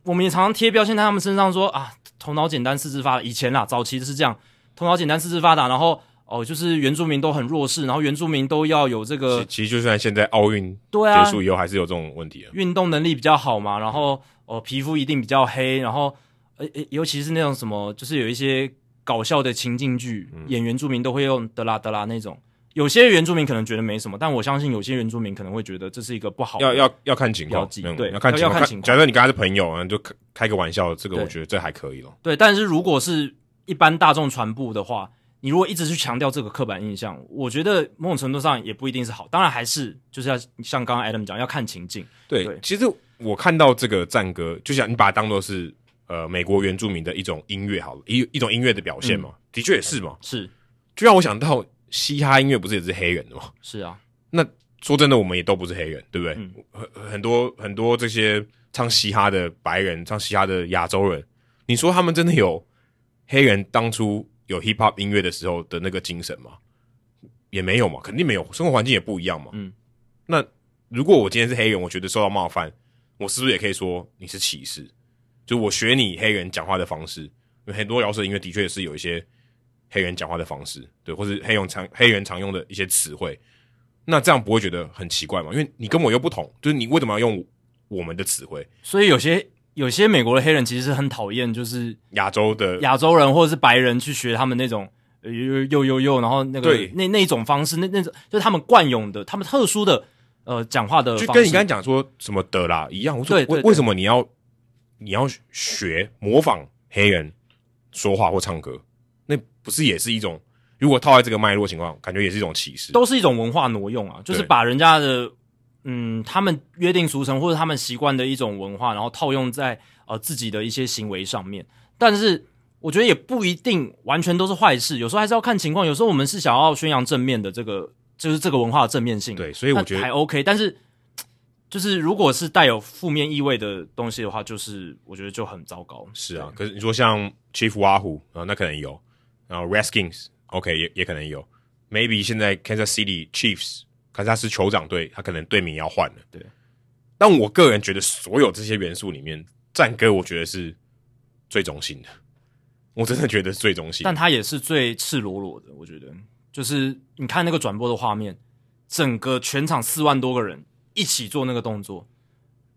我们也常常贴标签在他们身上，说啊，头脑简单，四肢发达。以前啦，早期的是这样，头脑简单，四肢发达，然后哦，就是原住民都很弱势，然后原住民都要有这个。其实就算现在奥运结束以后，还是有这种问题啊。运动能力比较好嘛，然后哦，皮肤一定比较黑，然后。呃呃，尤其是那种什么，就是有一些搞笑的情境剧，嗯、演原住民都会用德拉德拉那种。有些原住民可能觉得没什么，但我相信有些原住民可能会觉得这是一个不好的。要要要看情况，嗯、对，要看。要看情况。假设你跟他是朋友啊，就开开个玩笑，这个我觉得这还可以咯。对，但是如果是一般大众传播的话，你如果一直去强调这个刻板印象，我觉得某种程度上也不一定是好。当然还是就是要像刚刚 Adam 讲，要看情境。对，对其实我看到这个战歌，就像你把它当做是。呃，美国原住民的一种音乐，好了，一一种音乐的表现嘛，嗯、的确也是嘛，是，就让我想到嘻哈音乐不是也是黑人的吗？是啊，那说真的，我们也都不是黑人，对不对？嗯、很很多很多这些唱嘻哈的白人，唱嘻哈的亚洲人，你说他们真的有黑人当初有 hip hop 音乐的时候的那个精神吗？也没有嘛，肯定没有，生活环境也不一样嘛。嗯，那如果我今天是黑人，我觉得受到冒犯，我是不是也可以说你是歧视？就我学你黑人讲话的方式，因为很多饶舌音乐的确是有一些黑人讲话的方式，对，或是黑人常黑人常用的一些词汇，那这样不会觉得很奇怪吗？因为你跟我又不同，就是你为什么要用我们的词汇？所以有些有些美国的黑人其实是很讨厌，就是亚洲的亚洲人或者是白人去学他们那种又又又又，然后那个对那那一种方式，那那种就是他们惯用的，他们特殊的呃讲话的方式，就跟你刚才讲说什么的啦一样。我说为为什么你要？你要学模仿黑人说话或唱歌，那不是也是一种？如果套在这个脉络情况，感觉也是一种歧视，都是一种文化挪用啊，就是把人家的嗯，他们约定俗成或者他们习惯的一种文化，然后套用在呃自己的一些行为上面。但是我觉得也不一定完全都是坏事，有时候还是要看情况。有时候我们是想要宣扬正面的这个，就是这个文化的正面性，对，所以我觉得还 OK。但是。就是如果是带有负面意味的东西的话，就是我觉得就很糟糕。是啊，可是你说像 Chief Wahoo 啊，那可能有，然后 Redskins OK 也也可能有，Maybe 现在 Kansas City Chiefs，可是他是酋长队，他可能队名要换了。对，但我个人觉得所有这些元素里面，战歌我觉得是最中性的，我真的觉得是最中性，但它也是最赤裸裸的。我觉得，就是你看那个转播的画面，整个全场四万多个人。一起做那个动作，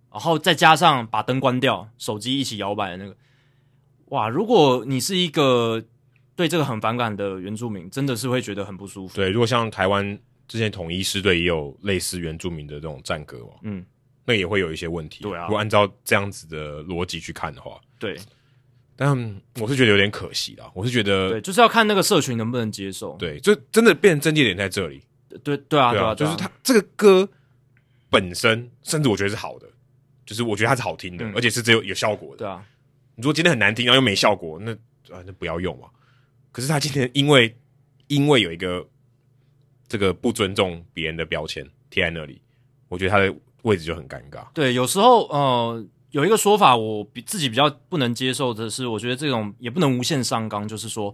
然后再加上把灯关掉，手机一起摇摆的那个，哇！如果你是一个对这个很反感的原住民，真的是会觉得很不舒服。对，如果像台湾之前统一师队也有类似原住民的这种战歌，嗯，那也会有一些问题。对啊，如果按照这样子的逻辑去看的话，对。但我是觉得有点可惜啦，我是觉得，对，就是要看那个社群能不能接受。对，就真的变成症结点在这里。对对啊，对啊，就是他这个歌。本身甚至我觉得是好的，就是我觉得它是好听的，嗯、而且是只有有效果的。对啊，你说今天很难听，然后又没效果，那啊那不要用嘛。可是他今天因为因为有一个这个不尊重别人的标签贴在那里，我觉得他的位置就很尴尬。对，有时候呃有一个说法，我比自己比较不能接受的是，我觉得这种也不能无限上纲，就是说，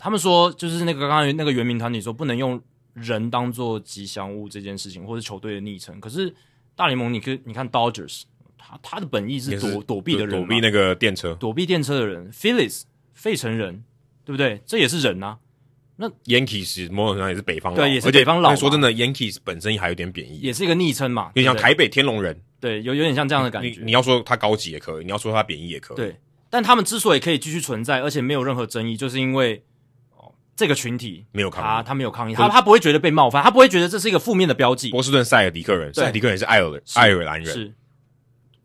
他们说就是那个刚才那个原名团体说不能用。人当做吉祥物这件事情，或是球队的昵称，可是大联盟，你可以你看 Dodgers，他他的本意是躲是躲避的人，躲避那个电车，躲避电车的人。Phillies 费城人，对不对？这也是人啊。那 Yankees 某种程度上也是北方佬，对，也是北方佬。说真的，Yankees 本身还有点贬义，也是一个昵称嘛，就像台北天龙人，对，有有点像这样的感觉。你，你要说他高级也可以，你要说他贬义也可以。对，但他们之所以可以继续存在，而且没有任何争议，就是因为。这个群体没有抗议，他他没有抗议，他他不会觉得被冒犯，他不会觉得这是一个负面的标记。波士顿塞尔迪克人，塞尔迪克人是爱尔爱尔兰人。是，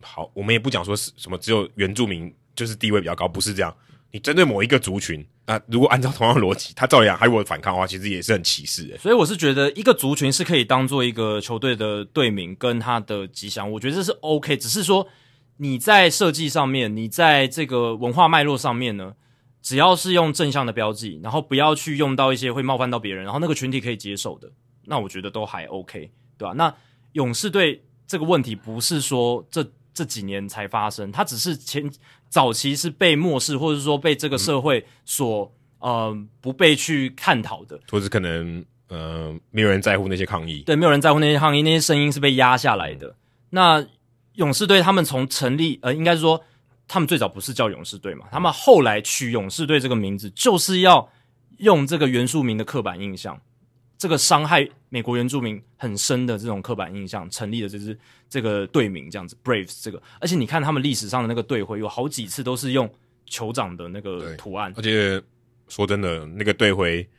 好，我们也不讲说是什么只有原住民就是地位比较高，不是这样。你针对某一个族群啊，如果按照同样逻辑，他照样还有反抗的话，其实也是很歧视的。所以我是觉得一个族群是可以当做一个球队的队名跟他的吉祥，我觉得这是 OK。只是说你在设计上面，你在这个文化脉络上面呢，只要是用正向的标记，然后不要去用到一些会冒犯到别人，然后那个群体可以接受的，那我觉得都还 OK，对吧？那勇士队这个问题不是说这这几年才发生，它只是前早期是被漠视，或者说被这个社会所、嗯、呃不被去探讨的，或者可能呃没有人在乎那些抗议，对，没有人在乎那些抗议，那些声音是被压下来的。那勇士队他们从成立，呃，应该是说。他们最早不是叫勇士队嘛？他们后来取勇士队这个名字，就是要用这个原住民的刻板印象，这个伤害美国原住民很深的这种刻板印象成立的这支这个队名，这样子 Braves 这个。而且你看他们历史上的那个队徽，有好几次都是用酋长的那个图案。而且说真的，那个队徽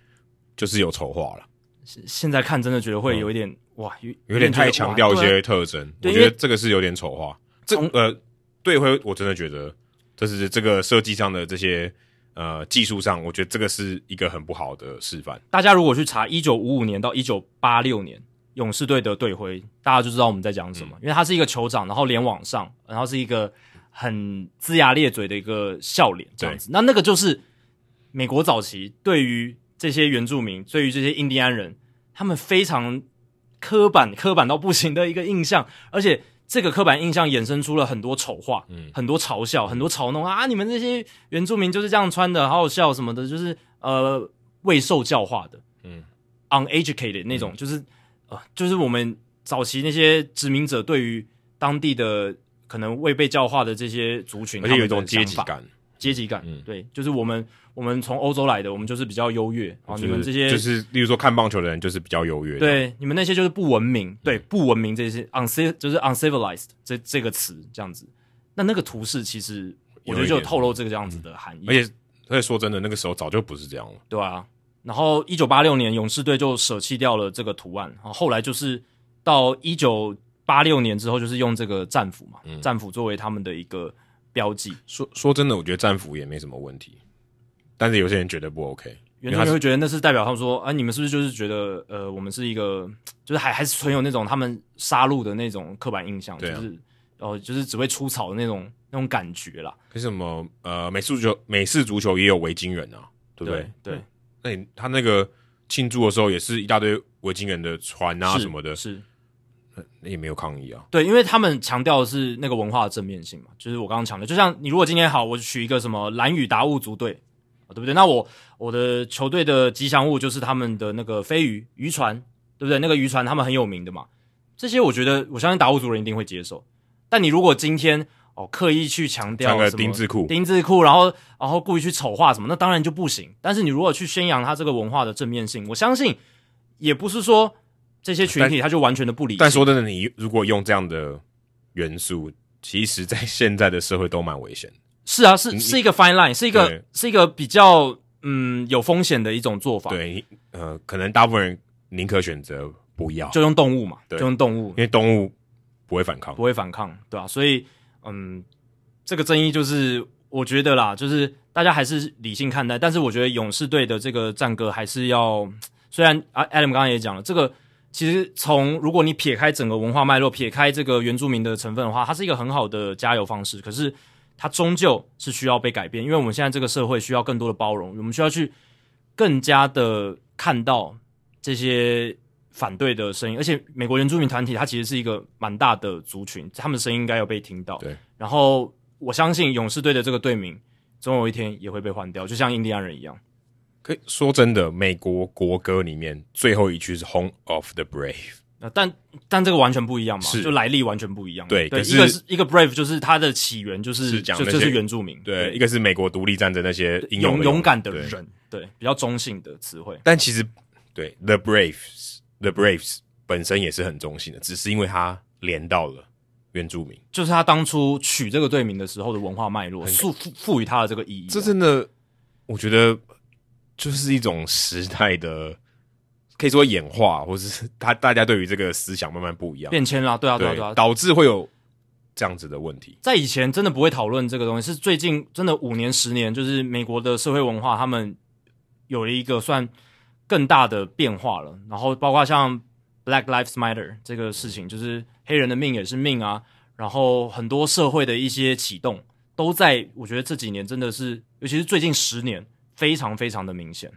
就是有丑化了。现在看真的觉得会有一点、嗯、哇，有有点太强调一些特征。我觉得这个是有点丑化。这呃。队徽，我真的觉得这是这个设计上的这些呃技术上，我觉得这个是一个很不好的示范。大家如果去查一九五五年到一九八六年勇士队的队徽，大家就知道我们在讲什么。嗯、因为他是一个酋长，然后脸往上，然后是一个很龇牙咧嘴的一个笑脸这样子。那那个就是美国早期对于这些原住民，对于这些印第安人，他们非常刻板、刻板到不行的一个印象，而且。这个刻板印象衍生出了很多丑话，嗯，很多嘲笑，很多嘲弄啊！你们这些原住民就是这样穿的，好好笑什么的，就是呃未受教化的，嗯，uneducated 那种，嗯、就是呃就是我们早期那些殖民者对于当地的可能未被教化的这些族群，而且有一种阶级感，阶级感，嗯，对，就是我们。我们从欧洲来的，我们就是比较优越啊！就是、你们这些就是，例如说看棒球的人就是比较优越。对，你们那些就是不文明，对，不文明这些 unciv 就是 uncivilized 这这个词这样子。那那个图示其实我觉得就透露这个这样子的含义。而且而且说真的，那个时候早就不是这样了。对啊。然后一九八六年勇士队就舍弃掉了这个图案，然后后来就是到一九八六年之后，就是用这个战斧嘛，嗯、战斧作为他们的一个标记。说说真的，我觉得战斧也没什么问题。但是有些人觉得不 OK，原住民会觉得那是代表他们说，啊，你们是不是就是觉得，呃，我们是一个，就是还还是存有那种他们杀戮的那种刻板印象，啊、就是，哦，就是只会出草的那种那种感觉啦。为什么？呃，美式足球，美式足球也有维京人啊，对不对？对。那你他那个庆祝的时候，也是一大堆维京人的船啊什么的，是，那也没有抗议啊。对，因为他们强调的是那个文化的正面性嘛，就是我刚刚强调，就像你如果今天好，我取一个什么蓝雨达悟族队。对不对？那我我的球队的吉祥物就是他们的那个飞鱼渔船，对不对？那个渔船他们很有名的嘛。这些我觉得我相信达悟族人一定会接受。但你如果今天哦刻意去强调什么丁字裤、丁字裤，然后然后故意去丑化什么，那当然就不行。但是你如果去宣扬他这个文化的正面性，我相信也不是说这些群体他就完全的不理。但说真的，你如果用这样的元素，其实在现在的社会都蛮危险。是啊，是是一个 fine line，是一个是一个比较嗯有风险的一种做法。对，呃，可能大部分人宁可选择不要，就用动物嘛，对就用动物，因为动物不会反抗，不会反抗，对吧、啊？所以，嗯，这个争议就是我觉得啦，就是大家还是理性看待，但是我觉得勇士队的这个战歌还是要，虽然啊，Adam 刚刚也讲了，这个其实从如果你撇开整个文化脉络，撇开这个原住民的成分的话，它是一个很好的加油方式，可是。它终究是需要被改变，因为我们现在这个社会需要更多的包容，我们需要去更加的看到这些反对的声音。而且，美国原住民团体它其实是一个蛮大的族群，他们的声音应该要被听到。对。然后，我相信勇士队的这个队名总有一天也会被换掉，就像印第安人一样。可以说真的，美国国歌里面最后一句是 “Home of the Brave”。但但这个完全不一样嘛，是就来历完全不一样。对，对，一个是一个 brave，就是它的起源就是是讲就是原住民。对，对一个是美国独立战争那些英勇勇勇敢的人，对，对，比较中性的词汇。但其实对 the braves，the braves 本身也是很中性的，只是因为它连到了原住民，就是他当初取这个队名的时候的文化脉络，赋赋赋予他的这个意义。这真的，我觉得就是一种时代的。可以说演化，或是他大家对于这个思想慢慢不一样，变迁啦，对啊，对啊，对啊，导致会有这样子的问题。在以前真的不会讨论这个东西，是最近真的五年、十年，就是美国的社会文化，他们有了一个算更大的变化了。然后包括像 Black Lives Matter 这个事情，就是黑人的命也是命啊。然后很多社会的一些启动，都在我觉得这几年真的是，尤其是最近十年，非常非常的明显。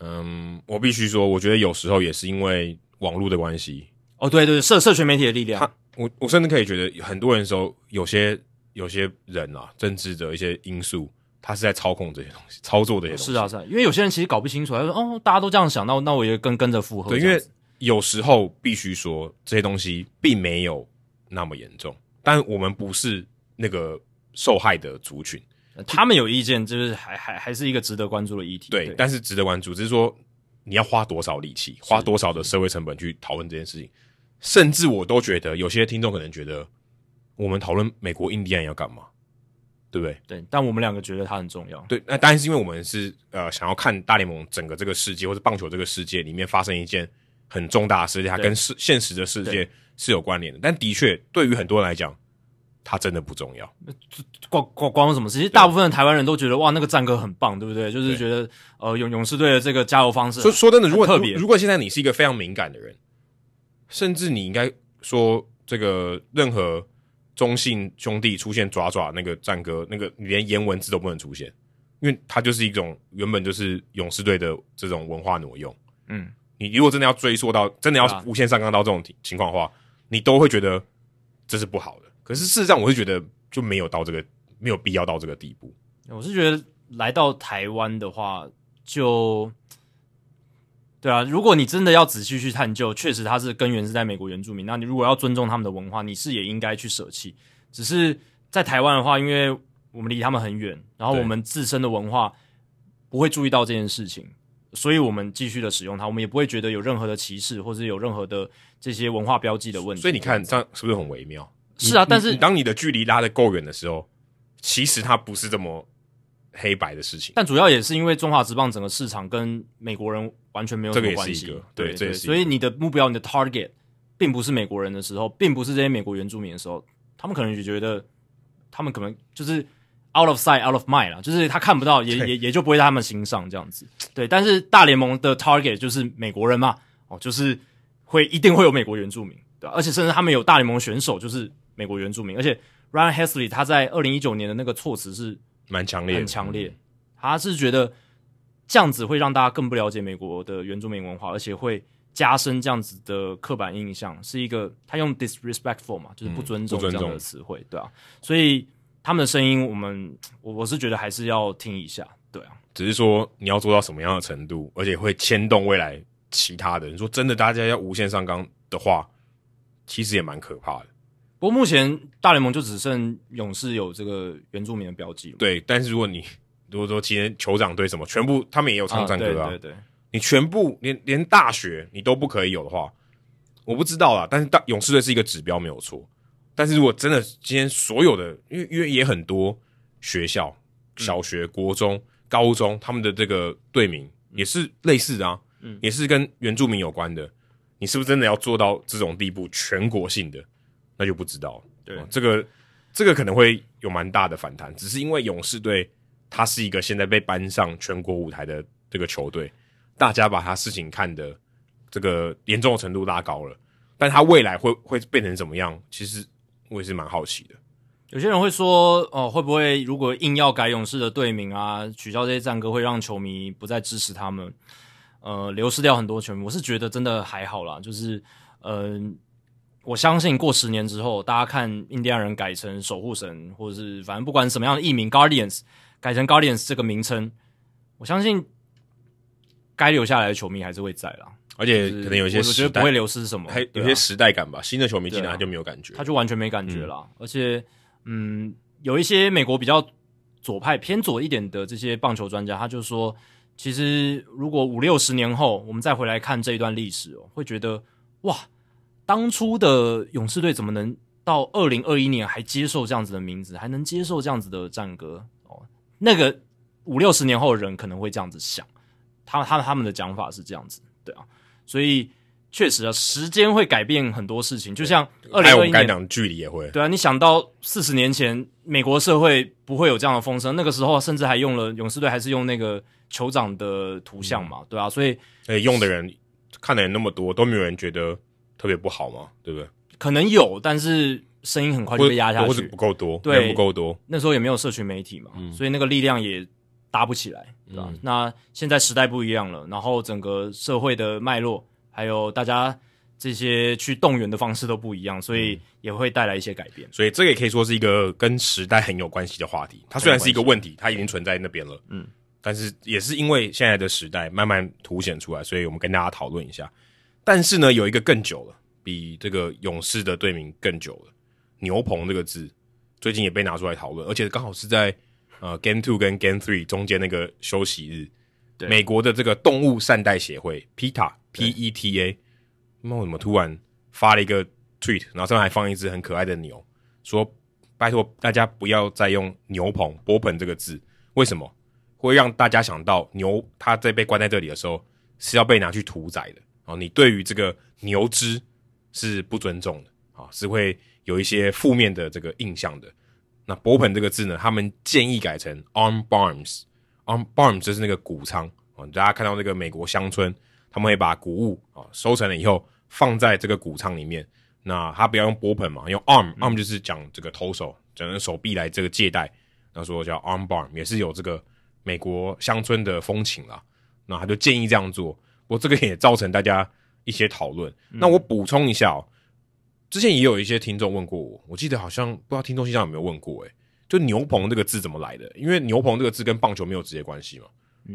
嗯，我必须说，我觉得有时候也是因为网络的关系。哦，对对，社社群媒体的力量。他，我我甚至可以觉得，很多人时候，有些有些人啊，政治的一些因素，他是在操控这些东西，操作这些东西。是啊，是啊，因为有些人其实搞不清楚，他说，哦，大家都这样想，那那我也跟跟着附和。对，因为有时候必须说，这些东西并没有那么严重，但我们不是那个受害的族群。他们有意见，就是还还还是一个值得关注的议题。对，对，但是值得关注，只是说你要花多少力气，花多少的社会成本去讨论这件事情。甚至我都觉得，有些听众可能觉得，我们讨论美国印第安要干嘛？对不对？对，但我们两个觉得它很重要。对，那当然是因为我们是呃想要看大联盟整个这个世界，或者棒球这个世界里面发生一件很重大的事件，它跟世现实的世界是有关联的。但的确，对于很多人来讲。它真的不重要，关关关我什么事？其实大部分的台湾人都觉得哇，那个战歌很棒，对不对？就是觉得呃勇勇士队的这个加油方式。说说真的，如果特别，如果现在你是一个非常敏感的人，甚至你应该说这个任何中信兄弟出现爪爪那个战歌，那个连颜文字都不能出现，因为它就是一种原本就是勇士队的这种文化挪用。嗯，你如果真的要追溯到，真的要无限上纲到这种情况的话，你都会觉得。这是不好的。可是事实上，我是觉得就没有到这个没有必要到这个地步。我是觉得来到台湾的话，就对啊，如果你真的要仔细去探究，确实它是根源是在美国原住民。那你如果要尊重他们的文化，你是也应该去舍弃。只是在台湾的话，因为我们离他们很远，然后我们自身的文化不会注意到这件事情，所以我们继续的使用它，我们也不会觉得有任何的歧视，或者有任何的这些文化标记的问题。所以你看，这样是不是很微妙？是啊，但是当你的距离拉得够远的时候，其实它不是这么黑白的事情。但主要也是因为中华职棒整个市场跟美国人完全没有这个关系。对，对，所以你的目标、你的 target 并不是美国人的时候，并不是这些美国原住民的时候，他们可能就觉得，他们可能就是 out of sight, out of mind 啦，就是他看不到，也也也就不会在他们心上这样子。对，但是大联盟的 target 就是美国人嘛，哦，就是会一定会有美国原住民，对吧？而且甚至他们有大联盟选手就是。美国原住民，而且 Ryan Helsley 他在二零一九年的那个措辞是蛮强烈，很强烈。他是觉得这样子会让大家更不了解美国的原住民文化，而且会加深这样子的刻板印象。是一个他用 disrespectful 嘛，就是不尊重这样的词汇，对啊。所以他们的声音，我们我我是觉得还是要听一下，对啊。只是说你要做到什么样的程度，而且会牵动未来其他的。你说真的，大家要无限上纲的话，其实也蛮可怕的。不过目前大联盟就只剩勇士有这个原住民的标记。对，但是如果你如果说今天酋长队什么全部他们也有唱战歌啊，对对对，你全部连连大学你都不可以有的话，我不知道啦。但是大勇士队是一个指标没有错。但是如果真的今天所有的，因为因为也很多学校，小学、国中、高中他们的这个队名也是类似的啊，嗯，也是跟原住民有关的。你是不是真的要做到这种地步，全国性的？那就不知道了，对、哦、这个，这个可能会有蛮大的反弹，只是因为勇士队他是一个现在被搬上全国舞台的这个球队，大家把他事情看的这个严重的程度拉高了，但他未来会会变成怎么样？其实我也是蛮好奇的。有些人会说，哦、呃，会不会如果硬要改勇士的队名啊，取消这些战歌，会让球迷不再支持他们，呃，流失掉很多球迷？我是觉得真的还好啦，就是嗯。呃我相信过十年之后，大家看印第安人改成守护神，或者是反正不管什么样的译名，Guardians 改成 Guardians 这个名称，我相信该留下来的球迷还是会在啦。而且可能有一些我觉得不会流失什么，还有些时代感吧。新的球迷进来他就没有感觉，他就完全没感觉啦。而且，嗯，有一些美国比较左派偏左一点的这些棒球专家，他就说，其实如果五六十年后我们再回来看这一段历史哦，会觉得哇。当初的勇士队怎么能到二零二一年还接受这样子的名字，还能接受这样子的战歌？哦，那个五六十年后的人可能会这样子想，他他他们的讲法是这样子，对啊，所以确实啊，时间会改变很多事情，就像二零二一年距离也会，对啊，你想到四十年前美国社会不会有这样的风声，那个时候甚至还用了勇士队还是用那个酋长的图像嘛，嗯、对啊，所以诶用的人看的人那么多，都没有人觉得。特别不好吗？对不对？可能有，但是声音很快就被压下去，或者不够多，对，不够多。那时候也没有社群媒体嘛，嗯、所以那个力量也搭不起来，对吧？嗯、那现在时代不一样了，然后整个社会的脉络，还有大家这些去动员的方式都不一样，所以也会带来一些改变。所以这个也可以说是一个跟时代很有关系的话题。它虽然是一个问题，它已经存在那边了，嗯，但是也是因为现在的时代慢慢凸显出来，所以我们跟大家讨论一下。但是呢，有一个更久了，比这个勇士的队名更久了。牛棚这个字最近也被拿出来讨论，而且刚好是在呃 Game Two 跟 Game Three 中间那个休息日。对，美国的这个动物善待协会 PETA P E T A，那为什么突然发了一个 tweet，然后上面还放一只很可爱的牛，说拜托大家不要再用牛棚波盆这个字，为什么会让大家想到牛它在被关在这里的时候是要被拿去屠宰的？哦，你对于这个牛只是不尊重的啊，是会有一些负面的这个印象的。那波盆这个字呢，他们建议改成 arm barns，arm barns 就是那个谷仓啊。大家看到那个美国乡村，他们会把谷物啊收成了以后放在这个谷仓里面。那他不要用波盆嘛，用 arm，arm、嗯、就是讲这个投手，讲手臂来这个借贷，那说叫 arm barn，也是有这个美国乡村的风情啦。那他就建议这样做。我这个也造成大家一些讨论。那我补充一下哦，之前也有一些听众问过我，我记得好像不知道听众信箱有没有问过、欸，诶，就牛棚这个字怎么来的？因为牛棚这个字跟棒球没有直接关系嘛，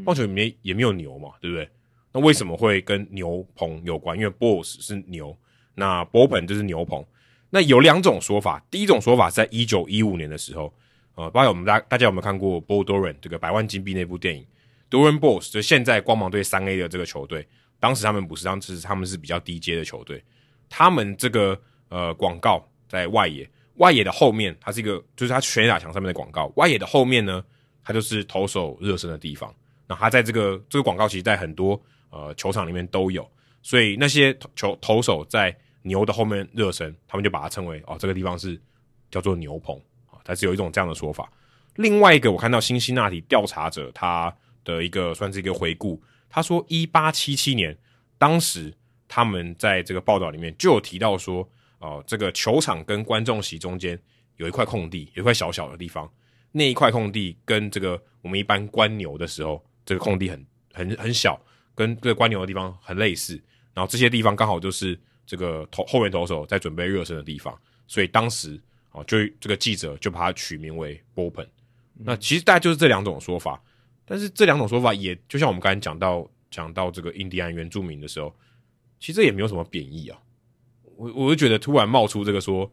棒球里面也没有牛嘛，对不对？那为什么会跟牛棚有关？因为 BOSS 是牛，那 bullpen 就是牛棚。那有两种说法，第一种说法在一九一五年的时候，呃，不知道我们大大家有没有看过 Bull Durham 这个百万金币那部电影？Durham Bulls 就现在光芒队三 A 的这个球队，当时他们不是，当时他们是比较低阶的球队，他们这个。呃，广告在外野，外野的后面，它是一个，就是它全垒打墙上面的广告。外野的后面呢，它就是投手热身的地方。那它在这个这个广告，其实在很多呃球场里面都有。所以那些球投手在牛的后面热身，他们就把它称为哦，这个地方是叫做牛棚啊，它是有一种这样的说法。另外一个，我看到辛辛那提调查者他的一个算是一个回顾，他说一八七七年，当时他们在这个报道里面就有提到说。哦，这个球场跟观众席中间有一块空地，有一块小小的地方。那一块空地跟这个我们一般观牛的时候，这个空地很很很小，跟这个观牛的地方很类似。然后这些地方刚好就是这个投后面投手在准备热身的地方，所以当时哦，就这个记者就把它取名为 b o p e n。那其实大概就是这两种说法，但是这两种说法也就像我们刚才讲到讲到这个印第安原住民的时候，其实也没有什么贬义啊。我我就觉得突然冒出这个说，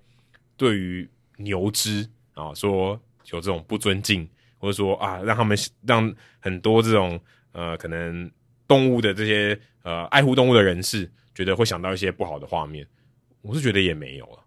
对于牛只啊，说有这种不尊敬，或者说啊，让他们让很多这种呃可能动物的这些呃爱护动物的人士，觉得会想到一些不好的画面。我是觉得也没有了，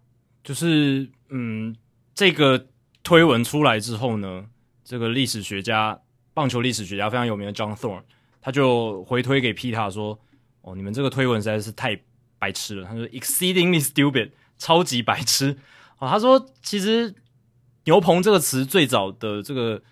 就是嗯，这个推文出来之后呢，这个历史学家、棒球历史学家非常有名的 John Thorn，他就回推给 Peter 说：“哦，你们这个推文实在是太……”白痴了，他说 exceedingly stupid，超级白痴哦！他说，其实“牛棚”这个词最早的这个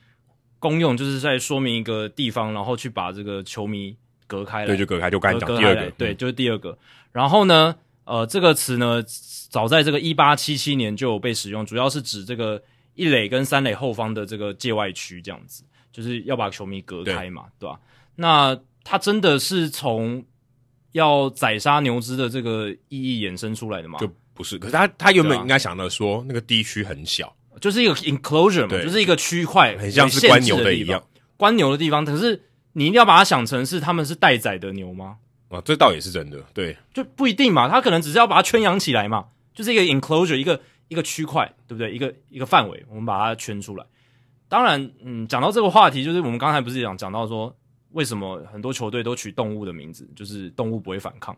功用，就是在说明一个地方，然后去把这个球迷隔开来，对，就隔开，就刚才讲第二个，对，就是第二个。然后呢，呃，这个词呢，早在这个一八七七年就有被使用，主要是指这个一垒跟三垒后方的这个界外区，这样子，就是要把球迷隔开嘛，对，对吧？那他真的是从。要宰杀牛只的这个意义衍生出来的吗？就不是，可是他他原本应该想到说，啊、那个地区很小，就是一个 enclosure 嘛，就是一个区块，很像是关牛的一样，关牛的地方。可是你一定要把它想成是他们是待宰的牛吗？啊，这倒也是真的，对，就不一定嘛。他可能只是要把它圈养起来嘛，就是一个 enclosure，一个一个区块，对不对？一个一个范围，我们把它圈出来。当然，嗯，讲到这个话题，就是我们刚才不是讲讲到说。为什么很多球队都取动物的名字？就是动物不会反抗。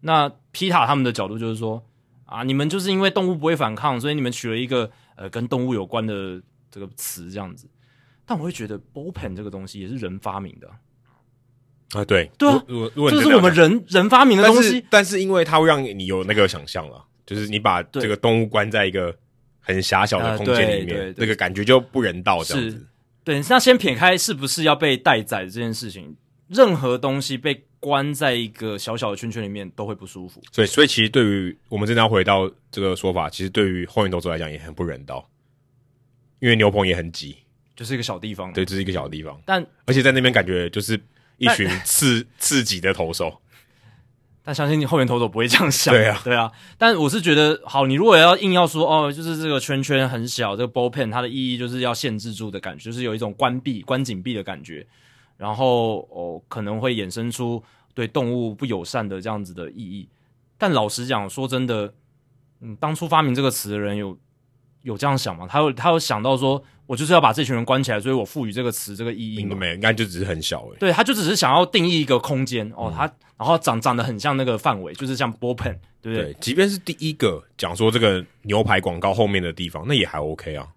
那皮塔他们的角度就是说啊，你们就是因为动物不会反抗，所以你们取了一个呃跟动物有关的这个词这样子。但我会觉得 bullpen 这个东西也是人发明的啊，对对啊，这是我们人人发明的东西。但是因为它会让你有那个想象了，就是你把这个动物关在一个很狭小的空间里面，那个感觉就不人道这样子。对，那先撇开是不是要被待宰这件事情，任何东西被关在一个小小的圈圈里面都会不舒服。所以，所以其实对于我们真的要回到这个说法，其实对于后援投手来讲也很不人道，因为牛棚也很挤，就是一个小地方。对，这是一个小地方，但而且在那边感觉就是一群刺刺激的投手。但相信你后援投手不会这样想，对啊，对啊。但我是觉得，好，你如果要硬要说哦，就是这个圈圈很小，这个 bullpen 它的意义就是要限制住的感觉，就是有一种关闭、关紧闭的感觉，然后哦可能会衍生出对动物不友善的这样子的意义。但老实讲，说真的，嗯，当初发明这个词的人有有这样想吗？他有他有想到说，我就是要把这群人关起来，所以我赋予这个词这个意义吗？没，应该就只是很小诶。对，他就只是想要定义一个空间哦，他。然后长长得很像那个范围，就是像 bullpen，对不对？对，即便是第一个讲说这个牛排广告后面的地方，那也还 OK 啊，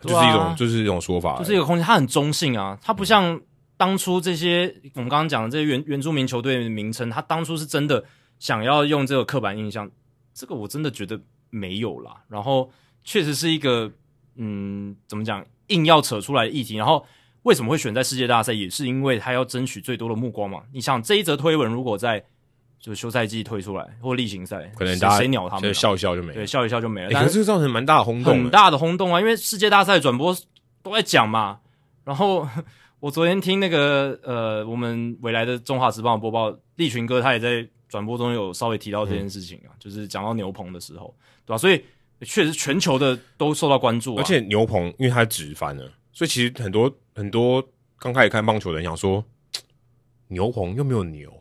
就是一种、啊、就是一种说法，就是一个空间，它很中性啊，它不像当初这些我们刚刚讲的这些原原住民球队的名称，他当初是真的想要用这个刻板印象，这个我真的觉得没有啦。然后确实是一个嗯，怎么讲，硬要扯出来的议题，然后。为什么会选在世界大赛？也是因为他要争取最多的目光嘛。你想这一则推文，如果在就休赛季推出来或例行赛，可能大家谁鸟他们？就笑一笑就没了。对，笑一笑就没了。欸、但是这造成蛮大的轰动，很大的轰动啊！因为世界大赛转播都在讲嘛。然后 *laughs* 我昨天听那个呃，我们未来的中华职棒播报，立群哥他也在转播中有稍微提到这件事情啊，嗯、就是讲到牛棚的时候，对吧、啊？所以确实全球的都受到关注啊。而且牛棚因为它直翻了，所以其实很多很多刚开始看棒球的人想说，*tsk* 牛棚又没有牛，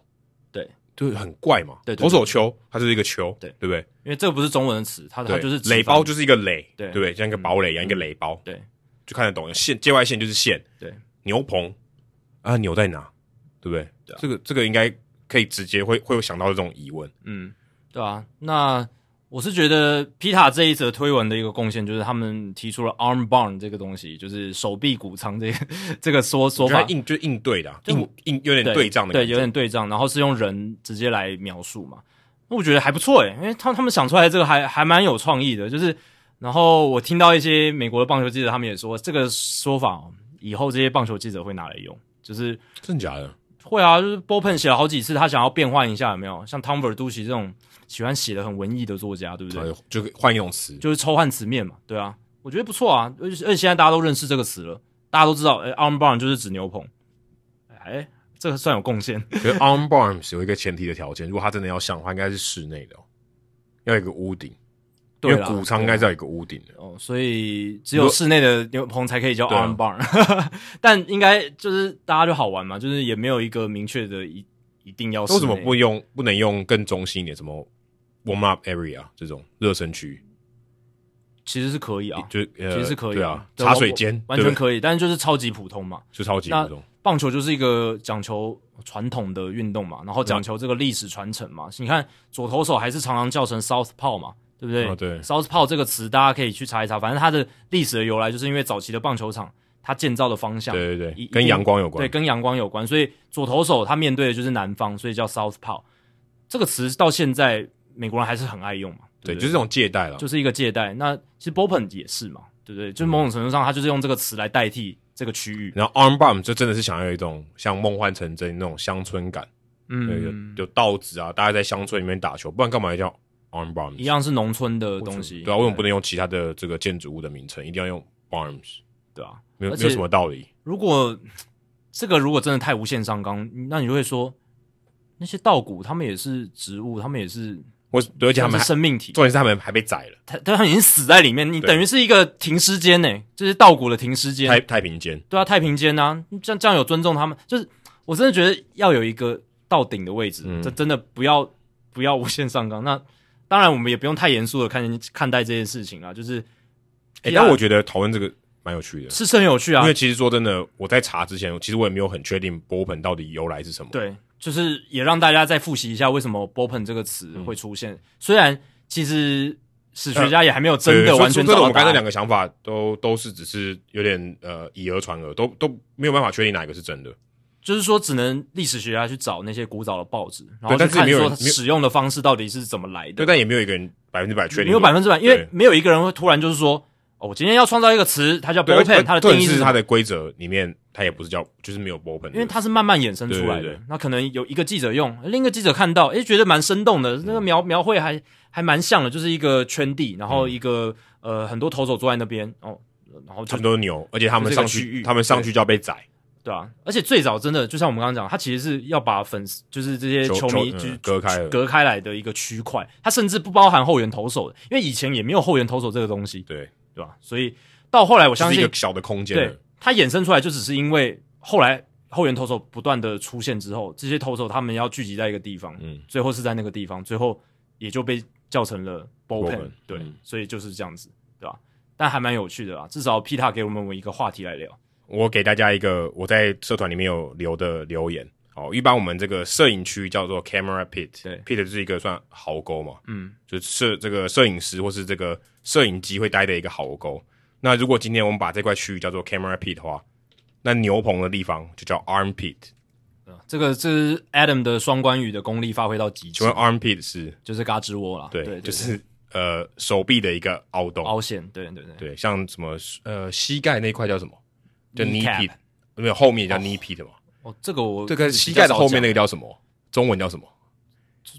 对，就很怪嘛。对，投手球它就是一个球，对，对不对？因为这个不是中文的词，它它就是垒包就是一个垒，对，对不对？像一个堡垒一样，一个垒包，对，就看得懂。线界外线就是线，对，牛棚啊，牛在哪？对不对？對啊、这个这个应该可以直接会会有想到这种疑问，嗯，对啊。那我是觉得皮塔这一则推文的一个贡献，就是他们提出了 arm bound 这个东西，就是手臂骨仓这个 *laughs* 这个说说法，应就应对的、啊，应应有点对仗的对，对，有点对仗，然后是用人直接来描述嘛。那我觉得还不错诶，因为他他们想出来的这个还还蛮有创意的，就是然后我听到一些美国的棒球记者，他们也说这个说法以后这些棒球记者会拿来用，就是真假的。会啊，就是 Bullpen 写了好几次，他想要变换一下，有没有？像 Tom Verducci 这种喜欢写的很文艺的作家，对不对？就换一种词，就是抽换词面嘛，对啊，我觉得不错啊。而且而且现在大家都认识这个词了，大家都知道，哎，arm barn 就是指牛棚，哎，这个算有贡献。*laughs* 可是 arm barn 有一个前提的条件，如果他真的要像的话，应该是室内的，哦要有一个屋顶。因为谷仓应该是要一个屋顶的哦，所以只有室内的牛棚才可以叫 arm barn，啊、*laughs* 但应该就是大家就好玩嘛，就是也没有一个明确的一一定要。为什么不用不能用更中心一点？什么 warm up area 这种热身区，其实是可以啊，就、呃、其实是可以对啊，茶水间完全可以，但是就是超级普通嘛，就超级普通。棒球就是一个讲求传统的运动嘛，然后讲求这个历史传承嘛。嗯、你看左投手还是常常叫成 southpaw 嘛。对不对？哦、对，Southpaw 这个词大家可以去查一查，反正它的历史的由来就是因为早期的棒球场它建造的方向，对对对，跟阳光有关，对，跟阳光有关，所以左投手他面对的就是南方，所以叫 Southpaw 这个词到现在美国人还是很爱用嘛，对，对，对，就是这种借贷了，就是一个借贷。那其实 Bullpen 也是嘛，对不对？就是某种程度上，他就是用这个词来代替这个区域。然后 Arm Bomb 就真的是想要有一种像梦幻成真那种乡村感，嗯，有有稻子啊，大家在乡村里面打球，不然干嘛要叫？Arm barns 一样是农村的东西，对啊，为什么不能用其他的这个建筑物的名称？一定要用 barns，对啊，没有没有什么道理。如果这个如果真的太无限上纲，那你就会说那些稻谷，他们也是植物，他们也是，我而且他们是生命体，重点是他们还被宰了，他他已经死在里面，你等于是一个停尸间呢，就是稻谷的停尸间，太太平间，对啊，太平间啊，这样这样有尊重他们，就是我真的觉得要有一个到顶的位置，这、嗯、真的不要不要无限上纲，那。当然，我们也不用太严肃的看看待这件事情啊。就是，哎、欸，但我觉得讨论这个蛮有趣的，是是很有趣啊。因为其实说真的，我在查之前，其实我也没有很确定 Bullpen 到底由来是什么。对，就是也让大家再复习一下为什么 Bullpen 这个词会出现。嗯、虽然其实史学家也还没有真的完全找到答案。我刚才两个想法都都是只是有点呃以讹传讹，都都没有办法确定哪一个是真的。就是说，只能历史学家去找那些古早的报纸，然后去看说使用的方式到底是怎么来的。对，但也没有一个人百分之百确定。没有百分之百，因为没有一个人会突然就是说，哦，我今天要创造一个词，它叫 Bullpen，它的定义是它的规则里面，它也不是叫，就是没有 Bullpen，因为它是慢慢衍生出来的。那可能有一个记者用，另一个记者看到，诶，觉得蛮生动的，那个描描绘还还蛮像的，就是一个圈地，然后一个呃很多投手坐在那边哦，然后很多牛，而且他们上去，他们上去就要被宰。对啊，而且最早真的就像我们刚刚讲，他其实是要把粉丝，就是这些球迷，就隔开隔开来的一个区块。他甚至不包含后援投手的，因为以前也没有后援投手这个东西。对，对吧？所以到后来，我相信是一个小的空间。对，他衍生出来就只是因为后来后援投手不断的出现之后，这些投手他们要聚集在一个地方，嗯，最后是在那个地方，最后也就被叫成了 Bullpen。对，嗯、所以就是这样子，对吧？但还蛮有趣的啊，至少 Peter 给我们一个话题来聊。我给大家一个我在社团里面有留的留言哦，一般我们这个摄影区叫做 camera pit，对，pit 就是一个算壕沟嘛，嗯，就是摄这个摄影师或是这个摄影机会待的一个壕沟。那如果今天我们把这块区域叫做 camera pit 的话，那牛棚的地方就叫 armpit。这个这是 Adam 的双关语的功力发挥到极致。请问 armpit 是就是胳肢窝啦，对，对对对就是呃手臂的一个凹洞凹陷，对对对对，像什么呃膝盖那块叫什么？叫 knee pit，没有后面叫 knee pit 嘛？哦，这个我这个膝盖的后面那个叫什么？中文叫什么？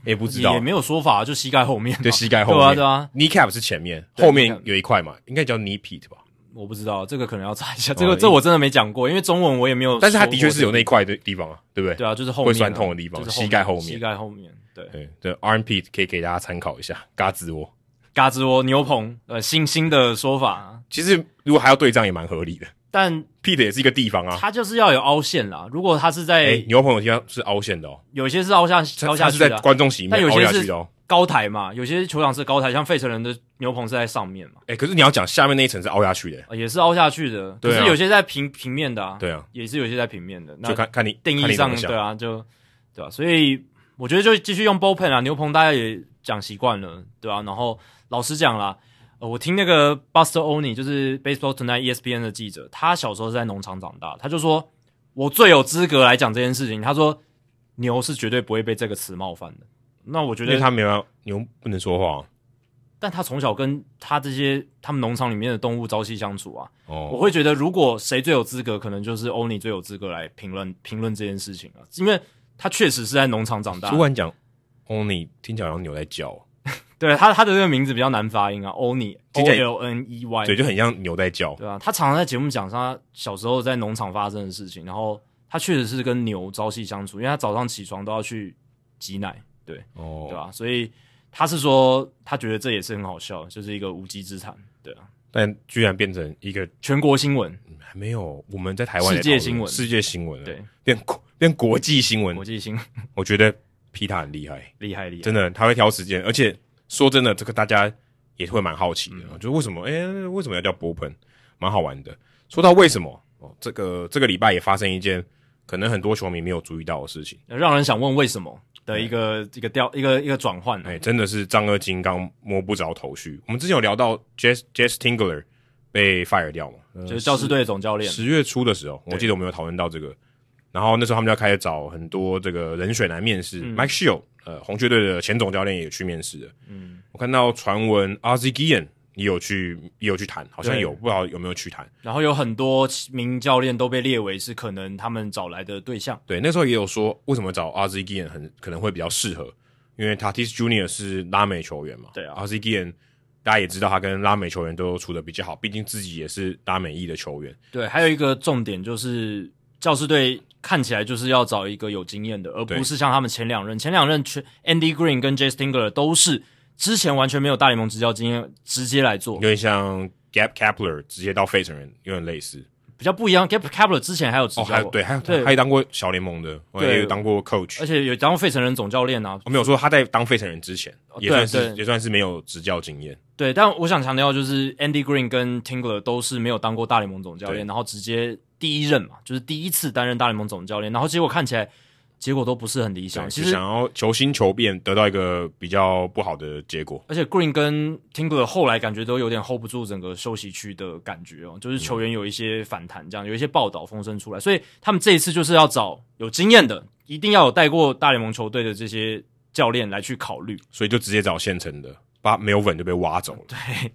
也不知道，也没有说法，就膝盖后面，对，膝盖后面，对啊，对啊，knee cap 是前面，后面有一块嘛，应该叫 knee pit 吧？我不知道，这个可能要查一下，这个这我真的没讲过，因为中文我也没有，但是它的确是有那一块的地方啊，对不对？对啊，就是后面会酸痛的地方，膝盖后面，膝盖后面。对对，对 Armpit 可以给大家参考一下，嘎吱窝，嘎吱窝牛棚，呃，新兴的说法。其实如果还要对账也蛮合理的，但 Pit 也是一个地方啊，它就是要有凹陷啦。如果它是在、欸、牛棚有地方是凹陷的哦，有些是凹下凹下去的，是在观众席里面凹下去的哦。高台嘛，有些球场是高台，像费城人的牛棚是在上面嘛。哎、欸，可是你要讲下面那一层是凹下去的，也是凹下去的。对、啊，可是有些在平平面的啊。对啊，也是有些在平面的。那就看看你定义上，对啊，就对啊。所以我觉得就继续用 bullpen 啊，牛棚大家也讲习惯了，对啊。然后老实讲啦，呃，我听那个 Buster Olney，就是 Baseball Tonight ESPN 的记者，他小时候是在农场长大，他就说我最有资格来讲这件事情。他说牛是绝对不会被这个词冒犯的。那我觉得，因为他没有牛不能说话，但他从小跟他这些他们农场里面的动物朝夕相处啊。哦，我会觉得，如果谁最有资格，可能就是 Oni 最有资格来评论评论这件事情啊，因为他确实是在农场长大。突然讲 Oni，，听起来好像牛在叫。对他，他的这个名字比较难发音啊，欧尼，O L N E Y，对，就很像牛在叫。对啊，他常常在节目讲他小时候在农场发生的事情，然后他确实是跟牛朝夕相处，因为他早上起床都要去挤奶。对，哦，对吧、啊？所以他是说，他觉得这也是很好笑，就是一个无稽之谈，对啊。但居然变成一个全国新闻，还没有我们在台湾世界新闻，世界新闻，对，变国变国际新闻，国际新闻。我觉得皮塔很厉害，厉害厉害，真的，他会挑时间，而且说真的，这个大家也会蛮好奇的，嗯、就为什么？哎、欸，为什么要叫 bullpen？蛮好玩的。说到为什么，哦，这个这个礼拜也发生一件可能很多球迷没有注意到的事情，让人想问为什么。的一个一个调一个一个转换，哎，真的是丈二金刚摸不着头绪。我们之前有聊到 Jazz Jazz Tingler 被 fire 掉嘛，就是教士队的总教练。十月初的时候，我记得我们有讨论到这个，然后那时候他们就要开始找很多这个人选来面试。嗯、Mike Shildt 呃，红雀队的前总教练也去面试了。嗯，我看到传闻 Guillen 也有去，也有去谈，好像有，不知道有没有去谈。然后有很多名教练都被列为是可能他们找来的对象。对，那时候也有说，为什么找 Guillen 很可能会比较适合，因为 Tatis Junior 是拉美球员嘛。对啊，Ozzie Guillen 大家也知道，他跟拉美球员都处的比较好，毕竟自己也是拉美裔的球员。对，还有一个重点就是，教师队看起来就是要找一个有经验的，而不是像他们前两任，前两任全 Andy Green 跟 Jayce Tingler 都是。之前完全没有大联盟执教经验，直接来做，有点像 Gabe Kapler 直接到费城人，有点类似，比较不一样。Gabe Kapler 之前还有执教、哦，对，还还有当过小联盟的，对，也有当过 coach，而且有当过费城人总教练啊。我没有说他在当费城人之前，也算是也算是没有执教经验。对，但我想强调就是 Andy Green 跟 Tingler 都是没有当过大联盟总教练，然后直接第一任嘛，就是第一次担任大联盟总教练，然后结果看起来。结果都不是很理想，其实想要求新求变，得到一个比较不好的结果。而且 Green 跟 Tingler 后来感觉都有点 hold 不住整个休息区的感觉哦，就是球员有一些反弹，这样有一些报道风声出来，所以他们这一次就是要找有经验的，一定要有带过大联盟球队的这些教练来去考虑，所以就直接找现成的，把 Melvin 就被挖走了。*laughs* 对，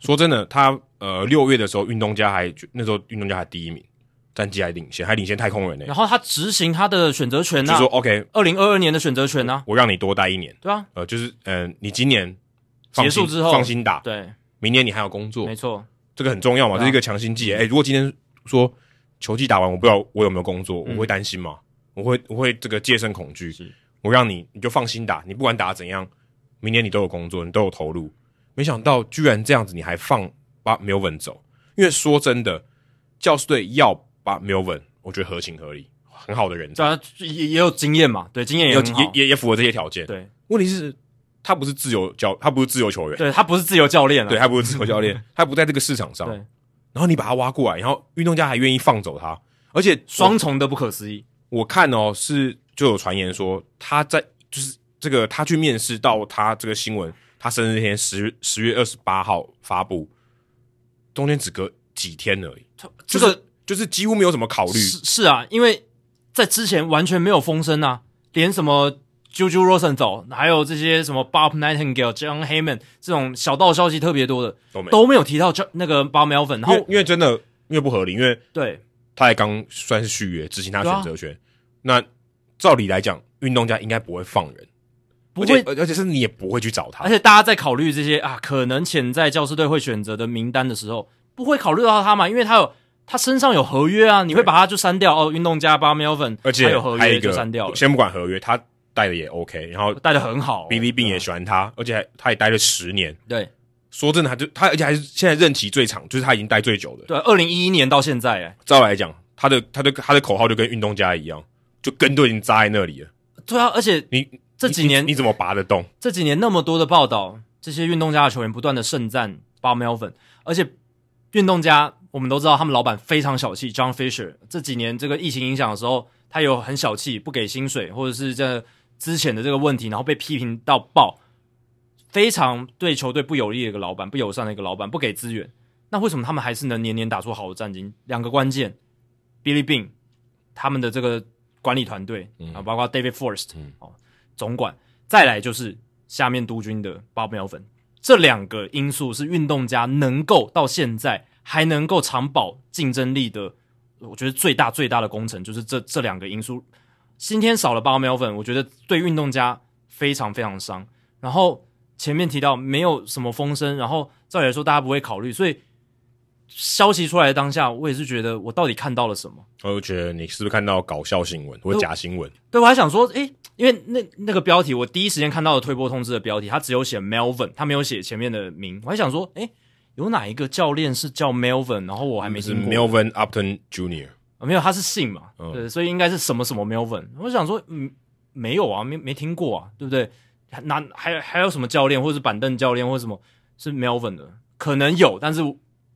说真的，他呃六月的时候，运动家还那时候运动家还第一名。战绩还领先，还领先太空人呢、欸。然后他执行他的选择权呢、啊，就说 OK，二零二二年的选择权呢、啊，我让你多待一年。对啊，呃，就是嗯、呃，你今年结束之后放心打，对，明年你还有工作，没错，这个很重要嘛，啊、这是一个强心剂。哎、欸，如果今天说球季打完，我不知道我有没有工作，我会担心吗，嗯、我会我会这个戒慎恐惧。是。我让你你就放心打，你不管打怎样，明年你都有工作，你都有投入。没想到居然这样子，你还放把 Melvin 走，因为说真的，教士队要把 Melvin。我觉得合情合理，很好的人，对啊，也也有经验嘛，对，经验也有，也也也符合这些条件。对，问题是，他不是自由教，他不是自由球员，对他不是自由教练啊，对他不是自由教练，*laughs* 他不在这个市场上。对，然后你把他挖过来，然后运动家还愿意放走他，而且双重的不可思议。我看哦，是就有传言说他在就是这个他去面试到他这个新闻，他生日那天十十月二十八号发布，中间只隔几天而已，这个。就是几乎没有什么考虑，是是啊，因为在之前完全没有风声啊，连什么 JoJo Rosenthal，还有这些什么 Bob Nightingale、John Heyman 这种小道消息特别多的都没。都没有提到那个 Bob Melvin，然后因为，因为真的因为不合理，因为对。他也刚算是续约执行他选择权，啊、那照理来讲，运动家应该不会放人，不会，而且是你也不会去找他，而且大家在考虑这些啊可能潜在教师队会选择的名单的时候，不会考虑到他嘛，因为他有。他身上有合约啊，你会把他就删掉哦？运动家 Bob Melvin，而且他有合约就删掉了。先不管合约，他带的也 OK，然后带的很好、哦。Billy Beane 也喜欢他，而且还他也待了十年。对，说真的，他就他而且还是现在任期最长，就是他已经待最久的。对，二零一一年到现在，哎，照来讲，他的他的他的口号就跟运动家一样，就根都已经扎在那里了。对啊，而且你这几年你，你，怎么拔得动？这几年那么多的报道，这些运动家的球员不断的盛赞 Bob Melvin，而且运动家我们都知道他们老板非常小气，John Fisher 这几年这个疫情影响的时候，他有很小气，不给薪水，或者是这之前的这个问题，然后被批评到爆，非常对球队不有利的一个老板，不友善的一个老板，不给资源。那为什么他们还是能年年打出好的战绩？两个关键，Billy Beane 他们的这个管理团队啊，包括 David Forest 哦、嗯，总管，再来就是下面督军的 Bob Melvin，这两个因素是运动家能够到现在还能够长保竞争力的，我觉得最大最大的工程就是这这两个因素。今天少了 Bob Melvin，我觉得对运动家非常非常伤。然后前面提到没有什么风声，然后照理来说大家不会考虑，所以。消息出来的当下，我也是觉得我到底看到了什么？我就觉得你是不是看到搞笑新闻或者假新闻？对，我还想说，诶、欸，因为那那个标题，我第一时间看到的推播通知的标题，它只有写 Melvin，它没有写前面的名。我还想说，诶、欸，有哪一个教练是叫 Melvin？然后我还没听过。Melvin Upton Junior，、啊、没有，他是姓嘛、嗯？对，所以应该是什么什么 Melvin。我想说，嗯，没有啊，没没听过啊，对不对？那还还有什么教练，或者是板凳教练，或者什么是 Melvin 的？可能有，但是。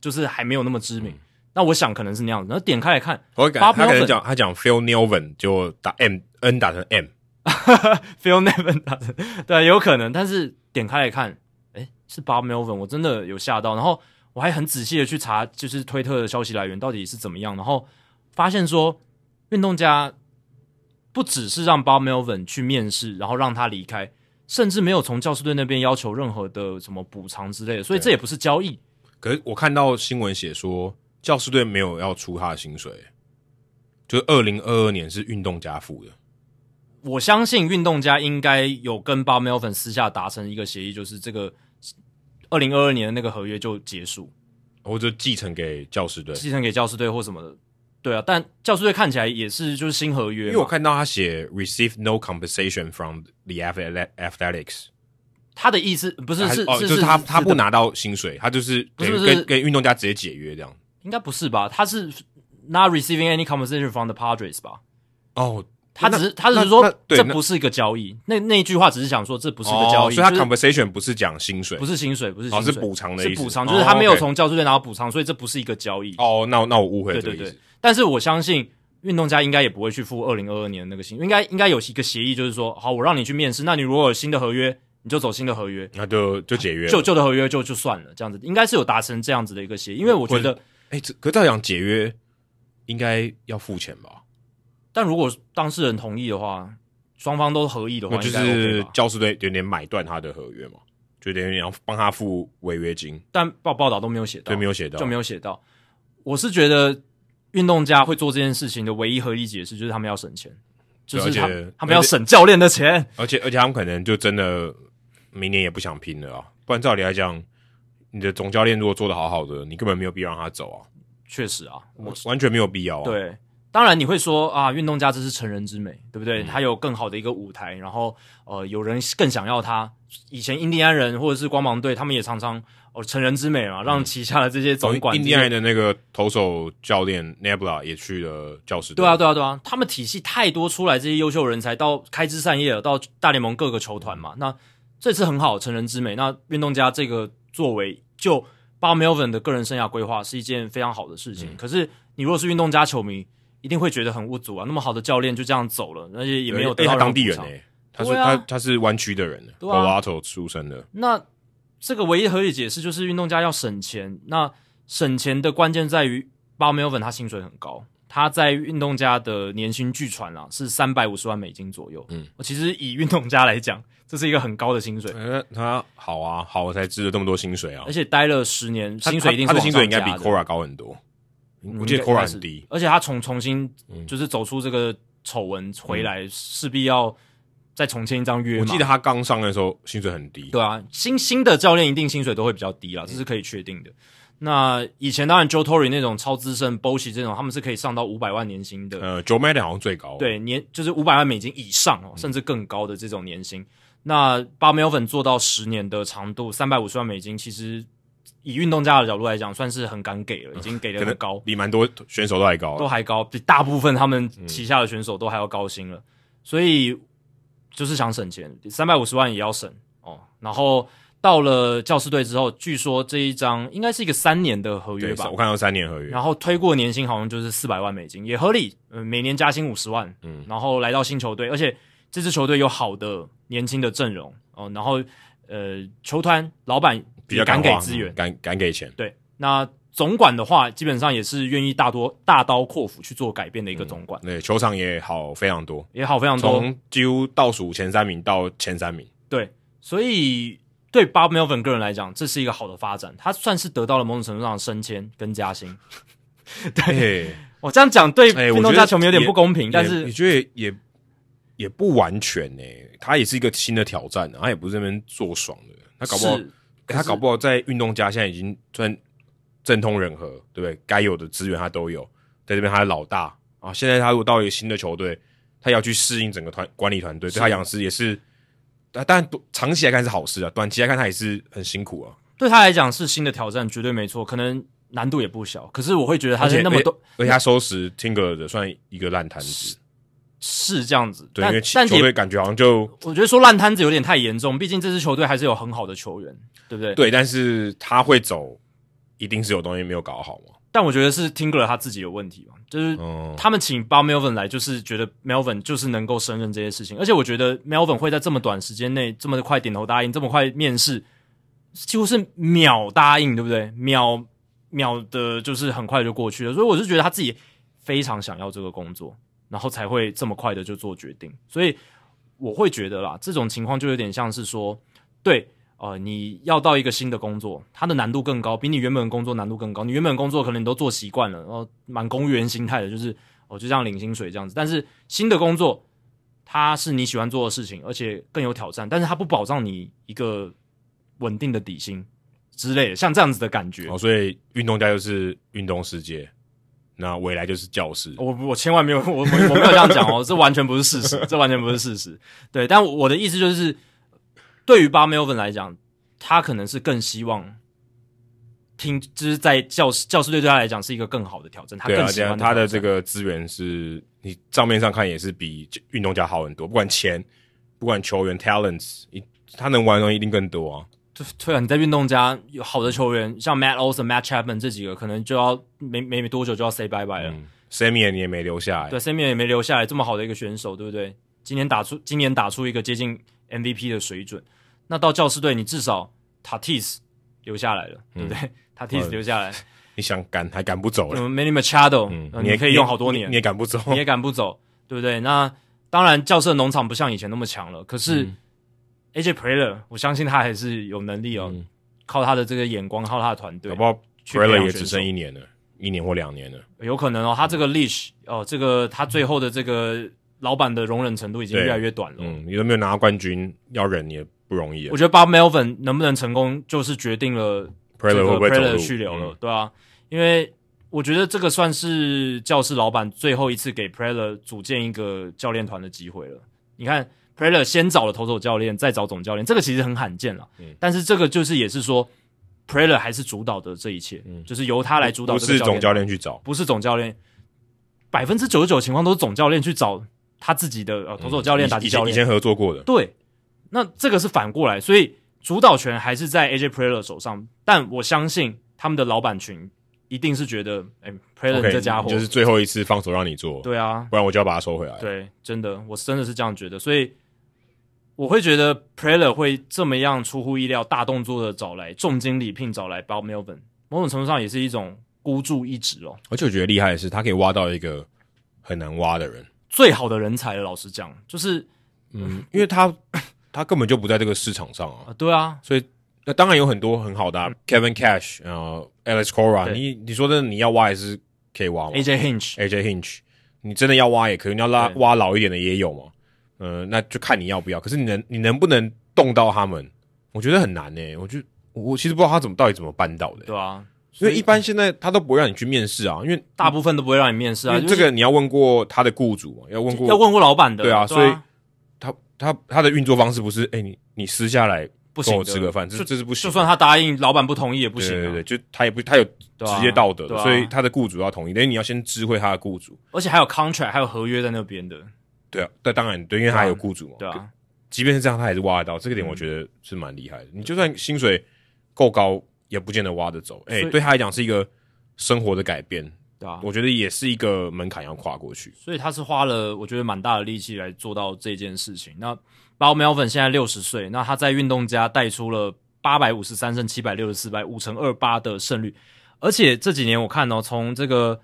就是还没有那么知名，嗯、那我想可能是那样子。然后点开来看，我他可能讲他讲 Phil Nelvin 就打 M N 打成 M，Phil *laughs* Nevin 打成对，有可能。但是点开来看，诶，是 Bob Melvin，我真的有吓到。然后我还很仔细的去查，就是推特的消息来源到底是怎么样。然后发现说，运动家不只是让 Bob Melvin 去面试，然后让他离开，甚至没有从教师队那边要求任何的什么补偿之类的。所以这也不是交易。可是我看到新闻写说，教师队没有要出他的薪水，就是二零二二年是运动家付的。我相信运动家应该有跟 Bob Melvin 私下达成一个协议，就是这个二零二二年的那个合约就结束，或者继承给教师队，继承给教师队或什么的。对啊，但教师队看起来也是就是新合约，因为我看到他写 receive no compensation from the athletics。他的意思不是是哦，就是他他不拿到薪水，他就是不是跟跟运动家直接解约这样，应该不是吧？他是 not receiving any compensation from the Padres 吧？哦，他只是他只是说这不是一个交易，那那一句话只是想说这不是一个交易，所以他 conversation 不是讲薪水，不是薪水，不是薪水，是补偿的意思，是补偿，就是他没有从教士队拿到补偿，所以这不是一个交易。哦，那那我误会了，对对对。但是我相信运动家应该也不会去付二零二二年的那个薪，应该应该有一个协议，就是说好，我让你去面试，那你如果有新的合约。你就走新的合约，那就就解约，旧旧的合约就就算了，这样子应该是有达成这样子的一个协议，因为我觉得，哎、欸，可这样讲解约应该要付钱吧？但如果当事人同意的话，双方都合意的话，那就是教士队有点买断他的合约嘛，就等于你要帮他付违约金。但报报道都没有写到，对，没有写到，就没有写到。我是觉得运动家会做这件事情的唯一合理解释就是他们要省钱，就是他他们要省教练的钱，而且而且他们可能就真的。明年也不想拼了啊！不然照理来讲，你的总教练如果做的好好的，你根本没有必要让他走啊。确实啊，我完全没有必要啊。对，当然你会说啊，运动家这是成人之美，对不对？嗯、他有更好的一个舞台，然后呃，有人更想要他。以前印第安人或者是光芒队，他们也常常哦成人之美嘛，让旗下的这些总管、嗯、印第安人的那个投手教练 Nebula 也去了教士队。对啊，对啊，对啊，他们体系太多出来这些优秀人才，到开枝散叶了，到大联盟各个球团嘛，那。这次很好，成人之美。那运动家这个作为，就 Bob Melvin 的个人生涯规划是一件非常好的事情。嗯、可是，你如果是运动家球迷，一定会觉得很无助啊！那么好的教练就这样走了，而且也没有得到。他当地人诶、欸，他是、啊、他他是湾区的人，Colorado 出生的。那这个唯一合理解释就是运动家要省钱。那省钱的关键在于 Bob Melvin 他薪水很高，他在运动家的年薪据传啊是三百五十万美金左右。嗯，其实以运动家来讲。这是一个很高的薪水，他他好啊，好我才值了这么多薪水啊！而且待了十年，薪水一定是他的薪水应该比 Cora 高很多。嗯、我记得低，而且他重重新就是走出这个丑闻回来，势、嗯、必要再重签一张约。我记得他刚上的时候薪水很低，对啊，新新的教练一定薪水都会比较低啦，这是可以确定的。那以前当然 Joe Torre 那种超资深，Boshie 这种他们是可以上到五百万年薪的。呃，Joe Madden 好像最高，对，年就是五百万美金以上哦，甚至更高的这种年薪。嗯、那 Bob Melvin 做到十年的长度，三百五十万美金，其实以运动家的角度来讲，算是很敢给了，已经给的很高，比蛮多选手都还高，都还高，比大部分他们旗下的选手都还要高薪了。嗯、所以就是想省钱，三百五十万也要省哦，然后。到了教士队之后，据说这一张应该是一个三年的合约吧？我看到三年合约，然后推过年薪好像就是四百万美金，也合理。嗯，每年加薪五十万。嗯，然后来到新球队，而且这支球队有好的年轻的阵容哦。然后呃，球团老板比较敢给资源，敢敢给钱。对，那总管的话，基本上也是愿意大多大刀阔斧去做改变的一个总管。嗯、对，球场也好非常多，也好非常多，从几乎倒数前三名到前三名。对，所以。对 Bob Melvin 个人来讲，这是一个好的发展，他算是得到了某种程度上的升迁跟加薪。*laughs* 对，我这样讲对运动家球迷有点不公平，但是你觉得也也，也不完全呢？他也是一个新的挑战，他也不是那边做爽的，他搞不好他搞不好在运动家现在已经算政通人和，对不对？该有的资源他都有，在这边他是老大啊。现在他如果到一个新的球队，他要去适应整个团管理团队，对他养师也是。但但长期来看是好事啊，短期来看他也是很辛苦啊。对他来讲是新的挑战，绝对没错，可能难度也不小。可是我会觉得他是那么多，而且，他收拾 Tingle 的算一个烂摊子是，这样子。对，因为球队感觉好像就我觉得说烂摊子有点太严重，毕竟这支球队还是有很好的球员，对不对？对，但是他会走，一定是有东西没有搞好嘛。但我觉得是 Tingler 他自己有问题嘛，就是他们请 Bob Melvin 来，就是觉得 Melvin 就是能够胜任这些事情，而且我觉得 Melvin 会在这么短时间内这么快点头答应，这么快面试，几乎是秒答应，对不对？秒秒的，就是很快就过去了。所以我是觉得他自己非常想要这个工作，然后才会这么快的就做决定。所以我会觉得啦，这种情况就有点像是说，对。呃，你要到一个新的工作，它的难度更高，比你原本工作难度更高。你原本工作可能你都做习惯了，然后蛮公务员心态的，就是哦就这样领薪水这样子。但是新的工作，它是你喜欢做的事情，而且更有挑战，但是它不保障你一个稳定的底薪之类的，像这样子的感觉。哦，所以运动家就是运动世界，那未来就是教师。我我千万没有我我我没有这样讲哦，*laughs* 这完全不是事实，这完全不是事实。对，但我的意思就是。对于 Bob Melvin 来讲，他可能是更希望听，就是在教师教师队对他来讲是一个更好的挑战。他更喜欢的他的这个资源是你账面上看也是比运动家好很多，不管钱，不管球员 talents，他能玩的东西一定更多啊。对对啊，你在运动家有好的球员，像 Matt Olson、Matt Chapman 这几个，可能就要没没没多久就要 say bye bye 了。嗯、Semien 也没留下来，对，Semien 也没留下来，这么好的一个选手，对不对？今年打出今年打出一个接近 MVP 的水准。那到教师队，你至少 Tatis 留下来了，对不对、嗯、？Tatis 留下来，你想赶还赶不走了。Manny Machado，你也可以用好多年，你也赶不走，你也赶不走，对不对？那当然，教室的农场不像以前那么强了。可是、嗯、AJ Preller，我相信他还是有能力哦，嗯、靠他的这个眼光，靠他的团队。搞不好 Preller 也只剩一年了，一年或两年了，有可能哦。他这个 leash 哦，这个他最后的这个老板的容忍程度已经越来越短了。嗯，你都没有拿到冠军，要忍也。不容易，我觉得 Bob Melvin 能不能成功，就是决定了这个 Preller 的去留了，对啊，因为我觉得这个算是教室老板最后一次给 Preller 组建一个教练团的机会了。你看 Preller 先找了投手教练，再找总教练，这个其实很罕见了。嗯，但是这个就是也是说 Preller 还是主导的这一切，嗯，就是由他来主导这个。不是总教练去找，不是总教练，百分之九十九情况都是总教练去找他自己的呃投手教练、打击教练，以前合作过的，对。那这个是反过来，所以主导权还是在 AJ Preller 手上，但我相信他们的老板群一定是觉得，哎，Preller 这家伙。就是最后一次放手让你做，对啊，不然我就要把它收回来。对，真的，我真的是这样觉得，所以我会觉得 Preller 会这么样出乎意料，大动作的找来重金礼聘找来 Bob Melvin，某种程度上也是一种孤注一掷哦。而且我觉得厉害的是，他可以挖到一个很难挖的人，最好的人才了。老实讲，就是嗯，因为他。*coughs* 他根本就不在这个市场上啊！啊对啊，所以那当然有很多很好的、啊嗯、Kevin Cash，然后 Alex Cora，你你说的你要挖也是可以挖吗？AJ Hinch，AJ Hinch，你真的要挖也可以，你要拉挖老一点的也有嘛？嗯、呃，那就看你要不要。可是你能你能不能动到他们？我觉得很难呢、欸。我觉得我其实不知道他怎么到底怎么办到的、欸。对啊，因为一般现在他都不会让你去面试啊，因为大部分都不会让你面试啊。这个你要问过他的雇主，要问过要问过老板的，对啊。所以他他他的运作方式不是，哎，你你私下来跟我吃个饭，这这是不行。就算他答应，老板不同意也不行。对对对，就他也不他有职业道德，所以他的雇主要同意，等于你要先知会他的雇主，而且还有 contract，还有合约在那边的。对啊，但当然对，因为他有雇主嘛。对啊，即便是这样，他还是挖得到，这个点我觉得是蛮厉害的。你就算薪水够高，也不见得挖得走。哎，对他来讲是一个。生活的改变，对啊，我觉得也是一个门槛要跨过去，所以他是花了我觉得蛮大的力气来做到这件事情。那 Bob Melvin 现在六十岁，那他在运动家带出了八百五十三胜七百六十四败五成二八的胜率，而且这几年我看哦，从这个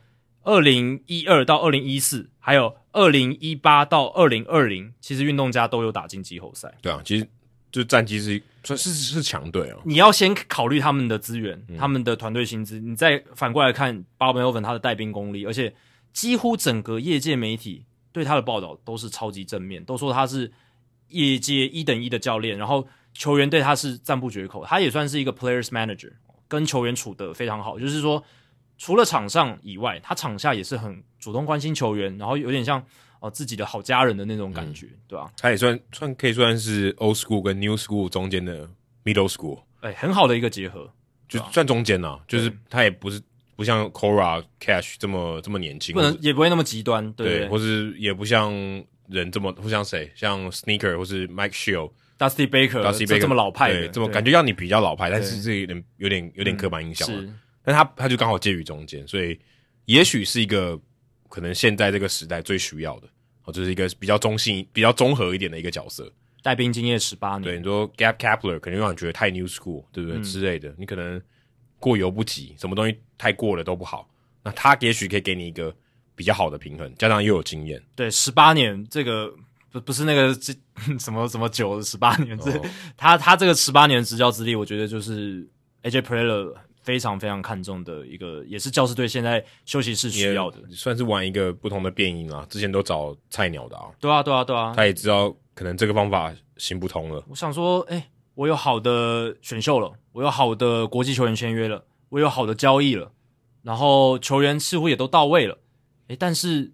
二零一二到二零一四，还有二零一八到二零二零，其实运动家都有打进季后赛。对啊，其实就战绩是。是是是强队啊！你要先考虑他们的资源，嗯、他们的团队薪资，你再反过来看 Bob Melvin 他的带兵功力，而且几乎整个业界媒体对他的报道都是超级正面，都说他是业界一等一的教练，然后球员对他是赞不绝口。他也算是一个 Players Manager，跟球员处得非常好，就是说除了场上以外，他场下也是很主动关心球员，然后有点像。哦，自己的好家人的那种感觉，嗯、对吧、啊？他也算算可以算是 old school 跟 new school 中间的 middle school，哎、欸，很好的一个结合，就算中间呐，就是他也不是不像 Cora Cash 这么这么年轻，不能也不会那么极端，对，或是也不像人这么，不像谁，像 Sneaker 或是 Mike Shea Dusty Baker，Dusty Baker 这么老派对，这么感觉要你比较老派，但是这有点有点有点刻板印象了。嗯、但他他就刚好介于中间，所以也许是一个。可能现在这个时代最需要的，哦，就是一个比较中性、比较综合一点的一个角色。带兵经验十八年，对，你说 Gap Capler 可能让你觉得太 New School，对不对、嗯、之类的？你可能过犹不及，什么东西太过了都不好。那他也许可以给你一个比较好的平衡，加上又有经验。对，十八年这个不不是那个这 *laughs* 什么什么久十八年，这、哦、他他这个十八年执教资历，我觉得就是 AJ Preller。非常非常看重的一个，也是教师队现在休息室需要的，算是玩一个不同的变音啊。之前都找菜鸟的啊，对啊，对啊，对啊。他也知道可能这个方法行不通了。我想说，哎、欸，我有好的选秀了，我有好的国际球员签约了，我有好的交易了，然后球员似乎也都到位了，哎、欸，但是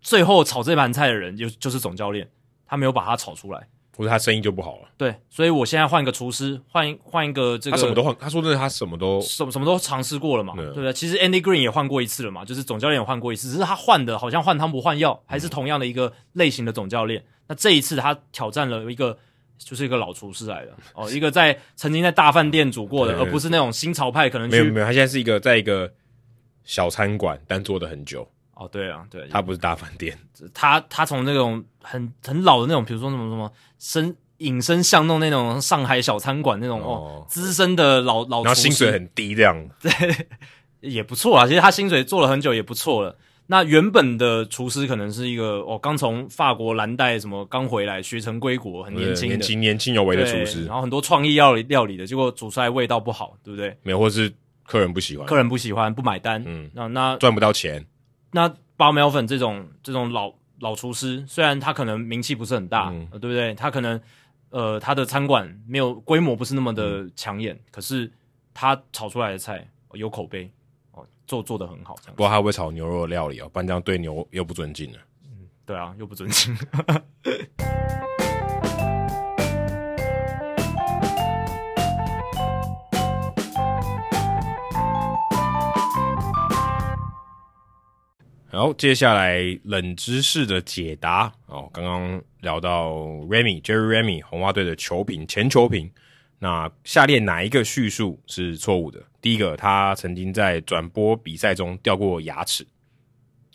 最后炒这盘菜的人就就是总教练，他没有把它炒出来。或者他生意就不好了。对，所以我现在换一个厨师，换换一个这个。他什么都换，他说的他什么都什么什么都尝试过了嘛，对不对？其实 Andy Green 也换过一次了嘛，就是总教练也换过一次，只是他换的好像换汤不换药，还是同样的一个类型的总教练。嗯、那这一次他挑战了一个，就是一个老厨师来的哦，一个在 *laughs* 曾经在大饭店煮过的，而不是那种新潮派可能去。没有没有，他现在是一个在一个小餐馆，但做的很久。哦，对啊，对，他不是大饭店，他他从那种很很老的那种，比如说什么什么深隐身巷弄那种上海小餐馆那种哦，资深的老老，然后薪水很低这样，*laughs* 对，也不错啊。其实他薪水做了很久也不错了。那原本的厨师可能是一个哦，刚从法国蓝带什么刚回来，学成归国，很年轻年轻年轻有为的厨师，然后很多创意料理料理的，结果煮出来味道不好，对不对？没有，或是客人不喜欢，客人不喜欢不买单，嗯，那那赚不到钱。那 Bob Melvin 这种这种老老厨师，虽然他可能名气不是很大，嗯呃、对不对？他可能呃他的餐馆没有规模，不是那么的抢眼，嗯、可是他炒出来的菜有口碑哦，做做得很好。不过他会不会炒牛肉料理哦，不然这样对牛又不尊敬了。嗯，对啊，又不尊敬。*laughs* 然后接下来冷知识的解答。哦，刚刚聊到 Remy Jerry Remy 红袜队的球评前球评，那下列哪一个叙述是错误的？第一个，他曾经在转播比赛中掉过牙齿，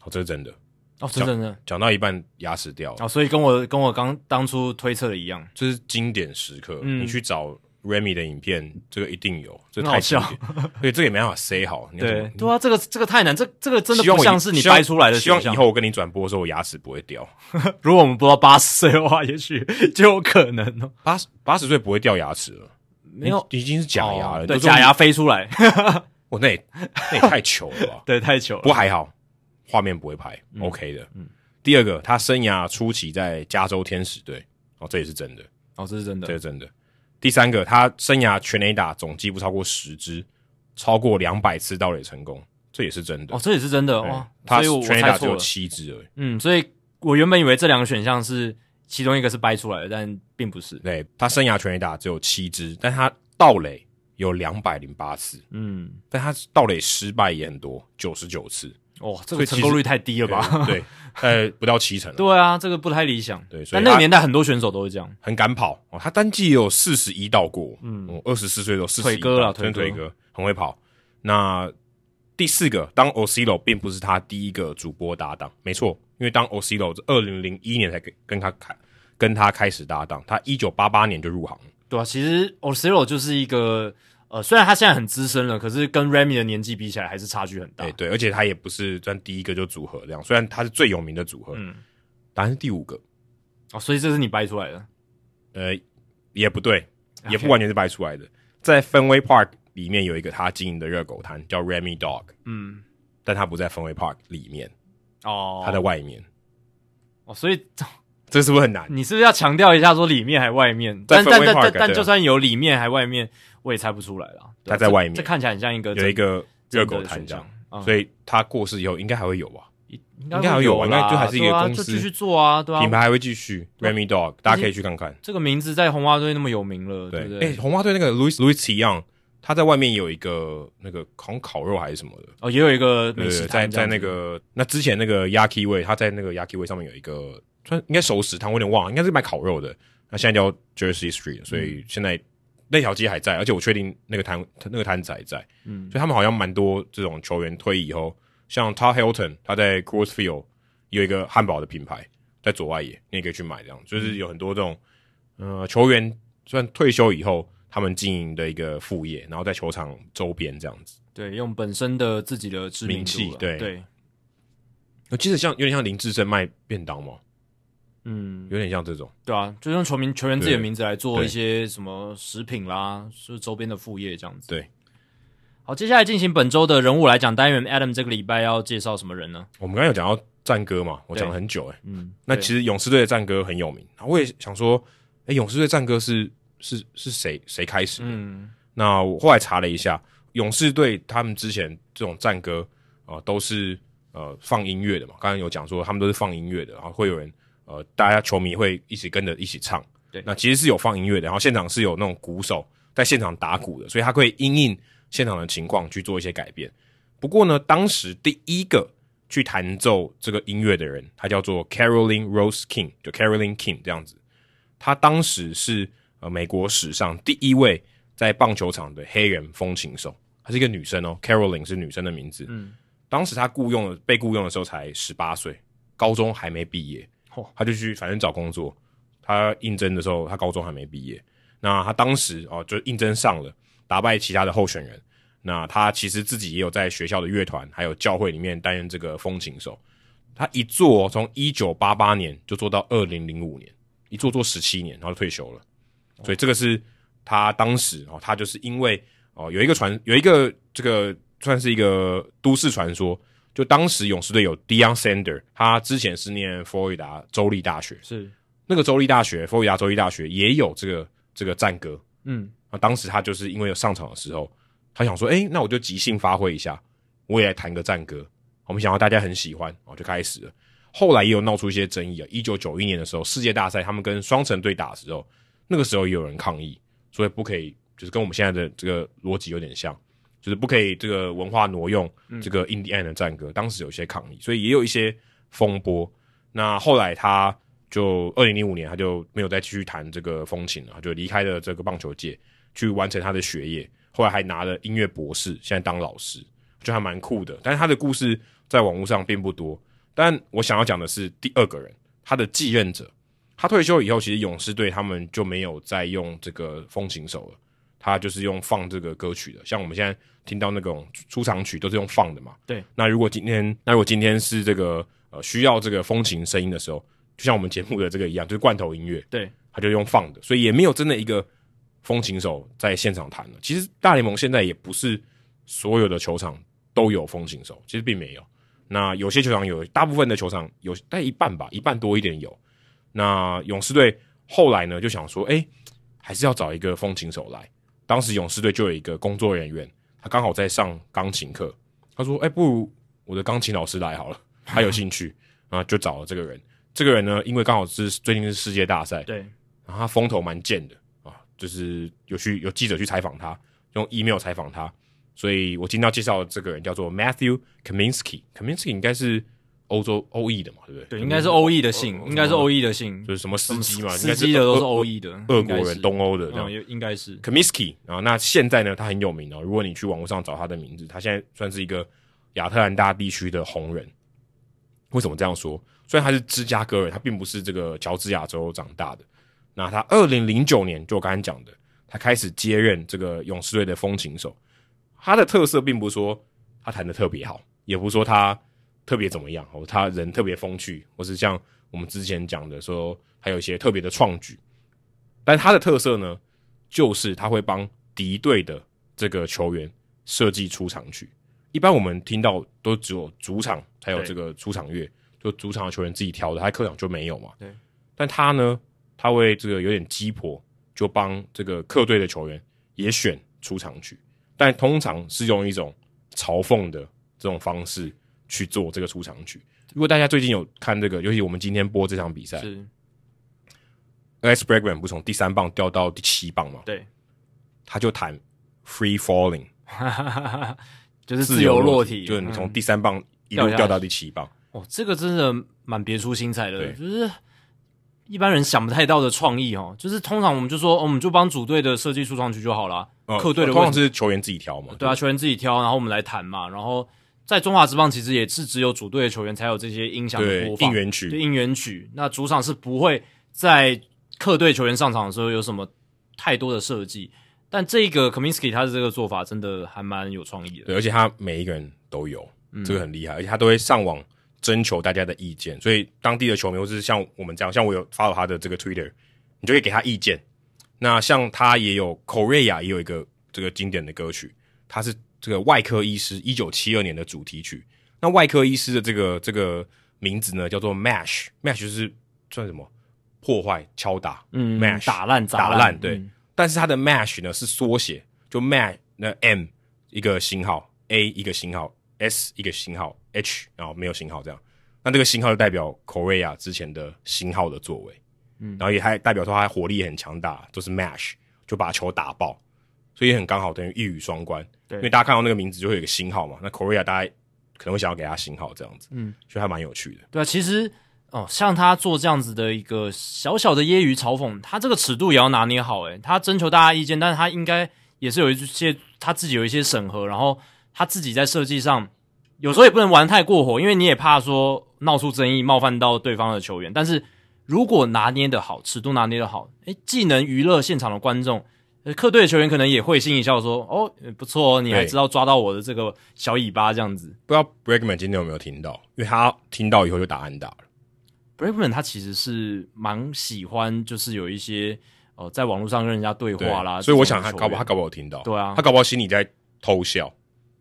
哦，这是真的。哦，是真的，讲到一半牙齿掉了，哦，所以跟我跟我刚当初推测的一样，这是经典时刻，嗯，你去找。Remy 的影片，这个一定有，这太好笑，*laughs* 对，这个也没办法塞好。对，对啊，这个这个太难，这这个真的不像是你掰出来的。希望以后我跟你转播的时候，我牙齿不会掉。*laughs* 如果我们播到八十岁的话，也许就有可能哦。八十八十岁不会掉牙齿了，没有，已经是假牙了，对，假牙飞出来。*laughs* 我那也那也太糗了吧？对，太糗了。不过还好，画面不会拍，OK 的。嗯。第二个，他生涯初期在加州天使队，哦，这也是真的。哦，这是真的，这是真的。第三个，他生涯全垒打总计不超过十支，超过两百次盗垒成功，这也是真的哦，这也是真的哦。他全垒打只有七支而已。嗯，所以我原本以为这两个选项是其中一个是掰出来的，但并不是。对，他生涯全垒打只有七支，但他盗垒有两百零八次，嗯，但他盗垒失败也很多，九十九次。哦，这个成功率太低了吧？对，*laughs* 呃，不到七成。对啊，这个不太理想。对，所以但那个年代很多选手都会这样。很敢跑哦，他单季也有四十一道过，嗯，二十四岁都四十腿哥了真腿哥腿哥很会跑。那第四个，当 Osilo 并不是他第一个主播搭档，没错，因为当 Osilo 是二零零一年才跟跟他开跟他开始搭档，他一九八八年就入行了。对啊，其实 Osilo 就是一个呃，虽然他现在很资深了，可是跟 Remy 的年纪比起来还是差距很大。对对，而且他也不是算第一个就组合这样，虽然他是最有名的组合，嗯，答案是第五个，哦，所以这是你掰出来的。呃，也不对，也不完全是掰出来的，在 Fenway Park 里面有一个他经营的热狗摊叫 Remy Dog，嗯，但他不在 Fenway Park 里面，哦，他在外面，哦，所以 *laughs* 这是不是很难？你是不是要强调一下说里面还外面？但但但但就算有里面还外面，我也猜不出来了。他在外面这，这看起来很像一个有一个热狗摊这样，嗯所以他过世以后应该还会有吧？应应该还有吧啦应该就还是一个公司就继续做啊，对啊。品牌还会继续 Remy Dog，大家可以去看看。这个名字在红袜队那么有名了，对不对，对？哎，红袜队那个 Louis Louis Young，他在外面有一个那个好像烤肉还是什么的，哦，也有一个对美食在在摊这样子那个那之前那个 Yaki Way，他在那个 Yaki Way 上面有一个，算应该熟食摊，我有点忘了，应该是卖烤肉的。那现在叫 Jersey Street，所以现在那条街还在，而且我确定那个摊那个摊子还在。嗯，所以他们好像蛮多这种球员退役以后，像 Todd Hilton，他在 Cross Field 有一个汉堡的品牌，在左外野，你也可以去买。这样就是有很多这种呃球员，算退休以后，他们经营的一个副业，然后在球场周边这样子。对，用本身的自己的知名气对对，我记得像有点像林志胜卖便当嘛，嗯，有点像这种。对啊，就用球名球员自己的名字来做一些什么食品啦，是周边的副业这样子。对，好，接下来进行本周的人物来讲单元，Adam 这个礼拜要介绍什么人呢？我们刚才有讲到战歌嘛，我讲了很久诶、欸。嗯，那其实勇士队的战歌很有名，我也想说，诶、勇士队战歌是是是谁谁开始的？嗯那我后来查了一下，勇士队他们之前这种战歌啊、呃，都是呃放音乐的嘛。刚刚有讲说他们都是放音乐的，然后会有人呃，大家球迷会一起跟着一起唱。对那其实是有放音乐的，然后现场是有那种鼓手在现场打鼓的，所以他可以因应现场的情况去做一些改变。不过呢，当时第一个去弹奏这个音乐的人，他叫做 Caroline Rose King，就 Caroline King 这样子。他当时是呃美国史上第一位。在棒球场的黑人风琴手，她是一个女生哦，Caroline 是女生的名字。嗯，当时她雇佣了被雇佣的时候才十八岁，高中还没毕业。哦，她就去反正找工作。他应征的时候，他高中还没毕业。那他当时哦就应征上了，打败其他的候选人。那他其实自己也有在学校的乐团还有教会里面担任这个风琴手。他一做从一九八八年就做到二零零五年，一做做十七年，然后就退休了。所以这个是。他当时哦，他就是因为哦有一个传有一个这个算是一个都市传说，就当时勇士队有 Deion Sanders，他之前是念佛罗里达州立大学，是那个州立大学，佛罗里达州立大学也有这个这个战歌，嗯，啊，当时他就是因为有上场的时候，他想说，诶，那我就即兴发挥一下，我也来弹个战歌，我们想要大家很喜欢，哦，就开始了。后来也有闹出一些争议啊，一九九一年的时候，世界大赛他们跟双城队打的时候，那个时候也有人抗议。所以不可以，就是跟我们现在的这个逻辑有点像，就是不可以这个文化挪用这个印第安的战歌。嗯、当时有一些抗议，所以也有一些风波。那后来他就二零零五年他就没有再继续弹这个风琴了，他就离开了这个棒球界，去完成他的学业。后来还拿了音乐博士，现在当老师，就还蛮酷的。但是他的故事在网络上并不多。但我想要讲的是第二个人，他的继任者。他退休以后，其实勇士队他们就没有再用这个风琴手了，他就是用放这个歌曲的。像我们现在听到那种出场曲都是用放的嘛。对。那如果今天，那如果今天是这个呃需要这个风琴声音的时候，就像我们节目的这个一样，就是罐头音乐。对。他就用放的，所以也没有真的一个风琴手在现场弹了。其实大联盟现在也不是所有的球场都有风琴手，其实并没有。那有些球场有，大部分的球场有，大概一半吧，一半多一点有。那勇士队后来呢，就想说，哎、欸，还是要找一个风琴手来。当时勇士队就有一个工作人员，他刚好在上钢琴课，他说：“哎、欸，不如我的钢琴老师来好了，他有兴趣。”然后就找了这个人。这个人呢，因为刚好是最近是世界大赛，对，然后他风头蛮健的啊，就是有去有记者去采访他，用 email 采访他，所以我今天要介绍的这个人叫做 Matthew Kaminsky，Kaminsky 应该是。欧洲欧裔的嘛，对不对？对，应该是欧裔的姓，应该是欧裔的姓，就是什么司机嘛，司机的都是欧裔的，俄国人、东欧的这样，应应该是 Kaminsky 啊。那现在呢，他很有名哦。如果你去网络上找他的名字，他现在算是一个亚特兰大地区的红人。为什么这样说？虽然他是芝加哥人，他并不是这个乔治亚州长大的。那他二零零九年，就我刚才讲的，他开始接任这个勇士队的风琴手。他的特色并不是说他弹的特别好，也不是说他。特别怎么样？哦，他人特别风趣，或是像我们之前讲的说，还有一些特别的创举。但他的特色呢，就是他会帮敌对的这个球员设计出场曲。一般我们听到都只有主场才有这个出场乐，就主场的球员自己挑的，他客场就没有嘛。对。但他呢，他会这个有点鸡婆，就帮这个客队的球员也选出场曲，但通常是用一种嘲讽的这种方式。去做这个出场曲。如果大家最近有看这个，尤其我们今天播这场比赛，是 Alex Bregman 不从第三棒掉到第七棒嘛？对，他就弹 Free Falling，*laughs* 就是自由落体，就是你从第三棒一路掉到第七棒。哦，这个真的蛮别出心裁的，就是一般人想不太到的创意哦。就是通常我们就说，我们就帮主队的设计出场曲就好了，客队的通常是球员自己挑嘛。对啊，球员自己挑，然后我们来弹嘛，然后。在中华职棒，其实也是只有主队的球员才有这些音响的播放，应援曲，对应援曲。那主场是不会在客队球员上场的时候有什么太多的设计。但这个 Kaminsky 他的这个做法真的还蛮有创意的，对，而且他每一个人都有，这个很厉害，而且他都会上网征求大家的意见，所以当地的球迷或是像我们这样，像我有 follow 他的这个 Twitter，你就可以给他意见。那像他也有 Korea 也有一个这个经典的歌曲，他是。这个外科医师一九七二年的主题曲，那外科医师的这个这个名字呢，叫做 Mash，Mash 就是算什么破坏、敲打，嗯，Mash 打烂、打烂，对。嗯、但是它的 Mash 呢是缩写，就 Mash 那 M 一个星号，A 一个星号，S 一个星号，H 然后没有星号这样。那这个星号就代表 Korea 之前的星号的作为，嗯，然后也还代表说它火力很强大，就是 Mash 就把球打爆。所以很刚好，等于一语双关。对，因为大家看到那个名字就会有一个星号嘛。那 Korea 大家可能会想要给他星号这样子，嗯，所以还蛮有趣的。对啊，其实哦，像他做这样子的一个小小的揶揄嘲讽，他这个尺度也要拿捏好。诶，他征求大家意见，但是他应该也是有一些他自己有一些审核，然后他自己在设计上有时候也不能玩太过火，因为你也怕说闹出争议，冒犯到对方的球员。但是如果拿捏的好，尺度拿捏的好，诶，既能娱乐现场的观众。客队的球员可能也会心一笑，说：“哦，不错哦，你还知道抓到我的这个小尾巴这样子。”不知道 Bregman 今天有没有听到？因为他听到以后就打安打了。Bregman 他其实是蛮喜欢，就是有一些呃，在网络上跟人家对话啦。所以我想他搞不好他搞不好有听到。对啊，他搞不好心里在偷笑，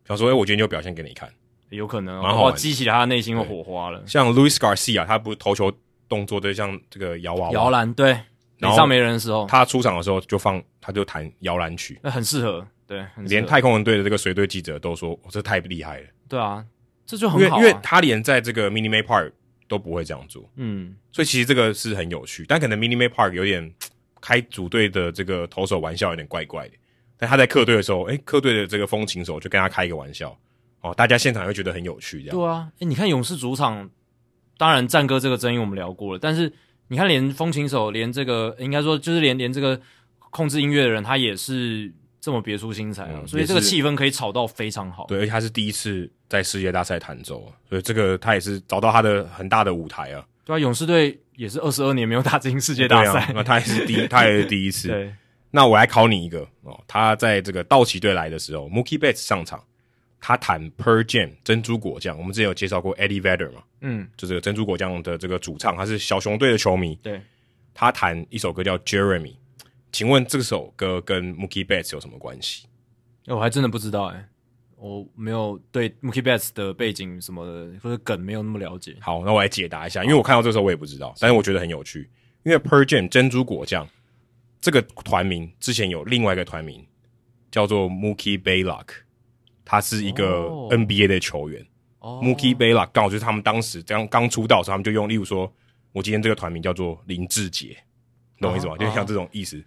想说：“哎，我今天就表现给你看。”有可能，蛮好激起他内心的火花了。像 Luis Garcia，他不是投球动作对像这个摇娃娃摇篮对。场上没人的时候，他出场的时候就放，他就弹摇篮曲，那很适合。对，连太空人队的这个随队记者都说：“这太厉害了。”对啊，这就很好，因为因为他连在这个 Minute Maid Park 都不会这样做。嗯，所以其实这个是很有趣，但可能 Minute Maid Park 有点开组队的这个投手玩笑有点怪怪的。但他在客队的时候，诶，客队的这个风琴手就跟他开一个玩笑，哦，大家现场会觉得很有趣，这样。对啊，诶，你看勇士主场，当然战歌这个争议我们聊过了，但是。你看，连风琴手，连这个应该说就是连连这个控制音乐的人，他也是这么别出心裁啊！嗯、所以这个气氛可以炒到非常好。对，而且他是第一次在世界大赛弹奏，所以这个他也是找到他的很大的舞台啊。对啊，勇士队也是二十二年没有打进世界大赛，啊，那他也是第一，*laughs* 他也是第一次。对，那我来考你一个哦，他在这个道奇队来的时候，Mookie Betts 上场。他弹 Pearl Jam 珍珠果酱，我们之前有介绍过 Eddie Vedder 嘛？嗯，就这个珍珠果酱的这个主唱，他是小熊队的球迷。对，他弹一首歌叫 Jeremy，请问这首歌跟 Mookie Betts 有什么关系？我还真的不知道哎、欸，我没有对 Mookie Betts 的背景什么的或者梗没有那么了解。好，那我来解答一下，因为我看到这时候我也不知道，但是我觉得很有趣，因为 Pearl Jam 珍珠果酱这个团名之前有另外一个团名叫做 Mookie Blaylock。他是一个 NBA 的球员。哦，Mookie Blaylock 刚好就是他们当时这样刚出道的时候，他们就用，例如说，我今天这个团名叫做林志杰，懂我意思吗？哦、就像这种意思。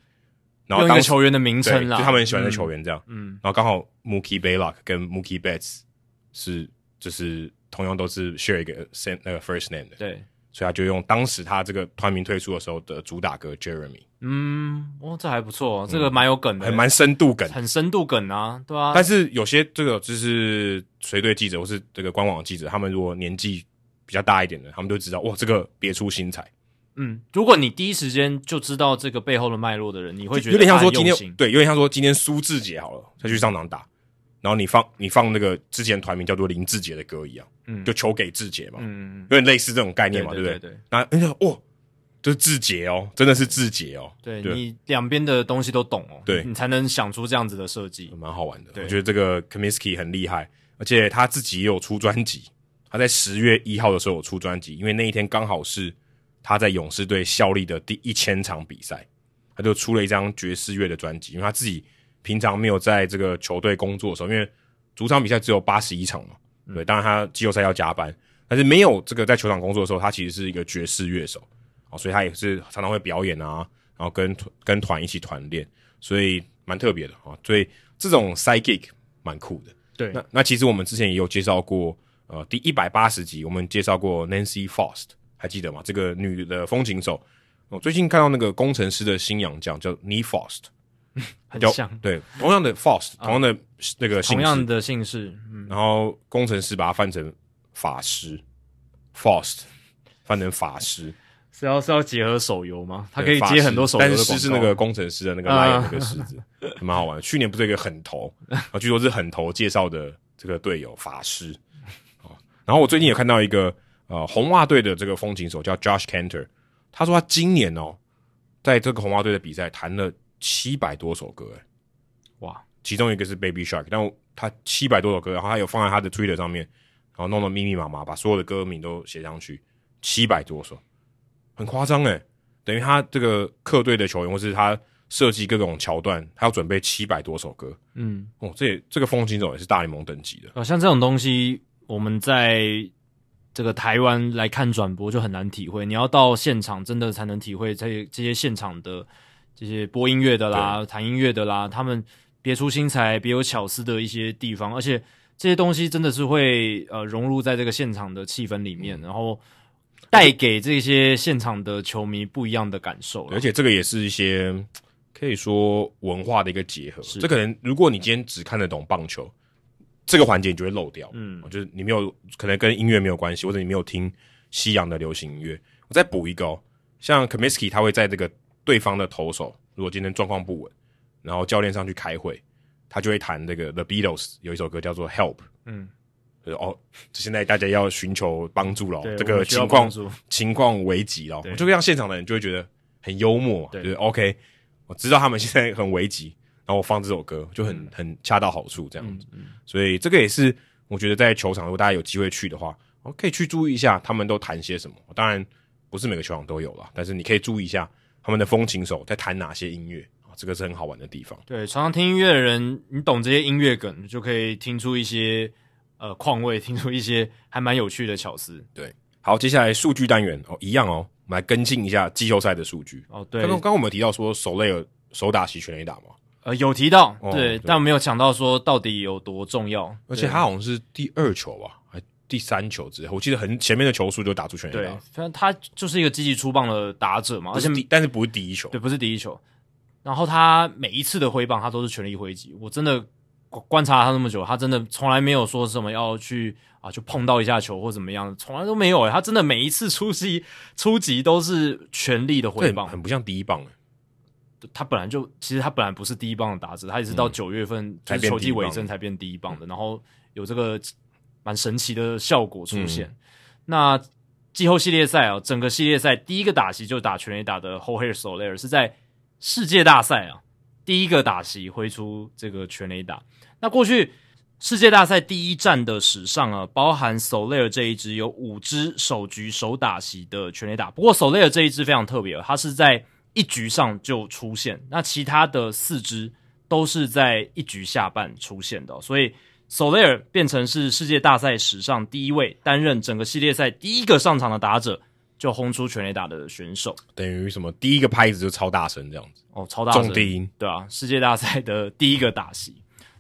然后用一个球员的名称啦，就他们很喜欢的球员这样。嗯，然后刚好 Mookie Blaylock 跟 Mookie Betts 是就是同样都是 share 一个 same 那个 first name 的。对。所以他就用当时他这个团名推出的时候的主打歌 Jeremy。嗯，哦，这还不错，这个蛮有梗的，很蛮深度梗，很深度梗啊，对啊。但是有些这个就是随队记者或是这个官网记者，他们如果年纪比较大一点的，他们就知道哇，这个别出心裁。嗯，如果你第一时间就知道这个背后的脉络的人，你会觉得有点像说今天对，有点像说今天苏志杰好了，他去上场打。然后你放你放那个之前团名叫做林志杰的歌一样，嗯，就求给志杰嘛，嗯，有点类似这种概念嘛，对不对？对。那人家，哇，就是志杰哦，真的是字节哦，对你两边的东西都懂哦，对，你才能想出这样子的设计，*laughs* 蛮好玩的。我觉得这个 Cominsky 很厉害，而且他自己也有出专辑，他在十月一号的时候有出专辑，因为那一天刚好是他在勇士队效力的第一千场比赛，他就出了一张爵士乐的专辑，因为他自己。平常没有在这个球队工作的时候，因为主场比赛只有八十一场嘛，对，当然他季后赛要加班，但是没有这个在球场工作的时候，他其实是一个爵士乐手，所以他也是常常会表演啊，然后跟跟团一起团练，所以蛮特别的啊，所以这种 side gig 蛮酷的。对，那那其实我们之前也有介绍过，呃，第一百八十集我们介绍过 Nancy Faust，还记得吗？这个女的风琴手，我最近看到那个工程师的新洋将叫 Nick Faust。*laughs* 很像，对，同样的 Faust，同样的那个姓氏，同样的姓氏，嗯，然后工程师把它翻成法师，Faust 翻成法师，是要是要结合手游吗？它可以接很多手游，但是师是那个工程师的那个 lion 那个狮子，蛮好玩的。去年不是有一个狠头，*laughs* 啊，据说是狠头介绍的这个队友法师，然后我最近也看到一个呃红袜队的这个风琴手叫 Josh Cantor，他说他今年哦，在这个红袜队的比赛弹了。七百多首歌，哎，哇！其中一个是 Baby Shark，但他七百多首歌，然后他有放在他的 Twitter 上面，然后弄得密密麻麻，把所有的歌名都写上去，七百多首，很夸张哎！等于他这个客队的球员，或是他设计各种桥段，他要准备七百多首歌，嗯，哦，这也这个风琴手也是大联盟等级的。哦，像这种东西，我们在这个台湾来看转播就很难体会，你要到现场真的才能体会这些这些现场的。这些播音乐的啦，弹音乐的啦，他们别出心裁、别有巧思的一些地方，而且这些东西真的是会呃融入在这个现场的气氛里面，嗯、然后带给这些现场的球迷不一样的感受。而且这个也是一些可以说文化的一个结合。这可能如果你今天只看得懂棒球这个环节，你就会漏掉。嗯，就是你没有可能跟音乐没有关系，或者你没有听西洋的流行音乐。我再补一个哦，像 Kaminsky 他会在这个。对方的投手如果今天状况不稳，然后教练上去开会，他就会弹这个 The Beatles 有一首歌叫做 Help，嗯，就是哦，现在大家要寻求帮助了，这个情况情况危急了，就会让现场的人就会觉得很幽默，对就是 OK，我知道他们现在很危急，然后我放这首歌就很、嗯、很恰到好处这样子，嗯嗯、所以这个也是我觉得在球场如果大家有机会去的话，我可以去注意一下他们都谈些什么，当然不是每个球场都有了，但是你可以注意一下。他们的风琴手在弹哪些音乐啊？这个是很好玩的地方。对，常常听音乐的人，你懂这些音乐梗，就可以听出一些呃况味，听出一些还蛮有趣的巧思。对，好，接下来数据单元哦，一样哦，我们来跟进一下季后赛的数据。哦，对，刚刚刚刚我们提到说，手雷尔手打席全垒打吗？呃，有提到，对，哦、对，但没有讲到说到底有多重要。而且他好像是第二球吧，还。第三球之后，我记得很前面的球数就打出全垒打。对，反正他就是一个积极出棒的打者嘛，而且但是不是第一球，对，不是第一球。然后他每一次的挥棒，他都是全力挥击。我真的观察他那么久，他真的从来没有说什么要去啊，就碰到一下球或怎么样，从来都没有诶。他真的每一次出击出击都是全力的回棒，很不像第一棒诶。他本来就其实他本来不是第一棒的打者，他也是到九月份就是球季尾声才变第一棒的，然后有这个。蛮神奇的效果出现。嗯、那季后系列赛啊，整个系列赛第一个打席就打全垒打的 Jorge Soler 是在世界大赛啊，第一个打席挥出这个全垒打。那过去世界大赛第一战的史上啊，包含 Soler 这一支有五支首局首打席的全垒打。不过 Soler 这一支非常特别，它是在一局上就出现，那其他的四支都是在一局下半出现的，所以。Soler 变成是世界大赛史上第一位担任整个系列赛第一个上场的打者就轰出全垒打的选手，等于什么？第一个拍子就超大声这样子哦，超大声，重低音，对啊，世界大赛的第一个打席。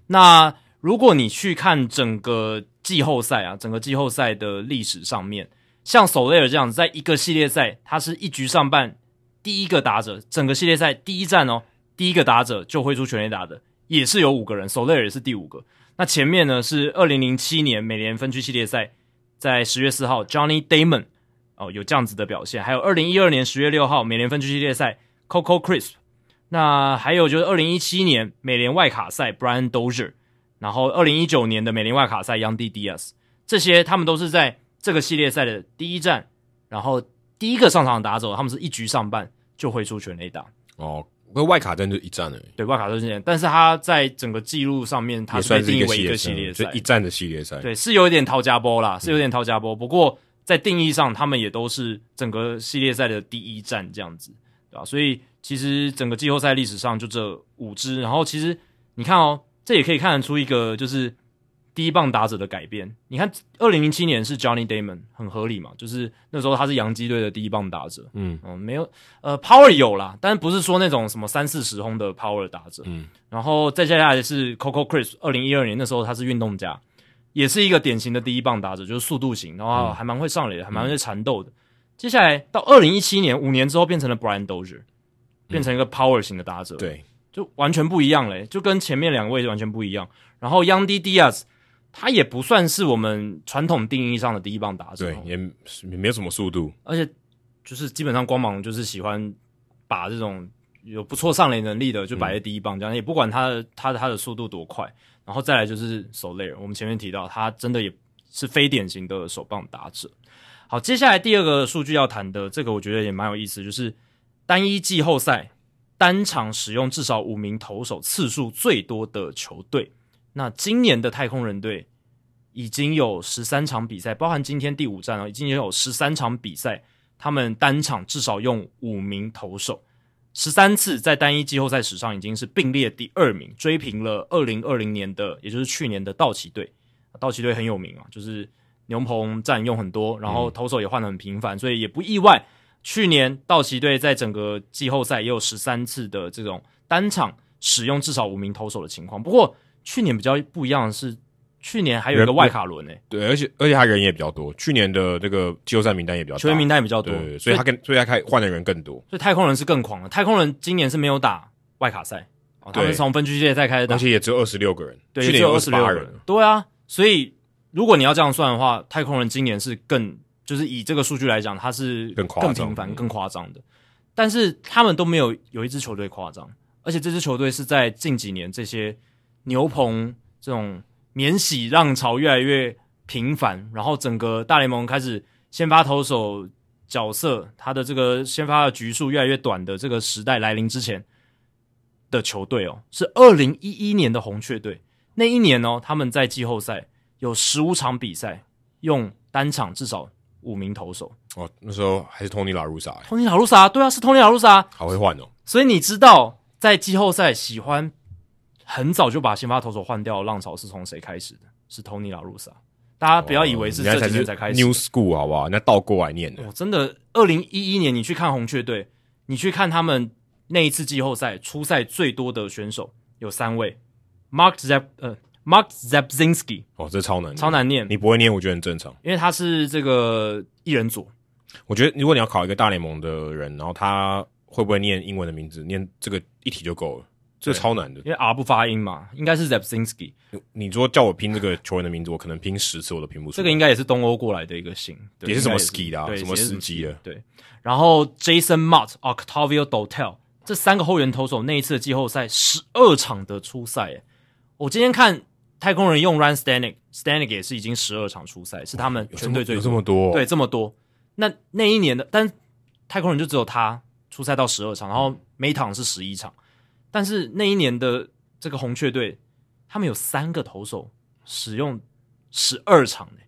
那如果你去看整个季后赛啊，整个季后赛的历史上面，像 Soler 这样子，在一个系列赛，他是一局上半第一个打者，整个系列赛第一战哦，第一个打者就挥出全垒打的，也是有五个人，Soler 也是第五个。那前面呢是二零零七年美联分区系列赛，在十月四号，Johnny Damon 哦有这样子的表现，还有二零一二年十月六号美联分区系列赛，Coco Crisp，那还有就是二零一七年美联外卡赛，Brian Dozier。然后，二零一九年的美联外卡赛 y o u n g d Diaz，这些他们都是在这个系列赛的第一站，然后第一个上场打走，他们是一局上半就会出全垒打。哦，那外卡战就一战而已。对，外卡战是这样，但是他在整个记录上面，他是被定义为一个系列赛，一战的系列赛。对，是有一点掏家波啦，是有点掏家波。不过在定义上，他们也都是整个系列赛的第一战这样子，对吧？所以其实整个季后赛历史上就这五支，然后其实你看哦。这也可以看得出一个就是第一棒打者的改变。你看，二零零七年是 Johnny Damon，很合理嘛，就是那时候他是洋基队的第一棒打者。嗯嗯，没有呃 Power 有啦，但不是说那种什么三四十轰的 Power 打者。嗯，然后再接下来是 Coco Crisp，二零一二年那时候他是运动家，也是一个典型的第一棒打者，就是速度型，然后还蛮会上垒的，还蛮会缠斗的。嗯、接下来到二零一七年，五年之后变成了 Brian Dozier，变成一个 Power 型的打者。嗯、对。就完全不一样嘞，就跟前面两位完全不一样。然后 Yandy Diaz 他也不算是我们传统定义上的第一棒打者，对，也也没有什么速度，而且就是基本上光芒就是喜欢把这种有不错上垒能力的就摆在第一棒，这样、嗯、也不管他的他的他的速度多快。然后再来就是 Soler，我们前面提到他真的也是非典型的手棒打者。好，接下来第二个数据要谈的这个我觉得也蛮有意思，就是单一季后赛。单场使用至少五名投手次数最多的球队，那今年的太空人队已经有十三场比赛，包含今天第五战哦，已经有十三场比赛，他们单场至少用五名投手，十三次在单一季后赛史上已经是并列第二名，追平了二零二零年的，也就是去年的道奇队。道奇队很有名啊，就是牛棚占用很多，然后投手也换的很频繁，所以也不意外。去年道奇队在整个季后赛也有十三次的这种单场使用至少五名投手的情况。不过去年比较不一样的是，去年还有一个外卡轮诶、欸，对，而且而且他人也比较多。去年的那个季后赛名单也比较多，球员名单也比较多，对，所以他跟所以他开换的人更多。所以太空人是更狂了。太空人今年是没有打外卡赛，哦，他们从分区系列赛开始打，而且也只有二十六个人，对，去年有二十八人。对啊，所以如果你要这样算的话，太空人今年是更。就是以这个数据来讲，他是更更频繁、更夸张的，但是他们都没有有一支球队夸张，而且这支球队是在近几年这些牛棚这种免洗浪潮越来越频繁，然后整个大联盟开始先发投手角色，他的这个先发的局数越来越短的这个时代来临之前的球队哦，是二零一一年的红雀队，那一年哦，他们在季后赛有十五场比赛用单场至少。五名投手哦，那时候还是托尼拉鲁萨，托尼拉鲁萨，对啊，是托尼拉鲁萨，好会换哦。所以你知道，在季后赛喜欢很早就把先发投手换掉的浪潮是从谁开始的？是托尼拉鲁萨。大家不要以为是这几年才开始，New School 好不好？那倒过来念的。哦，真的，二零一一年你去看红雀队，你去看他们那一次季后赛初赛最多的选手有三位，Mark Zep 呃。Mark Zabzinski 哦，这超难，超难念。你不会念，我觉得很正常，因为他是这个一人组。我觉得如果你要考一个大联盟的人，然后他会不会念英文的名字，念这个一题就够了。这超难的，因为 R 不发音嘛，应该是 Zabzinski。你说叫我拼这个球员的名字，我可能拼十次我都拼不出来。这个应该也是东欧过来的一个姓，也是什么 ski 的，什么司机的。对。然后 Jason Motte、Octavio Dotel 这三个后援投手那一次的季后赛十二场的初赛，我今天看。太空人用 Ryan Stanek，Stanek 也是已经十二场初赛，是他们全队最多，有这么多，对，这么多。那那一年的，但太空人就只有他初赛到十二场，然后每场是十一场。但是那一年的这个红雀队，他们有三个投手使用十二场诶，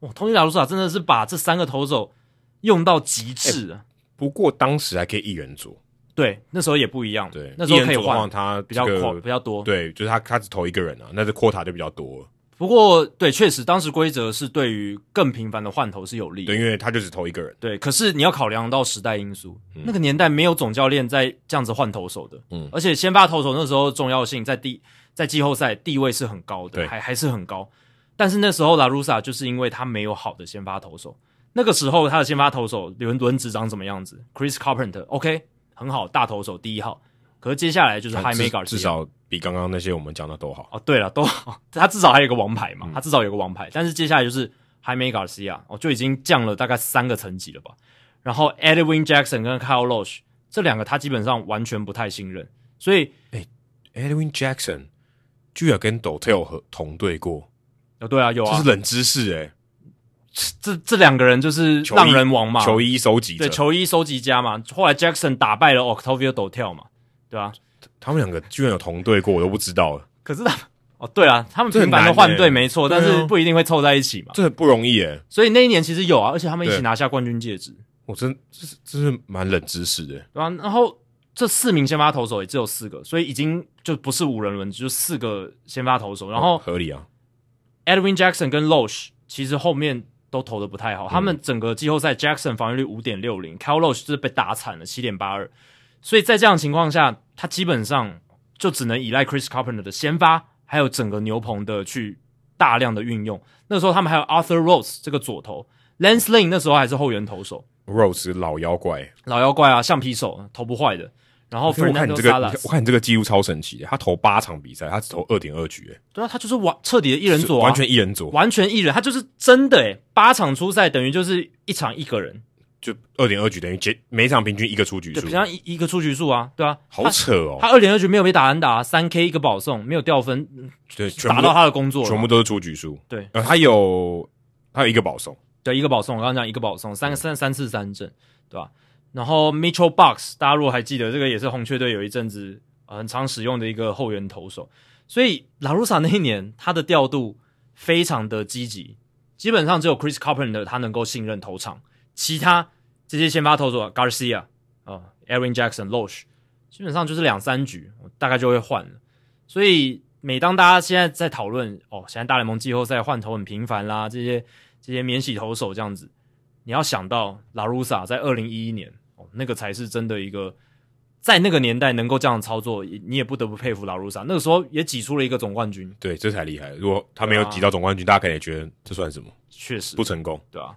哇，通尼达鲁萨真的是把这三个投手用到极致啊、欸！不过当时还可以一人组。对，那时候也不一样。对，那时候可以换他比较快，比较多。对，就是他他只投一个人啊，那这 quota 就比较多了。不过对，确实当时规则是对于更频繁的换头是有利的，对，因为他就只投一个人。对，可是你要考量到时代因素，嗯、那个年代没有总教练在这样子换投手的，嗯，而且先发投手那时候重要性在第在季后赛地位是很高的，对，还还是很高。但是那时候拉鲁萨就是因为他没有好的先发投手，那个时候他的先发投手轮轮值长什么样子？Chris Carpenter，OK，很好，大投手第一号。可是接下来就是 Garcia，至少比刚刚那些我们讲的都好哦。对了，都好，*laughs* 他至少还有个王牌嘛，嗯、他至少有个王牌。但是接下来就是 Jaime Garcia，哦，就已经降了大概三个层级了吧。然后 Edwin Jackson 跟 Kyle Lohse 这两个他基本上完全不太信任，所以哎，Edwin Jackson 居然跟 Dotel 和同队过。哦，对啊，有啊，这是冷知识哎。这这两个人就是浪人王嘛，球衣收集对球衣收集家嘛。后来 Jackson 打败了 Octavio Dotel 嘛。对啊，他们两个居然有同队过，我都不知道了。可是他哦，对啊，他们频繁的换队没错，但是不一定会凑在一起嘛。这很不容易诶。所以那一年其实有啊，而且他们一起拿下冠军戒指。我真这是这是蛮冷知识的。对啊，然后这四名先发投手也只有四个，所以已经就不是五人轮，就四个先发投手。然后合理啊，Edwin Jackson 跟 Lohse 其实后面都投的不太好。他们整个季后赛 Jackson 防御率五点六零 c a l Lohse 就是被打惨了七点八二。所以在这样的情况下，他基本上就只能依赖 Chris Carpenter 的先发，还有整个牛棚的去大量的运用。那时候他们还有 Arthur Rose 这个左投，Lance Lynn 那时候还是后援投手。Rose 老妖怪，老妖怪啊，橡皮手，投不坏的。然后 Fernando Salas，我看你这个记录超神奇的，他投八场比赛，他只投二点二局，诶对啊，他就是完彻底的一人左，完全一人左，完全一人，他就是真的诶八场出赛等于就是一场一个人。就二点二局等于每每场平均一个出局数，平常一一个出局数啊，对啊，好扯哦。他二点二局没有被打安打，三 K 一个保送，没有掉分，对，达到他的工作，全部都是出局数。对，呃，他有他有一个保送，对，一个保送。我刚刚讲一个保送，三个三三次三振，对吧？然后 Mitchell Box，大家如果还记得，这个也是红雀队有一阵子很常使用的一个后援投手。所以拉鲁萨那一年他的调度非常的积极，基本上只有 Chris Carpenter 他能够信任投场，其他。这些先发投手 Garcia 啊、呃、Aaron Jackson、Lohse 基本上就是两三局，大概就会换了。所以每当大家现在在讨论哦，现在大联盟季后赛换投很频繁啦，这些这些免洗投手这样子，你要想到 La Russa 在二零一一年哦，那个才是真的一个在那个年代能够这样操作，你也不得不佩服 La Russa。那个时候也挤出了一个总冠军，对，这才厉害。如果他没有挤到总冠军，啊、大家可能也觉得这算什么？确实不成功，对啊。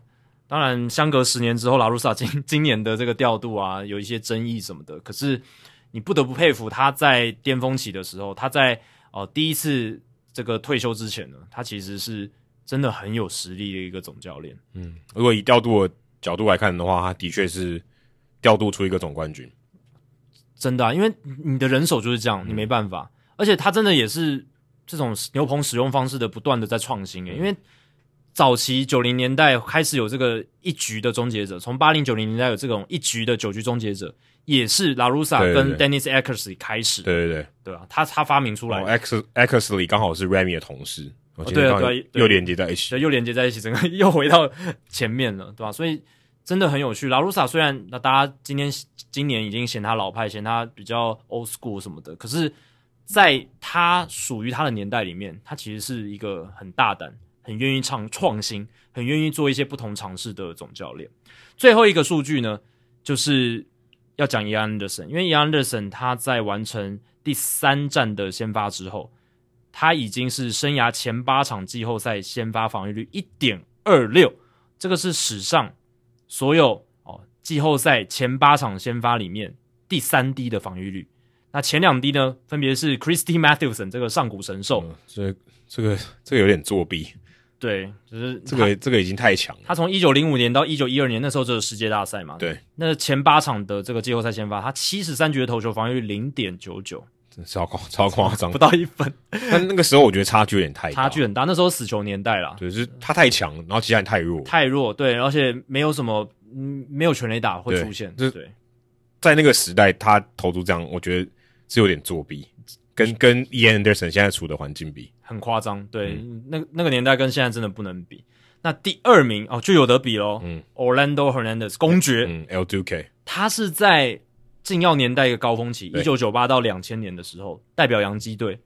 当然，相隔十年之后，拉鲁萨今今年的这个调度啊，有一些争议什么的。可是你不得不佩服他在巅峰期的时候，他在哦、呃、第一次这个退休之前呢，他其实是真的很有实力的一个总教练。嗯，如果以调度的角度来看的话，他的确是调度出一个总冠军。真的啊，因为你的人手就是这样，你没办法。嗯、而且他真的也是这种牛棚使用方式的不断的在创新诶，因为。早期九零年代开始有这个一局的终结者，从八零九零年代有这种一局的九局终结者，也是拉鲁萨跟 Dennis Eckersley 开始。对对对，对啊，他他发明出来。哦，Eckersley 刚好是 Remy 的同事，哦、对啊对，又连接在一起，对，又连接在一起，整个 *laughs* 又回到前面了，对吧？所以真的很有趣。拉鲁萨虽然那大家今天今年已经嫌他老派，嫌他比较 old school 什么的，可是在他属于他的年代里面，他其实是一个很大胆。很愿意创创新，很愿意做一些不同尝试的总教练。最后一个数据呢，就是要讲 Ian Anderson，因为 Ian Anderson 他在完成第三战的先发之后，他已经是生涯前八场季后赛先发防御率一点二六，这个是史上所有哦季后赛前八场先发里面第三低的防御率。那前两低呢，分别是 Christy Mathewson 这个上古神兽，所以、这个这个有点作弊。对，就是这个这个已经太强了。他从一九零五年到一九一二年，那时候就是世界大赛嘛。对，那前八场的这个季后赛先发，他七十三局的投球防御率零点九九，超夸超夸张，*laughs* 不到一分。*laughs* 但那个时候我觉得差距有点太大，差距很大。那时候死球年代啦，对，就是他太强，然后其他人太弱，太弱。对，而且没有什么，嗯，没有全垒打会出现。对，对在那个时代，他投出这样，我觉得是有点作弊。跟跟 Ian Anderson 现在处的环境比，很夸张。对，嗯、那那个年代跟现在真的不能比。那第二名哦，就有得比喽。嗯，Orlando Hernandez 公爵，嗯，El Duque，他是在禁药年代一个高峰期，一九九八到两千年的时候，代表洋基队。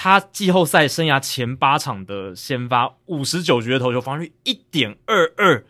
他季后赛生涯前八场的先发五十九局的投球防御率一点二二，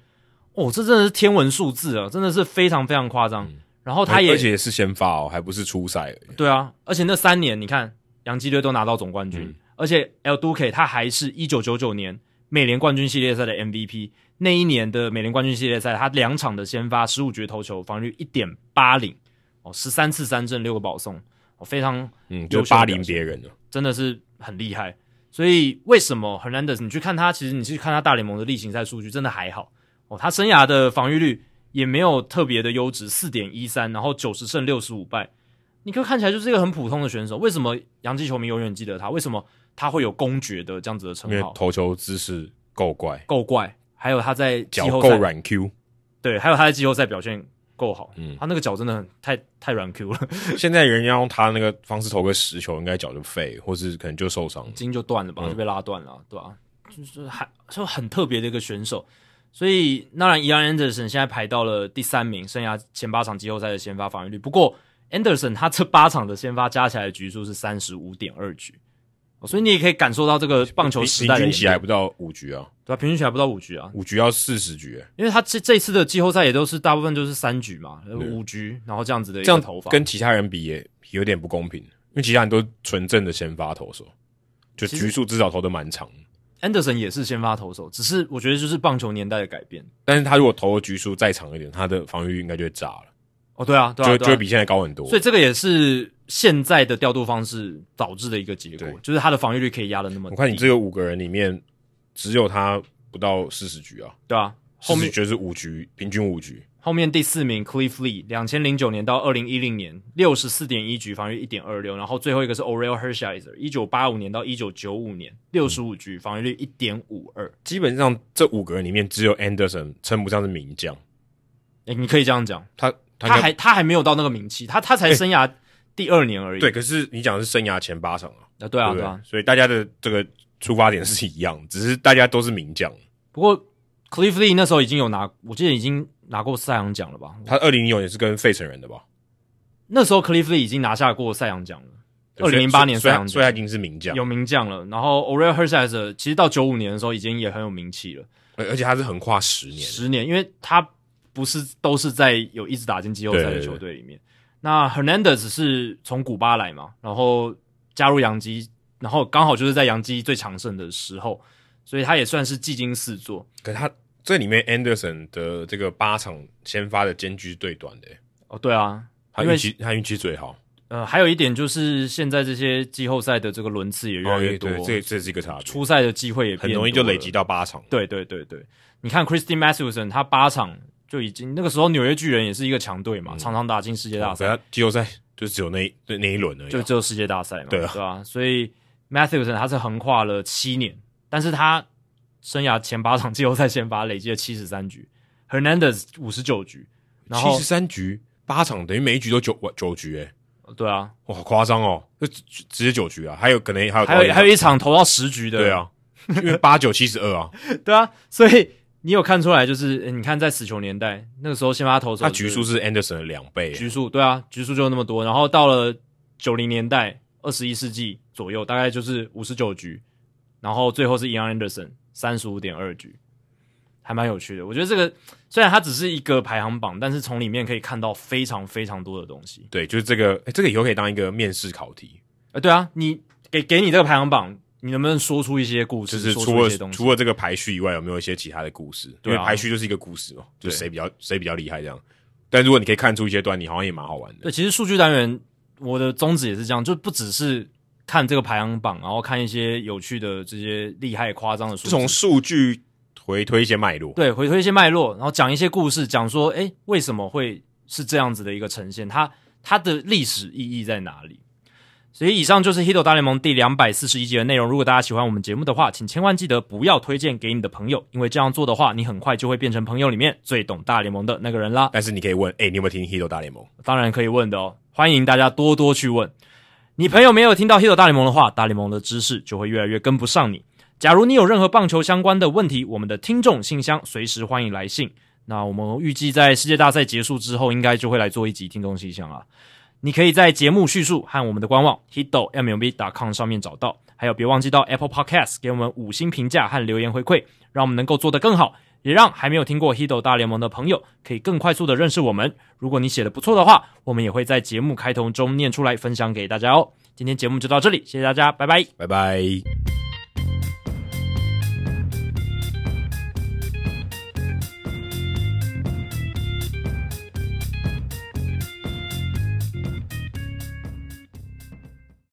哦，这真的是天文数字啊，真的是非常非常夸张。嗯、然后他也而且也是先发哦，还不是初赛。对啊，而且那三年你看，洋基队都拿到总冠军，嗯、而且 El Duque 他还是一九九九年美联冠军系列赛的 MVP。那一年的美联冠军系列赛，他两场的先发十五局投球防御率一点八零哦，十三次三振六个保送哦，非常嗯，就八零别人了，真的是很厉害。所以为什么 Hernandez 你去看他，其实你去看他大联盟的例行赛数据，真的还好哦。他生涯的防御率也没有特别的优质，四点一三，然后九十胜六十五败，你可以看起来就是一个很普通的选手。为什么洋基球迷永远记得他？为什么他会有公爵的这样子的称号？因为投球姿势够怪，够怪。还有他在脚够软 Q，对，还有他在季后赛表现够好，嗯，他那个脚真的很太太软 Q 了。*laughs* 现在人要用他那个方式投个十球，应该脚就废，或是可能就受伤，筋就断了吧，嗯、就被拉断了，对吧、啊？就是还就很特别的一个选手，所以当然，Ian Anderson 现在排到了第三名，生涯前八场季后赛的先发防御率。不过，Anderson 他这八场的先发加起来的局数是三十五点二局。所以你也可以感受到这个棒球时代平均起来不到五局啊，对啊，平均起来不到五局啊，五局要四十局，因为他这这次的季后赛也都是大部分就是三局嘛，五局，然后这样子的这样投法，跟其他人比也有点不公平，因为其他人都纯正的先发投手，就局数至少投的蛮长。Anderson 也是先发投手，只是我觉得就是棒球年代的改变，但是他如果投的局数再长一点，他的防御应该就会炸了。哦，对啊，对啊，就就会比现在高很多，所以这个也是。现在的调度方式导致的一个结果，就是他的防御率可以压的那么低。我看你这个五个人里面，只有他不到四十局啊，对啊，后面就是五局，平均五局。后面第四名 Cliff Lee，两千零九年到二零一零年六十四点一局，防御一点二六。然后最后一个是 Orel Hershiser，一九八五年到一九九五年六十五局，防御率一点五二。基本上这五个人里面，只有 Anderson 称不上是名将。哎，你可以这样讲，他他，他还他还没有到那个名气，他他才生涯。第二年而已。对，可是你讲的是生涯前八场啊。啊，对啊，对啊。所以大家的这个出发点是一样，只是大家都是名将。不过，Cliff Lee 那时候已经有拿，我记得已经拿过赛扬奖了吧？他二零零九年是跟费城人的吧？那时候 Cliff Lee 已经拿下过赛扬奖了。二零零八年赛扬奖，所以他已经是名将，有名将了。然后 Orel Hershiser 其实到九五年的时候已经也很有名气了，而且他是横跨十年，十年，因为他不是都是在有一直打进季后赛的球队里面。那 Hernandez 是从古巴来嘛，然后加入洋基，然后刚好就是在洋基最强盛的时候，所以他也算是技惊四座。可是他这里面 Anderson 的这个八场先发的间距是最短的。哦，对啊，他运气他运气最好。呃，还有一点就是现在这些季后赛的这个轮次也越来越多，哦、这这是一个差别。初赛的机会也很容易就累积到八场。对对对对，你看 Christy Mathewson 他八场。就已经那个时候，纽约巨人也是一个强队嘛，嗯、常常打进世界大赛。他季后赛就只有那一那一轮而已，就只有世界大赛嘛，对啊？所以 Matthewson 他是横跨了七年，但是他生涯前八场季后赛先发累积了七十三局，Hernandez 五十九局，然后七十三局八场等于每一局都九九局，诶对啊，哇，好夸张哦，就直接九局啊，还有可能还有还有还有一场投到十局的，对啊，因为八九七十二啊，*laughs* 对啊，所以。你有看出来，就是你看在死球年代那个时候，先发投手，他局数是 Anderson 的两倍，局数对啊，局数就那么多。然后到了九零年代，二十一世纪左右，大概就是五十九局，然后最后是 Ian Anderson 三十五点二局，还蛮有趣的。我觉得这个虽然它只是一个排行榜，但是从里面可以看到非常非常多的东西。对，就是这个，欸、这个以后可以当一个面试考题。呃，对啊，你给给你这个排行榜。你能不能说出一些故事？就是除了除了这个排序以外，有没有一些其他的故事？对啊，因为排序就是一个故事嘛，就谁比较谁比较厉害这样。但如果你可以看出一些端倪，好像也蛮好玩的。对，其实数据单元我的宗旨也是这样，就不只是看这个排行榜，然后看一些有趣的这些厉害夸张的数据，从数据回推一些脉络。对，回推一些脉络，然后讲一些故事，讲说，诶，为什么会是这样子的一个呈现？它它的历史意义在哪里？所以以上就是《Hito 大联盟》第两百四十一集的内容。如果大家喜欢我们节目的话，请千万记得不要推荐给你的朋友，因为这样做的话，你很快就会变成朋友里面最懂大联盟的那个人啦。但是你可以问，诶，你有没有听《Hito 大联盟》？当然可以问的哦，欢迎大家多多去问。你朋友没有听到《Hito 大联盟》的话，大联盟的知识就会越来越跟不上你。假如你有任何棒球相关的问题，我们的听众信箱随时欢迎来信。那我们预计在世界大赛结束之后，应该就会来做一集听众信箱啊。你可以在节目叙述和我们的官网 hiddle mlb.com 上面找到，还有别忘记到 Apple Podcast 给我们五星评价和留言回馈，让我们能够做得更好，也让还没有听过 Hiddle 大联盟的朋友可以更快速的认识我们。如果你写的不错的话，我们也会在节目开头中念出来分享给大家哦。今天节目就到这里，谢谢大家，拜拜，拜拜。